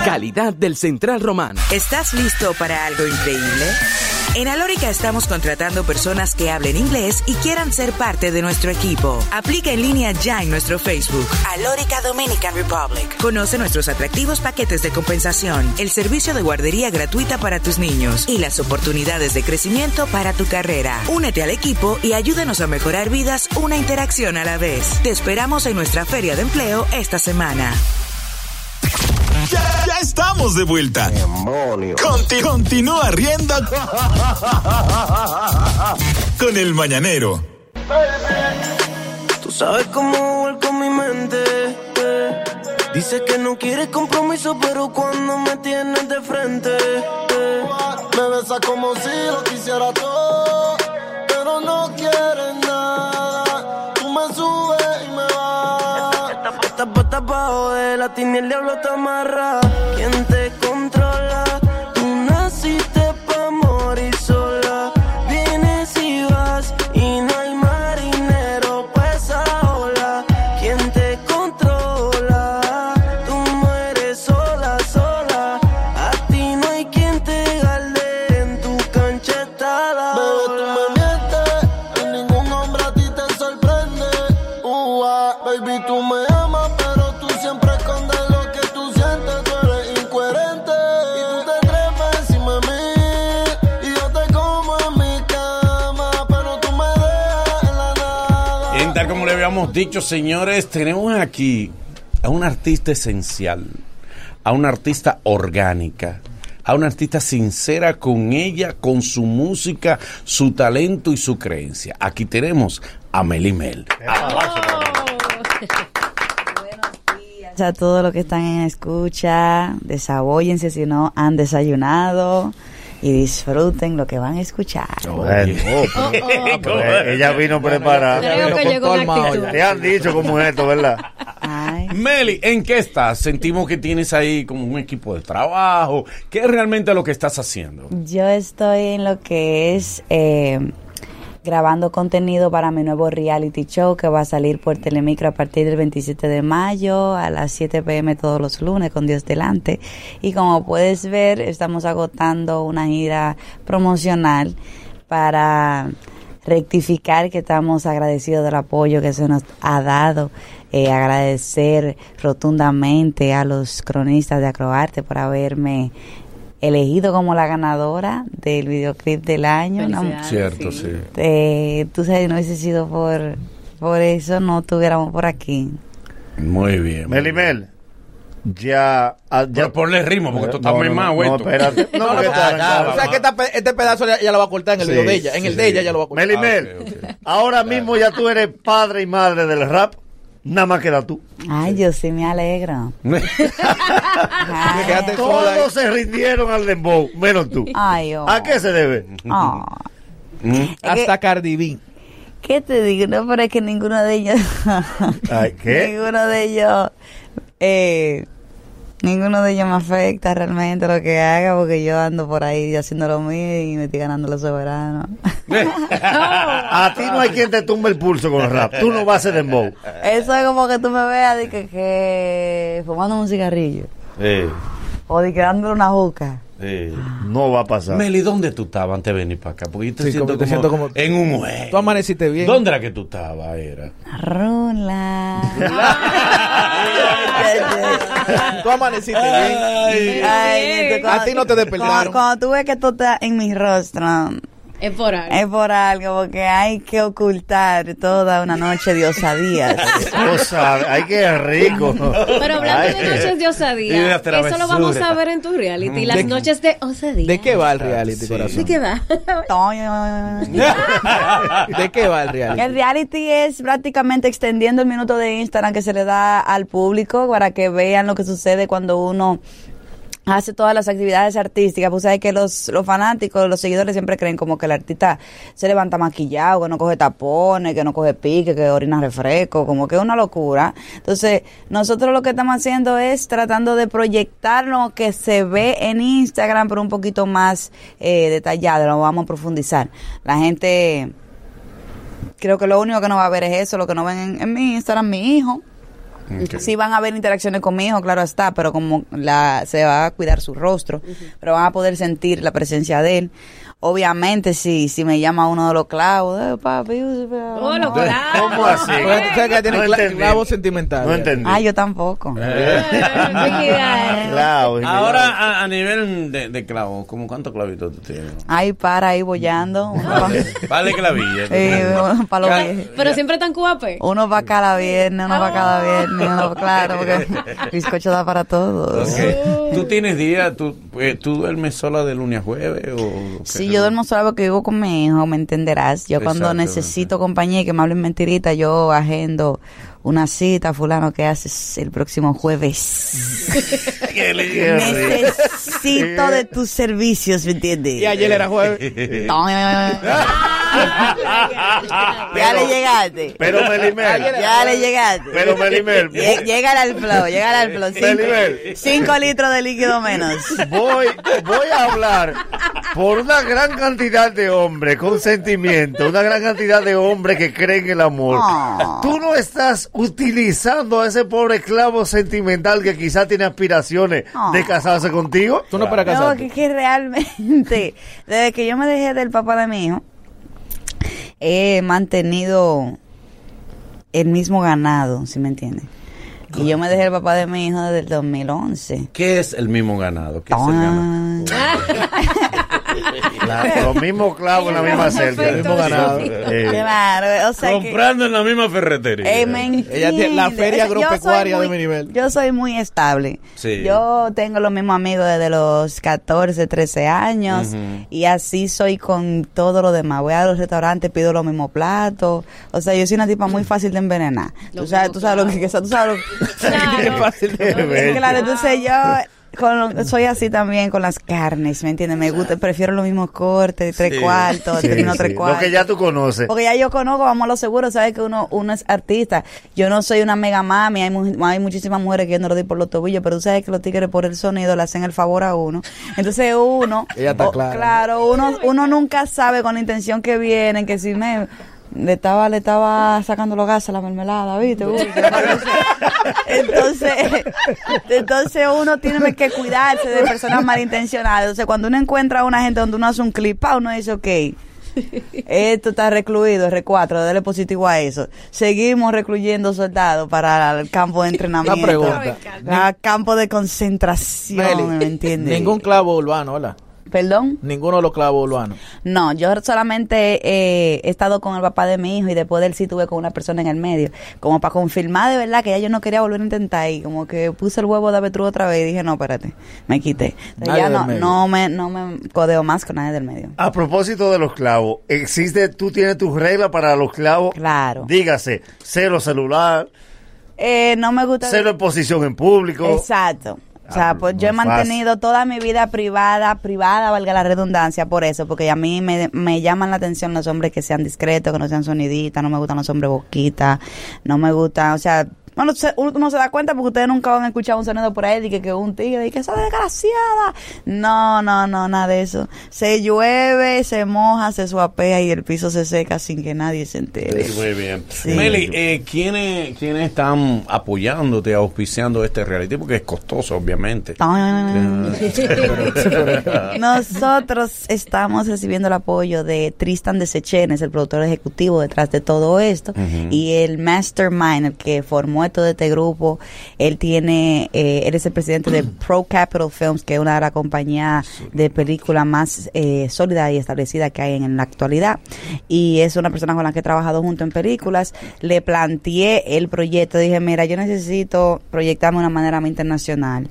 S18: Calidad del Central Romano.
S26: ¿Estás listo para algo increíble? En Alórica estamos contratando personas que hablen inglés y quieran ser parte de nuestro equipo. Aplica en línea ya en nuestro Facebook. Alórica Dominican Republic. Conoce nuestros atractivos paquetes de compensación, el servicio de guardería gratuita para tus niños y las oportunidades de crecimiento para tu carrera. Únete al equipo y ayúdanos a mejorar vidas una interacción a la vez. Te esperamos en nuestra feria de empleo esta semana.
S11: Estamos de vuelta. Conti- continúa riendo con el mañanero.
S21: Tú sabes cómo vuelco mi mente. eh. Dice que no quieres compromiso, pero cuando me tienes de frente, eh.
S23: Me besa como si lo quisiera todo, pero no quieres vas.
S21: Estás puesta pa' joder, la tiene el diablo te amarra. ¿Quién te controla?
S2: Habíamos dicho, señores, tenemos aquí a una artista esencial, a una artista orgánica, a una artista sincera con ella, con su música, su talento y su creencia. Aquí tenemos a Meli Mel. <laughs>
S30: a todos los que están en escucha, desabóyense si no han desayunado y disfruten lo que van a escuchar.
S3: Bueno, oh, pero- pero ella vino preparada.
S30: Creo que llegó.
S3: Te han dicho cómo es esto, ¿verdad?
S2: Meli, ¿en qué estás? Sentimos que tienes ahí como un equipo de trabajo. ¿Qué es realmente lo que estás haciendo?
S30: Yo estoy en lo que es eh, grabando contenido para mi nuevo reality show que va a salir por Telemicro a partir del 27 de mayo a las 7 pm todos los lunes con Dios delante. Y como puedes ver, estamos agotando una gira promocional para rectificar que estamos agradecidos del apoyo que se nos ha dado, eh, agradecer rotundamente a los cronistas de Acroarte por haberme elegido como la ganadora del videoclip del año.
S2: Cierto, sí.
S30: eh, tú sabes, no hubiese sido por, por eso, no estuviéramos por aquí.
S2: Muy bien.
S3: Meli Mel, ya, ah, ya
S2: Pero ponle ritmo, porque esto está muy mal,
S3: No, espérate. No,
S1: No, <laughs>
S3: porque
S1: no,
S3: está
S1: o sea que esta este pedazo ya, ya lo va a cortar en el
S3: Sí,
S1: video de ella. En el
S3: sí.
S1: de ella ya lo va a cortar.
S3: Meli Mel, ahora mismo ya tú eres padre y madre del rap. Nada más queda tú.
S30: Ay, yo sí me alegro. <laughs> Ay.
S3: Todos se rindieron al dembow, menos tú.
S30: Ay, oh.
S3: ¿A qué se debe?
S30: Oh.
S1: Hasta Cardi B.
S30: ¿Qué te digo? No, pero es que ninguno de ellos.
S3: Ay, ¿qué? <laughs>
S30: ninguno de ellos. Eh, ninguno de ellos me afecta realmente lo que haga, porque yo ando por ahí haciendo lo mío y me estoy ganando los soberanos. <laughs> <laughs>
S3: A ti no hay quien te tumbe el pulso con el rap. Tú no vas a hacer dembow.
S30: Eso es como que tú me veas de que, que fumando un cigarrillo
S2: Eh,
S30: o de que dándole una juca.
S3: No va a pasar.
S2: Meli, ¿dónde tú estabas antes de venir para acá? Porque yo te,
S1: Sí,
S2: siento,
S1: como- te
S2: como
S1: siento como-
S2: en un juego.
S1: Tú amaneciste bien.
S2: ¿Dónde era que tú estabas? Era.
S30: Rula. <laughs>
S1: Tú amaneciste bien.
S30: Ay, neta,
S1: A ti no te despertaron.
S30: Cuando, cuando tú ves que tú estás en mi rostro,
S4: Es por algo.
S30: es por algo, porque hay que ocultar toda una noche de osadías.
S3: O sea, ay, qué rico.
S4: Pero hablando
S3: Ay.
S4: de noches de
S2: de
S4: osadía, eso lo vamos a ver en tu reality. Las
S1: ¿De-
S4: noches de osadía.
S1: ¿De qué va el reality,
S4: ¿De
S1: corazón?
S4: qué va? <laughs>
S1: ¿De qué va el reality?
S30: El reality es prácticamente extendiendo el minuto de Instagram que se le da al público para que vean lo que sucede cuando uno hace todas las actividades artísticas. Pues sabes que los, los fanáticos, los seguidores siempre creen como que el artista se levanta maquillado, que no coge tapones, que no coge pique, que orina refresco, como que es una locura. Entonces, nosotros lo que estamos haciendo es tratando de proyectar lo que se ve en Instagram, pero un poquito más eh, detallado, lo vamos a profundizar. La gente creo que lo único que no va a ver es eso, lo que no ven en, en mi Instagram, mi hijo. Sí van a haber interacciones con mi hijo, claro está, pero como la se va a cuidar su rostro, pero van a poder sentir la presencia de él. Obviamente, si, si me llama uno de los clavos, eh, papi,
S4: Oh, los clavos.
S3: ¿Cómo así?
S1: Porque tú sabes que tiene
S3: No
S1: cla-
S3: entendí.
S1: clavo sentimental.
S3: No entendí.
S30: Ah, yo tampoco. <laughs>
S3: Claro,
S2: Ahora, a, a nivel de, de clavo, ¿cómo cuántos clavitos tú tienes?
S30: Ahí para, ahí bollando. Uno pa-
S2: Vale clavilla.
S30: Eh, uno para los viejos.
S4: Pero siempre tan cuape.
S30: Uno para cada viernes, uno para cada viernes, uno, claro, porque <laughs> bizcocho da para todos.
S2: Ok. ¿Tú tienes día, tú, eh, tú duermes sola de lunes a jueves? O,
S30: Si yo duermo sola porque vivo con mi hijo, me entenderás. Yo cuando necesito compañía y que me hablen mentiritas, yo agendo una cita, fulano, que haces el próximo jueves. <laughs> Necesito de tus servicios, ¿me entiendes?
S1: Y ayer era jueves. <laughs> <laughs>
S30: ya le llegaste.
S3: Pero Melimel.
S30: Ya le llegaste.
S3: Pero Melimel.
S30: Lle- Llega al flow, llega al flow. Cinco,
S3: Melimel.
S30: cinco litros de líquido menos.
S3: Voy, voy a hablar por una gran cantidad de hombres con sentimiento, una gran cantidad de hombres que creen en el amor.
S30: Ah.
S3: Tú no estás utilizando a ese pobre esclavo sentimental que quizás tiene aspiraciones
S30: Ah.
S3: de casarse contigo.
S1: Tú no para
S30: No,
S1: casarte.
S30: que, que realmente, desde que yo me dejé del papá de mi hijo, he mantenido el mismo ganado, ¿sí me entiendes? Y yo me dejé del papá de mi hijo desde el 2011.
S2: ¿Qué es el mismo ganado? ¿Qué es el ganado? <laughs>
S3: La- los mismos clavos en la misma celda.
S1: El mismo ganado.
S3: Eh,
S30: Claro, o sea que...
S2: Comprando en la misma ferretería.
S30: Eh, me
S1: Ella tiene la feria agropecuaria de mi nivel.
S30: Yo soy muy estable.
S2: Sí.
S30: Yo tengo los mismos amigos desde los 14, 13 años y así soy con todo lo demás. Voy a los restaurantes, pido los mismos platos. O sea, yo soy una tipa muy fácil de envenenar. Tú sabes, tú sabes lo que tú sabes lo que
S1: Qué <laughs> fácil de ver.
S30: Claro, entonces yo con- soy así también con las carnes, ¿me entiendes? Me gusta, prefiero los mismos cortes, tres
S3: Sí.
S30: cuartos,
S3: Sí,
S30: término
S3: sí,
S30: tres
S3: Lo
S30: cuartos.
S3: que ya tú conoces.
S30: Porque ya yo conozco, vamos a lo seguro, sabes que uno, uno es artista. Yo no soy una mega mami, hay, hay muchísimas mujeres que yo no lo di por los tobillos, pero tú sabes que los tigres por el sonido le hacen el favor a uno. Entonces uno,
S1: Ella está
S30: o-
S1: clara.
S30: claro, uno, uno nunca sabe con la intención que vienen, que si me le estaba, le estaba sacando los gases a la mermelada, ¿viste? Uy, entonces, entonces uno tiene que cuidarse de personas malintencionadas. Entonces, cuando uno encuentra a una gente donde uno hace un clip, uno dice, ok, esto está recluido, R4, dale positivo a eso. Seguimos recluyendo soldados para el campo de entrenamiento.
S1: Una pregunta.
S30: A campo de concentración,
S1: Meli,
S30: ¿me entiendes?
S1: Ningún clavo urbano, ¿verdad?
S30: ¿Perdón?
S1: Ninguno de los clavos urbanos.
S30: No, yo solamente eh, he estado con el papá de mi hijo y después de él sí tuve con una persona en el medio. Como para confirmar de verdad que ya yo no quería volver a intentar y como que puse el huevo de avestruz otra vez y dije, no, espérate, me quité. Entonces, ya no, me, no me codeo más con nadie del medio.
S3: A propósito de los clavos, existe, tú tienes tus reglas para los clavos.
S30: Claro.
S3: Dígase, cero celular,
S30: Eh, no me gusta.
S3: Cero exposición en público.
S30: Exacto. O sea, pues yo he mantenido toda mi vida privada, privada, valga la redundancia, por eso, porque a mí me, me llaman la atención los hombres que sean discretos, que no sean soniditas, no me gustan los hombres boquitas, no me gusta, o sea, bueno, uno se da cuenta porque ustedes nunca han escuchado un sonido por ahí de que, que un tigre, y que esa desgraciada. No, no, no, nada de eso. Se llueve, se moja, se suapea y el piso se seca sin que nadie se entere.
S2: Muy bien.
S30: Sí.
S2: Meli, eh, ¿quiénes, ¿quiénes están apoyándote, auspiciando este reality? Porque es costoso, obviamente. <laughs>
S30: Nosotros estamos recibiendo el apoyo de Tristan de Sechenes, el productor ejecutivo detrás de todo esto, y el mastermind, el que formó todo este grupo. Él tiene, eh, él es el presidente de <clears throat> Pro Capital Films, que es una de las compañías de película más eh, sólida y establecida que hay en, la actualidad. Y es una persona con la que he trabajado junto en películas. Le planteé el proyecto, dije, mira, yo necesito proyectarme de una manera más internacional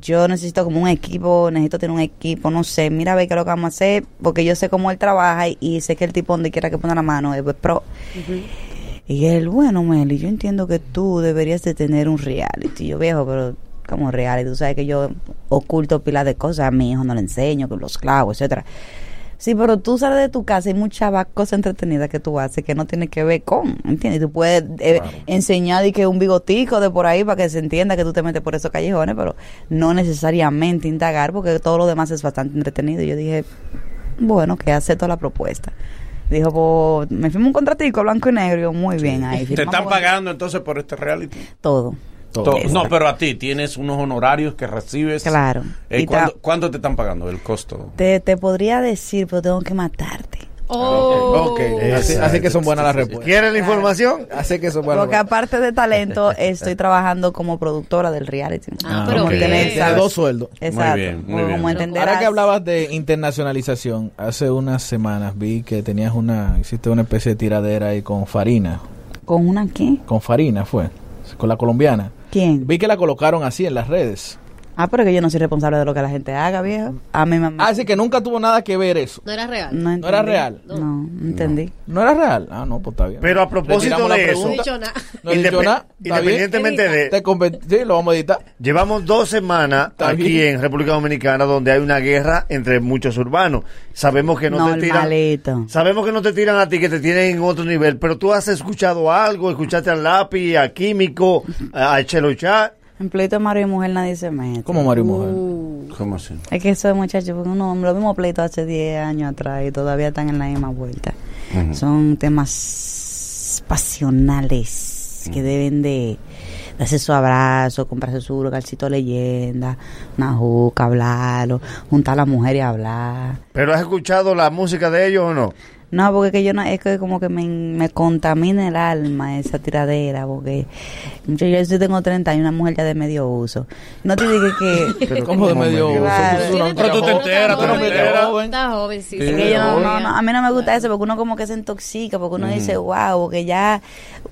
S30: yo necesito como un equipo, necesito tener un equipo, no sé, mira a ver qué es lo que vamos a hacer, porque yo sé cómo él trabaja y, y sé que el tipo donde quiera que ponga la mano es pro. Y él, bueno, Meli, yo entiendo que tú deberías de tener un reality. Yo viejo, pero como reality, tú sabes que yo oculto pila de cosas, a mi hijo no le enseño, con los clavos, etcétera. Sí, pero tú sales de tu casa y muchas cosas entretenidas que tú haces que no tiene que ver con, ¿entiendes? Tú puedes eh, enseñar y que un bigotico de por ahí para que se entienda que tú te metes por esos callejones, pero no necesariamente indagar porque todo lo demás es bastante entretenido. Y yo dije, bueno, que acepto la propuesta. Dijo, pues me firmo un contratico blanco y negro. Y yo, muy bien, ahí
S2: ¿Te están pagando entonces por este reality?
S30: todo.
S2: To- No, pero a ti, ¿tienes unos honorarios que recibes?
S30: Claro.
S2: Eh,
S30: Y
S2: ¿cuánto,
S30: tra-
S2: cuánto te están pagando el costo?
S30: Te, te podría decir, pero tengo que matarte.
S1: Ok, así, así que son buenas las respuestas.
S3: ¿Quieres la información?
S1: Así que son buenas
S30: Porque aparte de talento, estoy trabajando como productora del reality.
S1: Ah,
S30: Como
S1: ok.
S30: tener,
S1: Tiene
S30: ¿sabes?
S1: dos sueldos.
S30: Exacto. Como- como
S1: Ahora que hablabas de internacionalización, hace unas semanas vi que tenías una, hiciste una especie de tiradera ahí con Farina.
S30: ¿Con una qué?
S1: Con Farina fue, con la colombiana.
S30: ¿Quién?
S1: Vi que la colocaron así en las redes.
S30: Ah, pero que yo no soy responsable de lo que la gente haga, viejo. A mi mamá.
S1: Así que nunca tuvo nada que ver eso.
S4: No era real.
S30: No,
S1: No era real.
S30: No, no entendí.
S1: ¿No era real? Ah, no, pues está bien.
S3: Pero a propósito de eso,
S1: pregunta.
S4: No he dicho nada.
S1: No he dicho nada.
S3: Independientemente de-
S1: Te sí, lo vamos a editar.
S3: Llevamos dos semanas
S1: Está
S3: aquí
S1: bien.
S3: en República Dominicana donde hay una guerra entre muchos urbanos. Sabemos que no te tiran. Sabemos que no te tiran a ti, que te tienen en otro nivel, pero tú has escuchado algo, escuchaste al lápiz, a Químico, a a Chelo Chat.
S30: En pleito de Mario y mujer nadie se mete.
S1: ¿Cómo Mario y mujer?
S30: Uh.
S2: ¿Cómo así?
S30: Es que esos muchachos, porque uno, lo mismo pleito hace 10 años atrás y todavía están en la misma vuelta. Son temas pasionales que deben de darse su abrazo, comprarse su lugarcito de leyenda, una juca, hablarlo, juntar a la mujer y hablar.
S3: ¿Pero has escuchado la música de ellos o no?
S30: No, porque que yo no, es que como que me, me contamina el alma esa tiradera, porque yo, yo sí tengo 30 y una mujer ya de medio uso. No te digo que... <laughs>
S1: Pero ¿Cómo de medio uso?
S2: Pero tú te enteras, tú no te enteras.
S4: Está joven, sí.
S30: Es que yo no, no, no, a mí no me gusta eso porque uno como que se intoxica, porque uno dice, wow, porque ya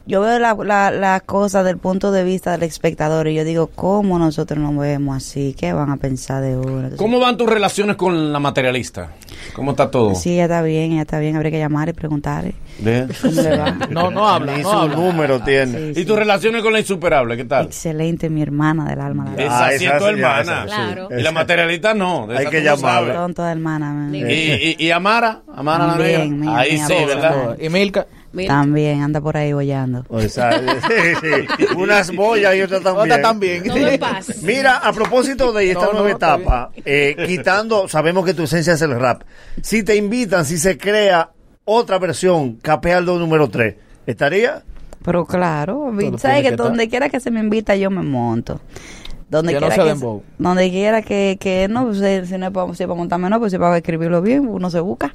S30: yo veo la, la, la cosa del punto de vista del espectador y yo digo, ¿cómo nosotros nos vemos así? ¿Qué van a pensar de uno? Entonces,
S2: ¿Cómo van tus relaciones con la materialista? ¿Cómo está todo?
S30: Sí, ya está bien, ya está bien, habría que llamar y preguntarle.
S2: ¿Ve?
S30: ¿Cómo le va? <laughs>
S1: No, no habla,
S3: Ni
S1: no
S3: su
S1: habla.
S3: número tiene.
S2: ¿Y tus relaciones con la insuperable? ¿Qué tal?
S30: Excelente, mi hermana del alma. la verdad.
S2: Esa
S3: Ah,
S2: sí
S3: esa
S2: es tu hermana.
S3: esa sí.
S4: Claro.
S2: Y la materialista no. de
S3: Hay que llamarla.
S30: Son toda hermana. man.
S2: ¿Y, y, y Amara? ¿Amara la
S30: mía,
S2: Ahí
S30: mía,
S2: sí, ¿verdad?
S1: Y Milka.
S30: También anda por ahí bollando.
S3: O <laughs> sea, sí, sí. <laughs> Unas boyas y otras también.
S1: Otra también.
S4: Todo en paz.
S3: Mira, a propósito de esta
S1: No,
S3: nueva etapa, eh, quitando, sabemos que tu esencia es el rap. Si te invitan, si se crea otra versión, Capealdo número 3, ¿estaría?
S30: Pero claro, sabes que
S1: que
S30: donde quiera que se me invita yo me monto. Donde
S1: no
S30: quiera que donde quiera que, que no, pues, eh, si no es para, si es para montarme no, pues si es para escribirlo bien, uno se busca.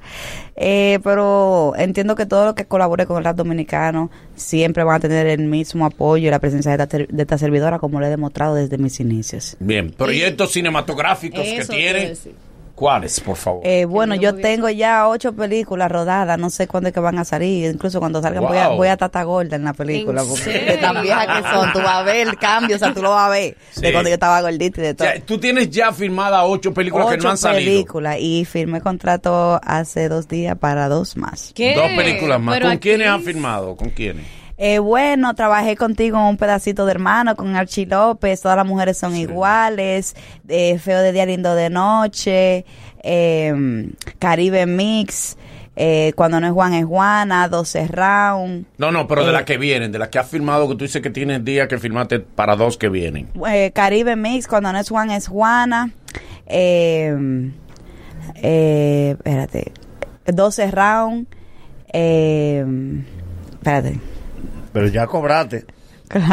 S30: Eh, pero entiendo que todo lo que colabore con el rap dominicano siempre van a tener el mismo apoyo y la presencia de esta, de esta servidora como lo he demostrado desde mis inicios.
S2: Bien, proyectos cinematográficos que tiene. ¿Cuáles, por favor?
S30: Eh, bueno, yo tengo ya ocho películas rodadas, no sé cuándo es que van a salir, incluso cuando salgan voy, a, voy a tata gorda en la película,
S4: ¿En
S30: porque
S4: serio?
S30: de tan vieja que son, tú vas a ver el cambio, o sea, tú lo vas a ver,
S2: Sí.
S30: de cuando yo estaba gordita y de
S2: O
S30: todo.
S2: sea, tú tienes ya firmada ocho películas que no han salido.
S30: películas y firmé contrato hace dos días para dos más.
S4: ¿Qué?
S2: Dos películas más.
S4: Pero
S2: ¿Con quiénes han firmado? ¿Con quiénes?
S30: Eh, bueno, trabajé contigo en un pedacito de hermano con Archie López, todas las mujeres son iguales, eh, Feo de día, lindo de noche, eh, Caribe Mix, eh, cuando no es Juan es Juana, 12 round,
S2: No, no, pero de
S30: Eh.
S2: las que vienen, de las que has firmado, que tú dices que tienes días que firmaste para dos que vienen.
S30: eh, Caribe Mix, cuando no es Juan es Juana, eh, eh, espérate, 12 round, eh, espérate.
S3: Pero ya cobraste.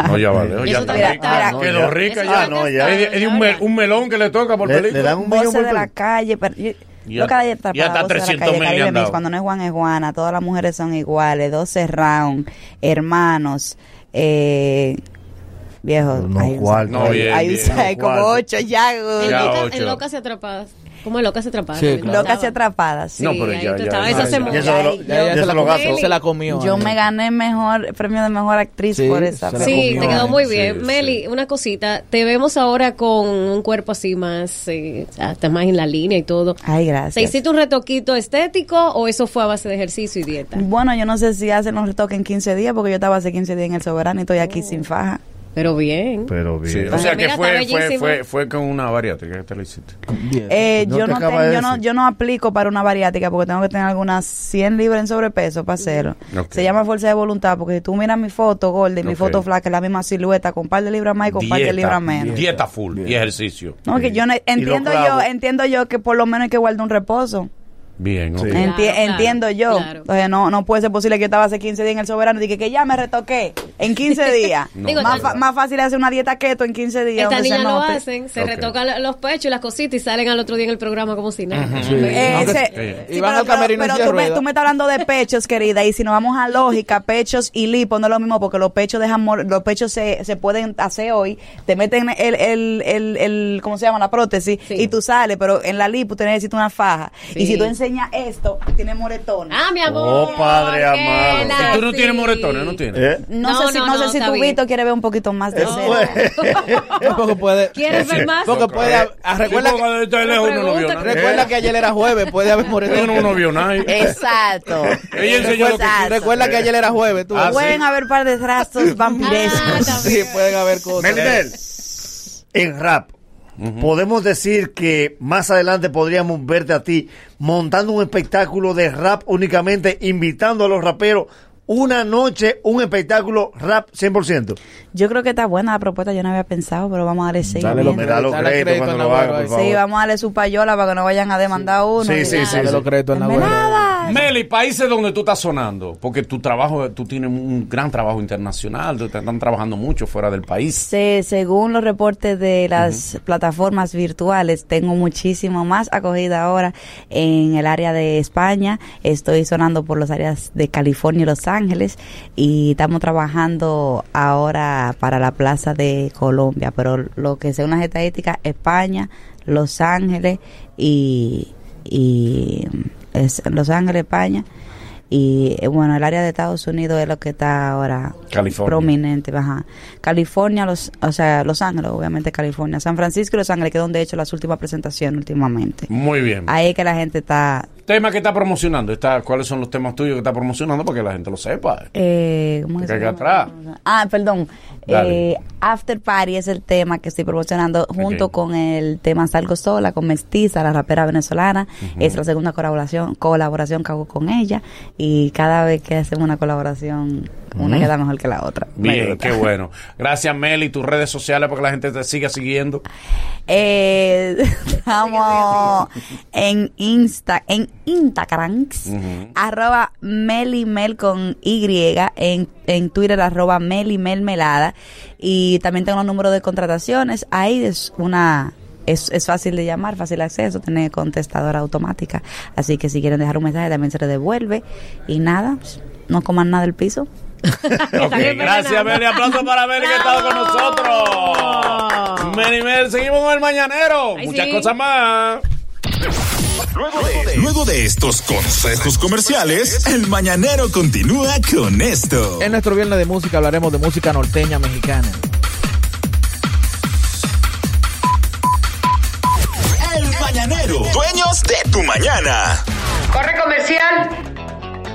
S2: No, ya vale.
S30: Eso
S2: Ya
S30: está
S2: está
S30: bien,
S2: rica. Quedó
S30: ya.
S2: rica
S30: Eso
S2: ya.
S30: ya
S2: No,
S30: está,
S2: Es, de- es de un, mel- un melón que le toca por
S3: Le- le
S2: película.
S3: dan un millón por
S30: de la calle, pero yo-
S2: Y
S30: loca de
S2: ya- hasta
S30: voces de la
S2: 300
S30: calle,
S2: mil le
S30: cuando no es Juan es Juana, todas las mujeres son iguales, 12 round, hermanos, eh, viejo,
S3: No,
S30: hay,
S3: ¿cuál?
S2: No, bien,
S30: hay,
S2: bien.
S30: hay como
S3: ¿Cuál?
S30: ocho ya,
S2: Ya,
S4: en locas y atrapadas. ¿Cómo en locas atrapadas?
S1: Sí, claro.
S30: locas y atrapadas.
S4: Sí,
S2: No, pero
S4: ahí
S2: ya,
S4: se
S3: lo-
S1: la comió,
S3: gasto.
S1: se la comió.
S30: Yo me gané mejor el premio de mejor actriz
S1: Sí,
S30: por esa
S4: Sí,
S1: comió,
S4: te quedó muy bien.
S2: sí.
S4: Meli, una cosita. Te vemos ahora con un cuerpo así más, eh, hasta más en la línea y todo.
S30: Ay,
S4: ¿Te
S30: gracias.
S4: hiciste un retoquito estético o eso fue a base de ejercicio y dieta?
S30: Bueno, yo no sé si hacen los retoques en 15 días, porque yo estaba hace 15 días en el Soberano y estoy aquí
S4: Oh.
S30: sin faja.
S4: Pero bien.
S3: Pero
S2: Sí,
S3: bien.
S2: o sea que
S4: Mira,
S2: fue, fue, fue, fue con una bariátrica que te lo hiciste.
S1: Bien.
S30: Eh,
S3: No
S30: yo,
S3: te
S30: no
S3: de
S30: yo, no, yo no aplico para una bariátrica porque tengo que tener algunas 100 libras en sobrepeso para hacerlo.
S2: Ok.
S30: Se llama fuerza de voluntad porque si tú miras mi foto gorda y mi foto flaca, es la misma silueta con un par de libras más y con un par de libras menos.
S2: dieta full y ejercicio.
S30: No, que yo no- entiendo yo, entiendo yo que por lo menos hay que guardar un reposo.
S2: Bien, ok.
S3: Sí.
S30: Enti-
S4: Claro, claro,
S30: entiendo yo.
S4: claro.
S30: Entonces no, no puede ser posible que yo estaba hace 15 días en el soberano y dije que ya me retoqué en 15 días.
S2: No. <laughs>
S4: Digo,
S30: más, fa- más fácil hacer una dieta keto en 15 días.
S4: Estas niñas lo hacen, se retocan los pechos y las cositas y salen al otro día en el programa como si nada.
S1: Sí.
S30: Eh, sí, pero, tú, me, tú me estás hablando de pechos, querida, y si nos vamos a lógica, pechos y lipo no es lo mismo porque los pechos dejan los pechos se, se pueden hacer hoy, te meten el, el, el, el ¿cómo se llama? La prótesis
S4: Sí.
S30: y tú sales, pero en la lipo tú necesitas una faja.
S4: Sí.
S30: Y si tú enseñas esto, tienes moretones.
S4: Ah, mi amor.
S3: Oh, padre amado.
S2: ¿Y tú no tienes moretones? ¿No tienes?
S3: ¿Eh?
S30: No,
S4: No,
S30: sé si,
S4: no,
S30: sé si tu. Vito quiere ver un poquito más de cerca.
S1: No, porque puede.
S4: ¿Quieres ver más?
S1: Porque puede. recuerda, que,
S2: desde lejos uno no vio
S4: Pregunta,
S2: nada.
S1: recuerda que ayer era jueves, puede haber moretones.
S2: no, no vio nada.
S30: Exacto.
S2: Ella enseñó lo que.
S1: Recuerda que ayer era jueves, tú.
S2: Ah, sí.
S30: Pueden haber par de rastros vampirescos.
S4: Ah,
S1: Sí, pueden haber cosas.
S3: En rap, podemos decir que más adelante podríamos verte a ti montando un espectáculo de rap únicamente, invitando a los raperos una noche, un espectáculo rap 100%.
S30: Yo creo que está buena la propuesta, yo no había pensado, pero vamos a darle
S1: Dale
S30: seguimiento.
S3: Me da los
S1: Dale
S3: créditos
S1: crédito
S3: cuando lo haga, por.
S30: Sí, vamos a darle su payola para que no vayan a demandar a uno.
S3: Sí,
S30: y
S3: sí, sí,
S1: Dale
S3: sí.
S1: los créditos en la.
S2: Meli, países donde tú estás sonando, porque tu trabajo, tú tienes un gran trabajo internacional, te están trabajando mucho fuera del país.
S30: Se- según los reportes de las plataformas virtuales, tengo muchísimo más acogida ahora en el área de España. Estoy sonando por las áreas de California y Los Ángeles y estamos trabajando ahora para la Plaza de Colombia. Pero lo que según las estadísticas, España, Los Ángeles y, y es Los Ángeles, España. Y eh, bueno, el área de Estados Unidos es lo que está ahora
S2: California.
S30: prominente. Ajá. California, los, o sea, Los Ángeles, obviamente California. San Francisco y Los Ángeles, que es donde he hecho las últimas presentaciones últimamente.
S2: Muy bien.
S30: Ahí es que la gente está...
S2: Tema que está promocionando, está, ¿cuáles son los temas tuyos que está promocionando para que la gente lo sepa?
S30: Eh, ¿cómo
S2: Que
S30: se llama?
S2: atrás.
S30: Ah, perdón. Eh, After Party es el tema que estoy promocionando junto con el tema Salgo Sola, con Mestiza, la rapera venezolana. Es la segunda colaboración, colaboración que hago con ella. Y cada vez que hacemos una colaboración, una queda mejor que la otra.
S2: Bien, qué bueno. Gracias, Meli, tus redes sociales para que la gente te siga siguiendo.
S30: Eh, <laughs> estamos en Insta, en Instagram, arroba melimel con Y, en, en Twitter arroba melimelmelada y también tengo los números de contrataciones, ahí es una... Es, es fácil de llamar, fácil acceso, tiene contestadora automática. Así que si quieren dejar un mensaje también se le devuelve. Y nada, pues, no coman nada del piso. <laughs>
S2: Ok, gracias, Meli. Aplauso para Meli que ha estado con nosotros. Meli, Meli, seguimos con el mañanero.
S4: Ay,
S2: Muchas
S4: sí.
S2: cosas más.
S11: Luego de, luego de estos consejos comerciales, el mañanero continúa con esto.
S1: En nuestro viernes de música hablaremos de música norteña mexicana.
S11: El mañanero, dueños de tu mañana.
S12: Corre comercial.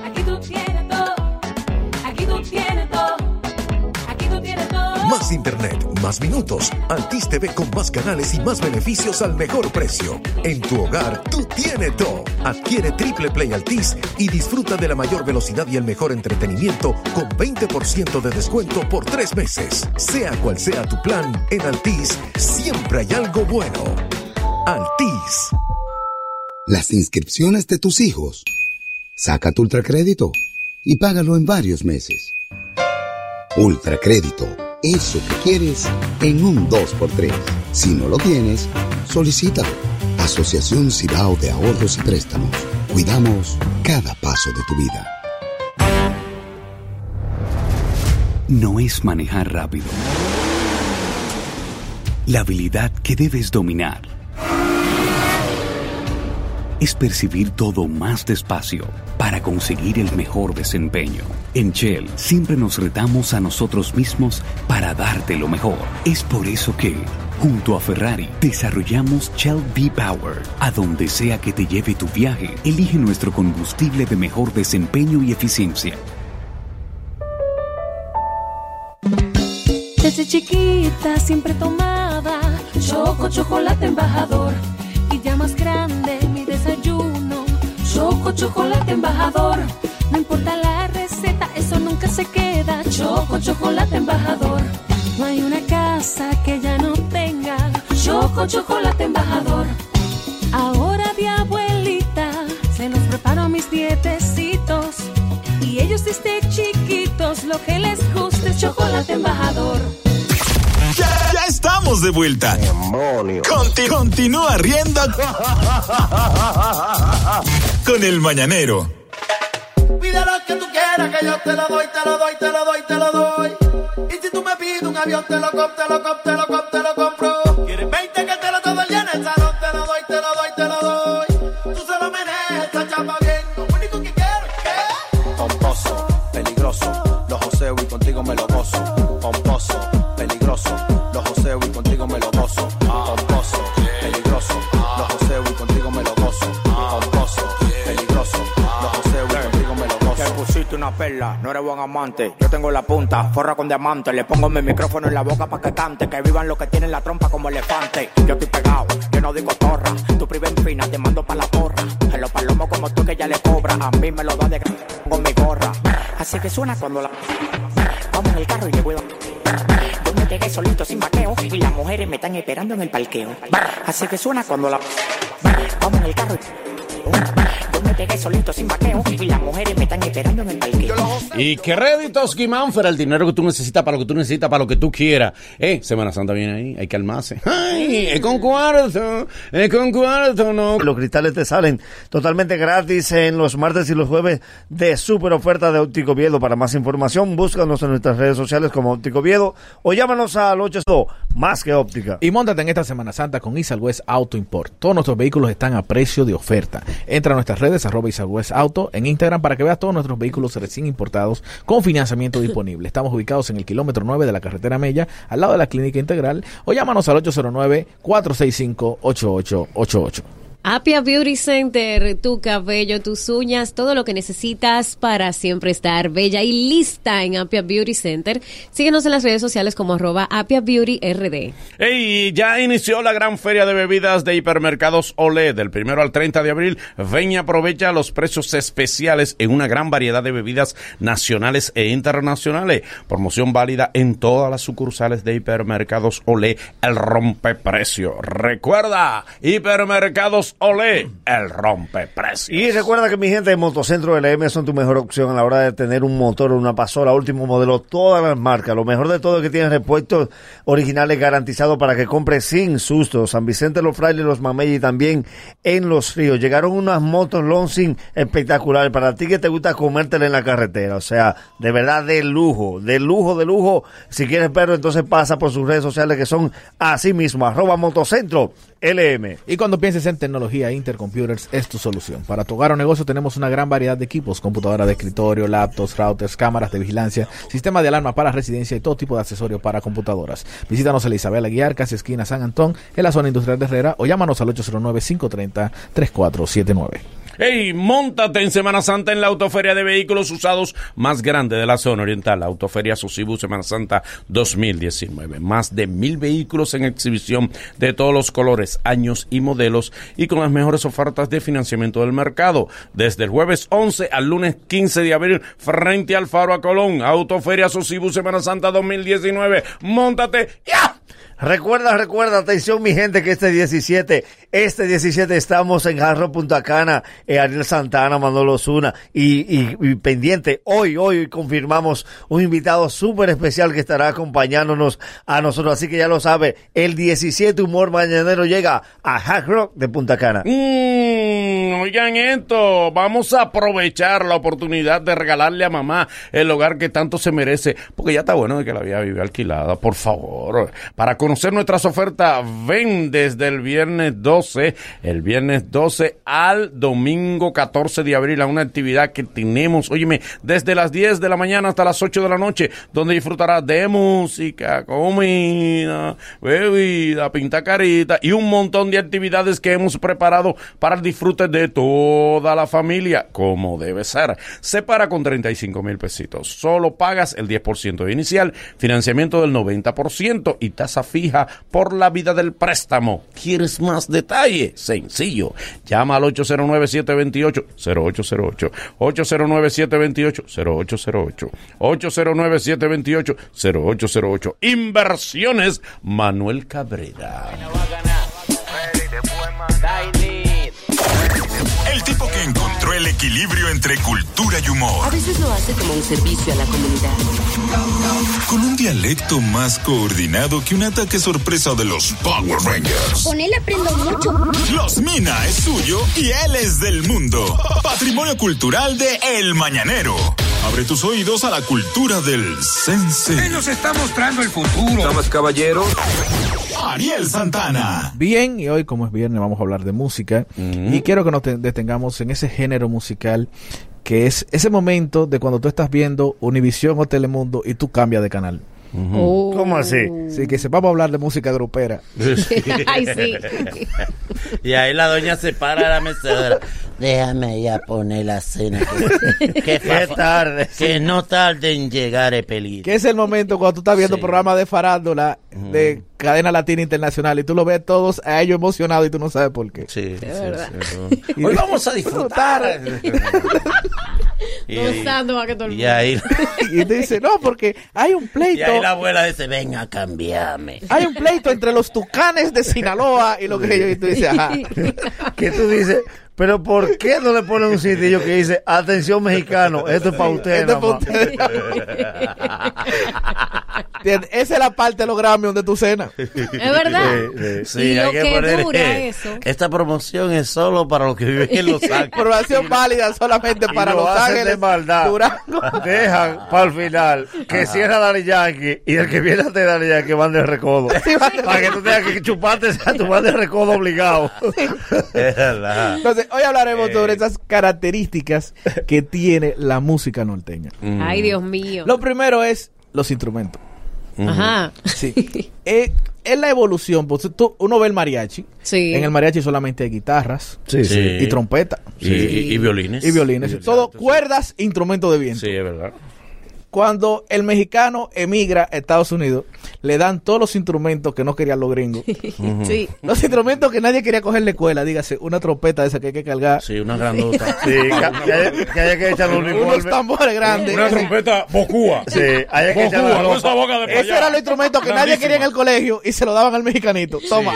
S15: Aquí tú tienes
S14: Más internet, más minutos. Altis TV con más canales y más beneficios al mejor precio. En tu hogar, tú tienes todo. Adquiere Triple Play Altis y disfruta de la mayor velocidad y el mejor entretenimiento con 20% de descuento por tres meses. Sea cual sea tu plan, en Altis siempre hay algo bueno. Altis.
S24: Las inscripciones de tus hijos. Saca tu ultracrédito y págalo en varios meses. Ultracrédito. Eso que quieres en un 2x3. Si no lo tienes, solicítalo. Asociación Cibao de Ahorros y Préstamos. Cuidamos cada paso de tu vida.
S16: No es manejar rápido. La habilidad que debes dominar es percibir todo más despacio para conseguir el mejor desempeño. En Shell siempre nos retamos a nosotros mismos para darte lo mejor. Es por eso que, junto a Ferrari, desarrollamos Shell V-Power. A donde sea que te lleve tu viaje, elige nuestro combustible de mejor desempeño y eficiencia.
S13: Desde chiquita siempre tomaba Choco Chocolate Embajador y ya más grande Choco Chocolate Embajador, no importa la receta, eso nunca se queda. Choco Chocolate Embajador, no hay una casa que ya no tenga Choco Chocolate Embajador. Ahora de abuelita se los preparo a mis dietecitos y ellos desde chiquitos lo que les gusta es Chocolate Embajador.
S11: Ya, ya estamos de vuelta. Conti- continúa riendo con el mañanero.
S31: Pide lo que tú quieras, que yo te lo doy, te lo doy, te lo doy, te lo doy. Y si tú me pides un avión, te lo compro, te lo compro, te lo compro, te lo compro. Quieres 20 que te lo todo el día en el salón, te lo doy, te lo doy, te lo doy. Tú se lo meneas, esta chapa bien, lo único que quiero es que...
S32: Pomposo, peligroso, los joseo y contigo me lo gozo.
S33: Perla, no eres buen amante. Yo tengo la punta, forra con diamante. Le pongo mi micrófono en la boca pa' que cante. Que vivan los que tienen la trompa como elefante. Yo estoy pegado, yo no digo torra. Tu priva en fina, te mando pa' la porra. En los palomos como tú que ya le cobra. A mí me lo da de con mi gorra. Así que suena cuando la. Vamos en el carro y le cuido. Yo me solito sin vaqueo. Y las mujeres me están esperando en el parqueo. Así que suena cuando la. Vamos en el carro y. Pegué solito sin vaqueo. Y las mujeres me están esperando en el parqueo.
S2: Y que réditos, Guimánfer, el dinero que tú necesitas para lo que tú necesitas, para lo que tú quieras. Eh, Semana Santa viene ahí, hay que calmarse. Ay, es con cuarto, es con cuarto, no.
S3: Los cristales te salen totalmente gratis en los martes y los jueves de super oferta de Óptico Viedo. Para más información, búscanos en nuestras redes sociales como Óptico Viedo o llámanos al 82 más que óptica.
S1: Y montate en esta Semana Santa con Isal West Auto Import. Todos nuestros vehículos están a precio de oferta. Entra a nuestras redes, arroba Isal West Auto, en Instagram para que veas todos nuestros vehículos recién importados con financiamiento disponible. Estamos ubicados en el kilómetro 9 de la carretera Mella, al lado de la Clínica Integral, o llámanos al 809-465-8888.
S4: Apia Beauty Center, tu cabello, tus uñas, todo lo que necesitas para siempre estar bella y lista en Apia Beauty Center. Síguenos en las redes sociales como arroba Apia Beauty RD.
S2: Ey, ya inició la gran feria de bebidas de hipermercados Olé del primero al 30 de abril. Ven y aprovecha los precios especiales en una gran variedad de bebidas nacionales e internacionales. Promoción válida en todas las sucursales de hipermercados Olé, el rompeprecio. Recuerda, hipermercados Olé, el rompeprecio.
S3: Y recuerda que mi gente de Motocentro LM son tu mejor opción a la hora de tener un motor una pasola, último modelo, todas las marcas. Lo mejor de todo es que tienen repuestos originales garantizados para que compres sin susto. San Vicente, Los Frailes, Los Mamey y también en Los Ríos. Llegaron unas motos Lonsing espectaculares para ti que te gusta comértela en la carretera. O sea, de verdad de lujo, de lujo, de lujo. Si quieres verlo, entonces pasa por sus redes sociales que son así mismo, arroba Motocentro LM.
S1: Y cuando pienses en tecnología, Intercomputers es tu solución. Para tu hogar o negocio tenemos una gran variedad de equipos, computadora de escritorio, laptops, routers, cámaras de vigilancia, sistema de alarma para residencia y todo tipo de accesorios para computadoras. Visítanos en Isabel Aguiar, casi esquina San Antón, en la zona industrial de Herrera, o llámanos al 809-530-3479.
S2: Hey, montate en Semana Santa en la Autoferia de Vehículos Usados más grande de la zona oriental, la Autoferia Susibu Semana Santa 2019. Más de mil vehículos en exhibición de todos los colores, años y modelos y con las mejores ofertas de financiamiento del mercado. Desde el jueves 11 al lunes 15 de abril, frente al Faro a Colón, Autoferia Susibu Semana Santa 2019. Móntate ya.
S3: Recuerda, recuerda, atención mi gente, que este 17, este 17 estamos en Jarro Punta Cana, eh, Ariel Santana, Manolo Zuna, y, y, y pendiente, hoy, hoy confirmamos un invitado súper especial que estará acompañándonos a nosotros, así que ya lo sabe, el 17 Humor Mañanero llega a Hard Rock de Punta Cana.
S2: Oigan esto, vamos a aprovechar la oportunidad de regalarle a mamá el hogar que tanto se merece, porque ya está bueno de que la vida vive alquilada, por favor. Para conocer nuestras ofertas, ven desde el viernes 12, el viernes 12 al domingo 14 de abril a una actividad que tenemos, óyeme, desde las 10 de la mañana hasta las 8 de la noche, donde disfrutarás de música, comida, bebida, pinta carita y un montón de actividades que hemos preparado para el disfrute de toda la familia, como debe ser. Se para con 35 mil pesitos. Solo pagas el 10% de inicial, financiamiento del 90% y tasa fija por la vida del préstamo. ¿Quieres más detalle? Sencillo. Llama al 809-728-0808. 809-728-0808. 809-728-0808. Inversiones Manuel Cabrera.
S11: Encontró el equilibrio entre cultura y humor.
S34: A veces lo hace como un servicio a la comunidad.
S11: Con un dialecto más coordinado que un ataque sorpresa de los Power Rangers.
S35: Con él aprendo mucho.
S11: Los Mina es suyo y él es del mundo. Patrimonio cultural de El Mañanero. Abre tus oídos a la cultura del sense.
S36: Él nos está mostrando el futuro.
S11: Damas, caballeros. Ariel Santana.
S1: Bien, y hoy como es viernes vamos a hablar de música y quiero que nos te- detengamos en ese género musical que es ese momento de cuando tú estás viendo Univisión o Telemundo y tú cambias de canal.
S3: Oh. ¿Cómo así?
S1: Sí, que se vamos a hablar de música grupera. <laughs>
S4: Ay, sí.
S37: Y ahí la doña se para a la mecedora. Déjame ya poner la cena. Que, <laughs> que
S3: Qué tarde.
S37: Que no tarde en llegar el peligro.
S1: Que es el momento cuando tú estás viendo programas de farándula de cadena latina internacional y tú lo ves todos a ellos emocionados y tú no sabes por qué.
S37: Sí,
S4: verdad. <laughs>
S37: Hoy vamos a disfrutar. Y,
S4: Gozando más que todo el
S37: y ahí, <laughs>
S1: Y te dice, no, porque hay un
S37: y
S1: pleito.
S37: ahí la abuela dice, ven a cambiarme.
S1: Hay un pleito entre los tucanes de Sinaloa y lo que ellos y tú dices, ajá. <laughs>
S3: Que tú dices, pero ¿por qué no le ponen un cintillo que dice, atención mexicano, esto es para usted?
S1: Esto es pa'
S3: nada más"?
S1: ¿Entiendes? Esa es la parte de los Grammy donde tú cenas.
S4: Es verdad.
S37: Sí,
S4: y
S37: hay
S4: lo
S37: que
S4: que,
S37: poner,
S4: dura
S37: eh, <laughs>
S4: eso.
S37: Esta promoción es solo para los que viven en Los Ángeles.
S1: Información válida solamente
S3: Y
S1: para
S3: lo
S1: Los Ángeles,
S3: de maldad.
S1: Durango. <laughs>
S3: Dejan para el final que
S37: Ajá.
S3: cierra Daddy Yankee y el que viene a Daddy Yankee van de recodo. para que tú tengas que chuparte a tu van de recodo obligado. <laughs>
S37: Es verdad.
S1: Entonces, hoy hablaremos sobre esas características que tiene la música norteña.
S4: Ay, Dios mío.
S1: Lo primero es los instrumentos.
S4: Ajá.
S1: Sí. <laughs> Eh, es la evolución. Pues, tú- uno ve el mariachi.
S4: Sí.
S1: En el mariachi solamente hay guitarras
S2: Sí, sí.
S1: y trompeta.
S2: Y, y- y violines.
S1: Y violines. Todo cuerdas, instrumentos de viento.
S2: Sí, es verdad.
S1: Cuando el mexicano emigra a Estados Unidos, le dan todos los instrumentos que no querían los gringos.
S4: Sí.
S1: Los instrumentos que nadie quería coger en la escuela, dígase, una trompeta esa que hay que cargar.
S2: Sí, una grandota. <laughs>
S3: Sí, que, haya, que haya que echar los
S1: Unos tambores grandes.
S2: Una trompeta bocúa.
S3: Sí, haya que echar la
S2: esa boca de
S1: Esos
S2: allá.
S1: eran los instrumentos que nadie quería en el colegio y se lo daban al mexicanito. Toma.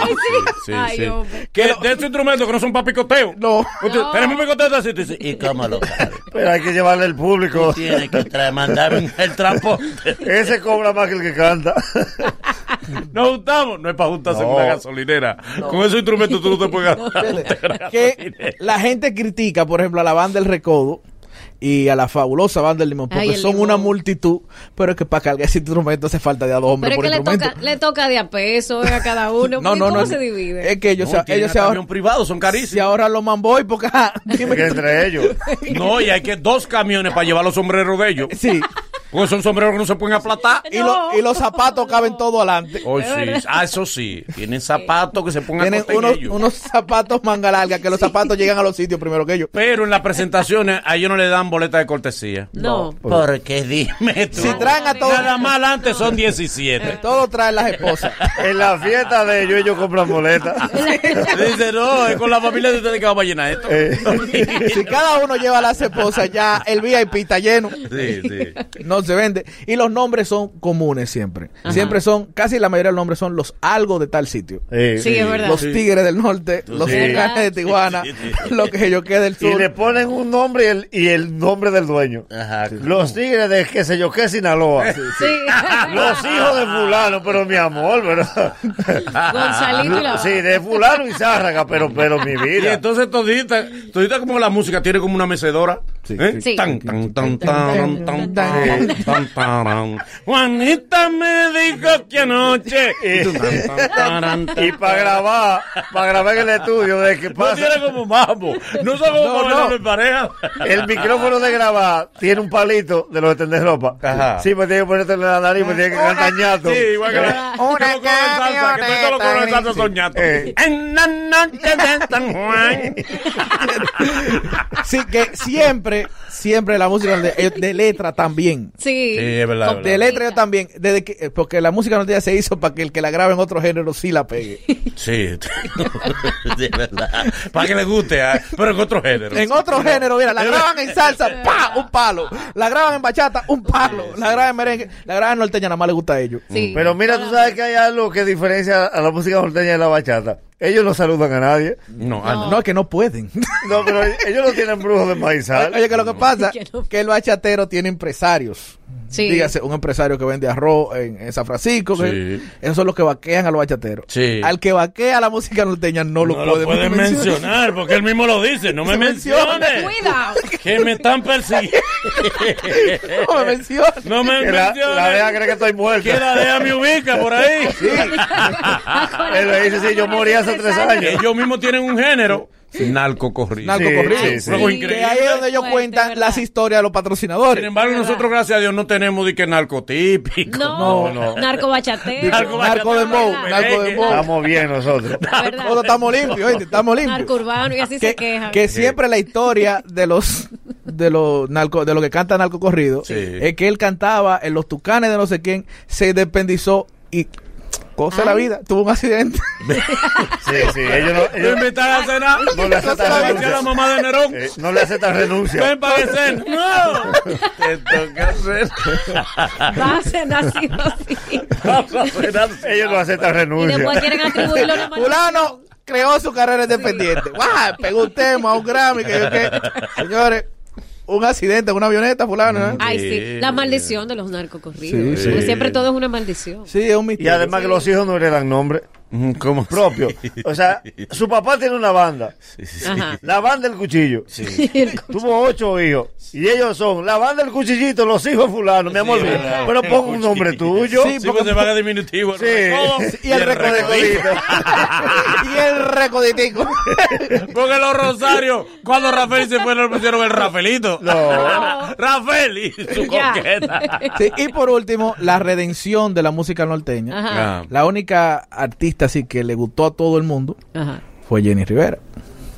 S2: Sí, <laughs>
S4: Ay,
S2: sí. Que de estos instrumentos que no son para picoteo.
S1: No.
S2: Usted- Tenemos un picoteo así. tú dices,
S37: ¿Y cómo lo sabe?
S3: Pero hay que llevarle el público.
S37: Tiene que mandarme <laughs> <laughs> el transporte.
S3: Ese cobra más que el que canta. <laughs>
S2: Nos juntamos. No es para juntarse en
S3: No.
S2: una gasolinera. Con esos instrumentos tú no te puedes <laughs> ganar.
S1: que la gente critica, por ejemplo, a la banda del Recodo y a la fabulosa banda del Limón, porque
S4: Ay, el
S1: son
S4: Limón.
S1: una multitud, pero es que para cargar ese instrumento hace falta de a dos hombres
S4: Pero es
S1: por
S4: que le
S1: instrumento.
S4: toca, le toca de a peso a cada uno.
S1: No, no,
S4: ¿Cómo
S1: no.
S4: se divide?
S1: Es que ellos,
S2: No,
S1: se, ellos se ahorran,
S2: privado, son
S1: se
S2: carísimos.
S1: ahorran los manboy porque dime
S3: Que entre ellos.
S2: No, y hay que dos camiones para llevar los sombreros de ellos.
S1: Sí.
S2: Porque son sombreros que no se pueden aplatar.
S1: Y, lo- y los zapatos caben todo adelante.
S2: Oh, sí. Ah, eso sí. Tienen zapatos que se pongan
S1: Tienen
S2: a
S1: unos, unos zapatos manga larga, que los zapatos llegan a los sitios primero que ellos.
S2: Pero en las presentaciones a ellos no le dan boleta de cortesía.
S4: No.
S2: Porque dime tú.
S1: Si traen a todos.
S2: Nada más adelante son 17. <laughs>
S1: Todo traen las esposas. <laughs>
S3: En la fiesta de ellos, ellos compran boletas. <laughs>
S2: Dice, no, es con la familia de ustedes que vamos a llenar esto.
S1: Eh. si cada uno lleva las esposas, ya el VIP está lleno.
S2: Sí, sí.
S1: No se vende. Y los nombres son comunes siempre.
S4: Ajá.
S1: Siempre son, casi la mayoría de los nombres son los algo de tal sitio.
S3: Sí,
S4: Sí, es verdad.
S1: Los
S2: Sí.
S1: tigres del norte, los
S3: Sí.
S1: volcanes de Tijuana,
S2: Sí, sí.
S1: lo que yo quede del
S3: Y
S1: sur.
S3: le ponen un nombre y el, y el nombre del dueño.
S2: Ajá.
S3: Los tigres de qué sé yo qué Sinaloa.
S4: Sí. <laughs>
S3: Los hijos de fulano, pero mi amor, pero... <laughs>
S4: Gonzalito y la <laughs>
S3: Sí, de fulano y Zárraga, pero, pero mi
S2: Y
S3: vida.
S2: entonces todita, todita como la música tiene como una mecedora.
S4: Sí.
S2: Tan, tan, tan, tan, tan, tan, tan, tan. Juanita me dijo que anoche. <laughs> Y
S3: para grabar, para grabar en el estudio de que <laughs>
S2: No
S3: pasa...
S2: tiene como mambo. No son como
S3: No,
S2: en pareja.
S3: El micrófono de grabar tiene un palito de los de ropa.
S2: Ajá.
S3: Sí, me tiene que ponerte en la nariz, me tiene que cantar ñato.
S2: Sí, igual que la- que los coros de salsa, que todos los coros de salsa son ñatos. En la noche de San Juan.
S1: Sí, que siempre, siempre la música de, de letra también.
S4: Sí.
S2: Sí, es verdad,
S1: De letra yo también, desde que, eh, porque la música norteña se hizo para que el que la grabe en otro género sí la pegue. <laughs>
S2: Sí, <laughs> sí, es verdad. Para que le guste, ah, pero en otro género.
S1: En otro género, mira, la graban en salsa, <laughs> ¡pa! Un palo. La graban en bachata, un palo. La graban en merengue, la graban en norteña, nada más le gusta a ellos.
S4: Sí.
S3: Pero mira, tú sabes que hay algo que diferencia a la música norteña de la bachata. Ellos no saludan a nadie.
S2: No, ah,
S1: No, es que no pueden.
S3: No, pero ellos no tienen brujos de maizal.
S1: Oye, que lo que pasa <laughs>
S4: Que no-
S1: que el bachatero tiene empresarios.
S4: Sí.
S1: Dígase, un empresario que vende arroz en, en San Francisco. que- esos son los que vaquean a los bachateros.
S2: Sí.
S1: Al que vaquea la música norteña no lo
S2: no
S1: puede
S2: lo pueden mencionar porque él mismo lo dice. No me menciones.
S4: Cuidado.
S2: Que me están persiguiendo. <laughs>
S1: No me menciona.
S2: No me
S3: Que
S2: menciones.
S3: la DEA cree que estoy muerto.
S2: Que la DEA me ubica por ahí. <laughs>
S3: Él le dice, sí, yo morí hace tres años.
S2: Ellos mismos tienen un género. Narco corrido.
S1: Narco
S3: Sí,
S1: corrido.
S3: sí, sí.
S2: Luego
S4: Sí.
S2: increíble.
S1: Que ahí es donde ellos
S4: Fuerte,
S1: cuentan
S4: ¿verdad?
S1: las historias de los patrocinadores.
S2: Sin embargo, nosotros, gracias a Dios, no tenemos de que narcotípico.
S4: No,
S2: no.
S4: narco bachatero.
S2: Narco
S1: narco de Mo,
S4: ¿verdad?
S1: narco de Mo.
S3: Estamos bien nosotros. <laughs>
S1: Nosotros estamos limpios, ¿oíste? estamos limpios.
S4: Narco urbano y así se
S1: que,
S4: quejan.
S1: que siempre la historia de los de los narco, de lo que canta narco corrido
S2: Sí.
S1: es que él cantaba en los tucanes de no sé quién se despendizó y cosa de la vida tuvo un accidente
S3: Sí, sí, ellos no,
S2: No
S3: ellos
S2: invitan a cenar.
S3: no le aceptan
S2: Decía la
S3: renuncia.
S2: mamá de Nerón.
S3: Eh, no le aceptan renuncia.
S2: Ven para cena. <laughs> No. Te toca hacer.
S4: Va a ser así o así.
S2: Vamos a cenar.
S3: Ellos no aceptan
S4: Y después
S3: renuncia.
S4: quieren atribuirlo a maldición.
S1: fulano creó su carrera independiente ¡Guau! pegó un tema un Grammy que yo qué señores un accidente en una avioneta fulano ¿eh?
S4: Ay, sí. La maldición de los narcocorridos.
S1: Sí, sí.
S4: Porque siempre todo es una maldición.
S1: sí es un
S3: Y
S1: misterio
S3: además que los hijos no heredan nombre
S2: Mm, ¿Cómo?
S3: propio. O sea, su papá tiene una banda. La banda del <laughs> cuchillo. Tuvo ocho hijos. Y ellos son la banda del cuchillito, los hijos fulano. Mi amor,
S2: Sí, verdad.
S3: pero pon un nombre tuyo.
S1: Sí,
S2: porque se van a diminutivo.
S3: Sí.
S1: y el recodito <laughs> y el recoditico <laughs>
S2: Porque los Rosarios, cuando Rafael se fue, le pusieron el Rafaelito.
S3: No.
S2: Rafael y su coqueta.
S1: Sí, y por último la redención de la música norteña
S4: Ajá.
S2: Ah.
S1: la única artista así que le gustó a todo el mundo
S4: Ajá.
S1: fue Jenny Rivera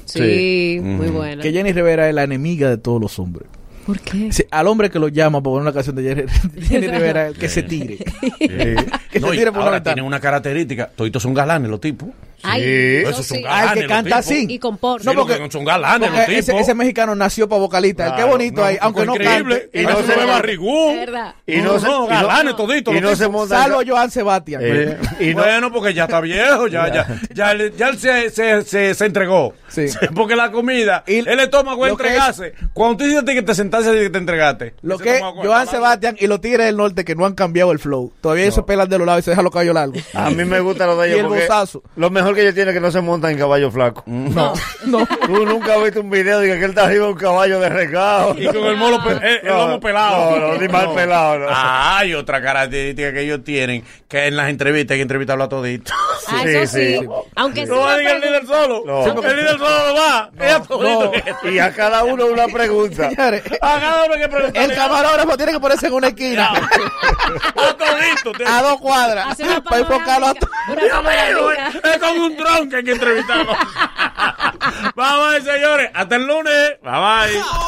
S4: Sí, muy buena.
S1: que Jenny Rivera es la enemiga de todos los hombres
S4: ¿Por qué?
S1: Sí, al hombre que lo llama para poner una canción de Jenny, <laughs> Jenny Rivera, que se tire. <laughs> que
S2: No,
S1: se tire por
S2: ahora tienen una característica. Toditos son galanes los tipos.
S4: Ay,
S3: Sí.
S4: eso
S2: Esos son
S4: sí.
S2: galanes.
S1: Ah, el que canta así.
S4: Y con porno.
S2: Sí,
S1: No, porque-
S2: porque son galanes los
S1: Porque ese, ese mexicano nació para vocalista. el que
S3: Claro,
S1: bonito
S2: No,
S1: ahí, aunque no
S2: increíble.
S1: cante.
S2: Y no se ve barrigún.
S4: Es verdad.
S3: Y no, se,
S2: no,
S3: y
S2: galanes toditos.
S3: y no se montan.
S1: Salvo Joan Sebastián.
S3: Eh, y no,
S2: bueno, porque ya está viejo, ya, ya, <laughs> ya, él- ya él se, se, se, se entregó.
S1: Sí. <laughs>
S2: Porque la comida,
S1: Y
S2: el estómago es
S1: lo que
S2: entregarse. Cuando tú dices que te sentaste y que te entregaste.
S1: Lo que Joan Sebastián y los Tigres del Norte que no han cambiado el flow. Todavía ellos se pelan de los lados y se dejan los cabellos largos.
S3: a mí me gusta lo de
S1: Y
S3: ellos
S1: el
S3: porque
S1: bozazo.
S3: los mejores mejor que ellos tienen que no se montan en caballo flaco.
S1: No, no.
S3: Tú nunca has visto un video de que él está arriba de un caballo de regado.
S2: Y con el molo pe- el- el lomo pelado.
S3: No, no, ni mal
S2: No.
S3: pelado. no.
S2: Ah, hay otra característica que ellos tienen, que en las entrevistas hay que entrevistarlo a todito. <laughs>
S4: Ah, eso sí. Aunque
S2: No va a el líder solo.
S3: No.
S2: Sí, el líder solo no va.
S3: No. <laughs> Y a cada uno una pregunta.
S1: Señores,
S2: A cada uno hay que preguntarle.
S1: el camarógrafo tiene que ponerse en una esquina. <laughs>
S2: A todito.
S1: a dos cuadras. Para enfocarlo a
S4: panorámica,
S2: un dron que hay que entrevistarlo. <laughs> bye bye, señores. Hasta el lunes. Bye bye.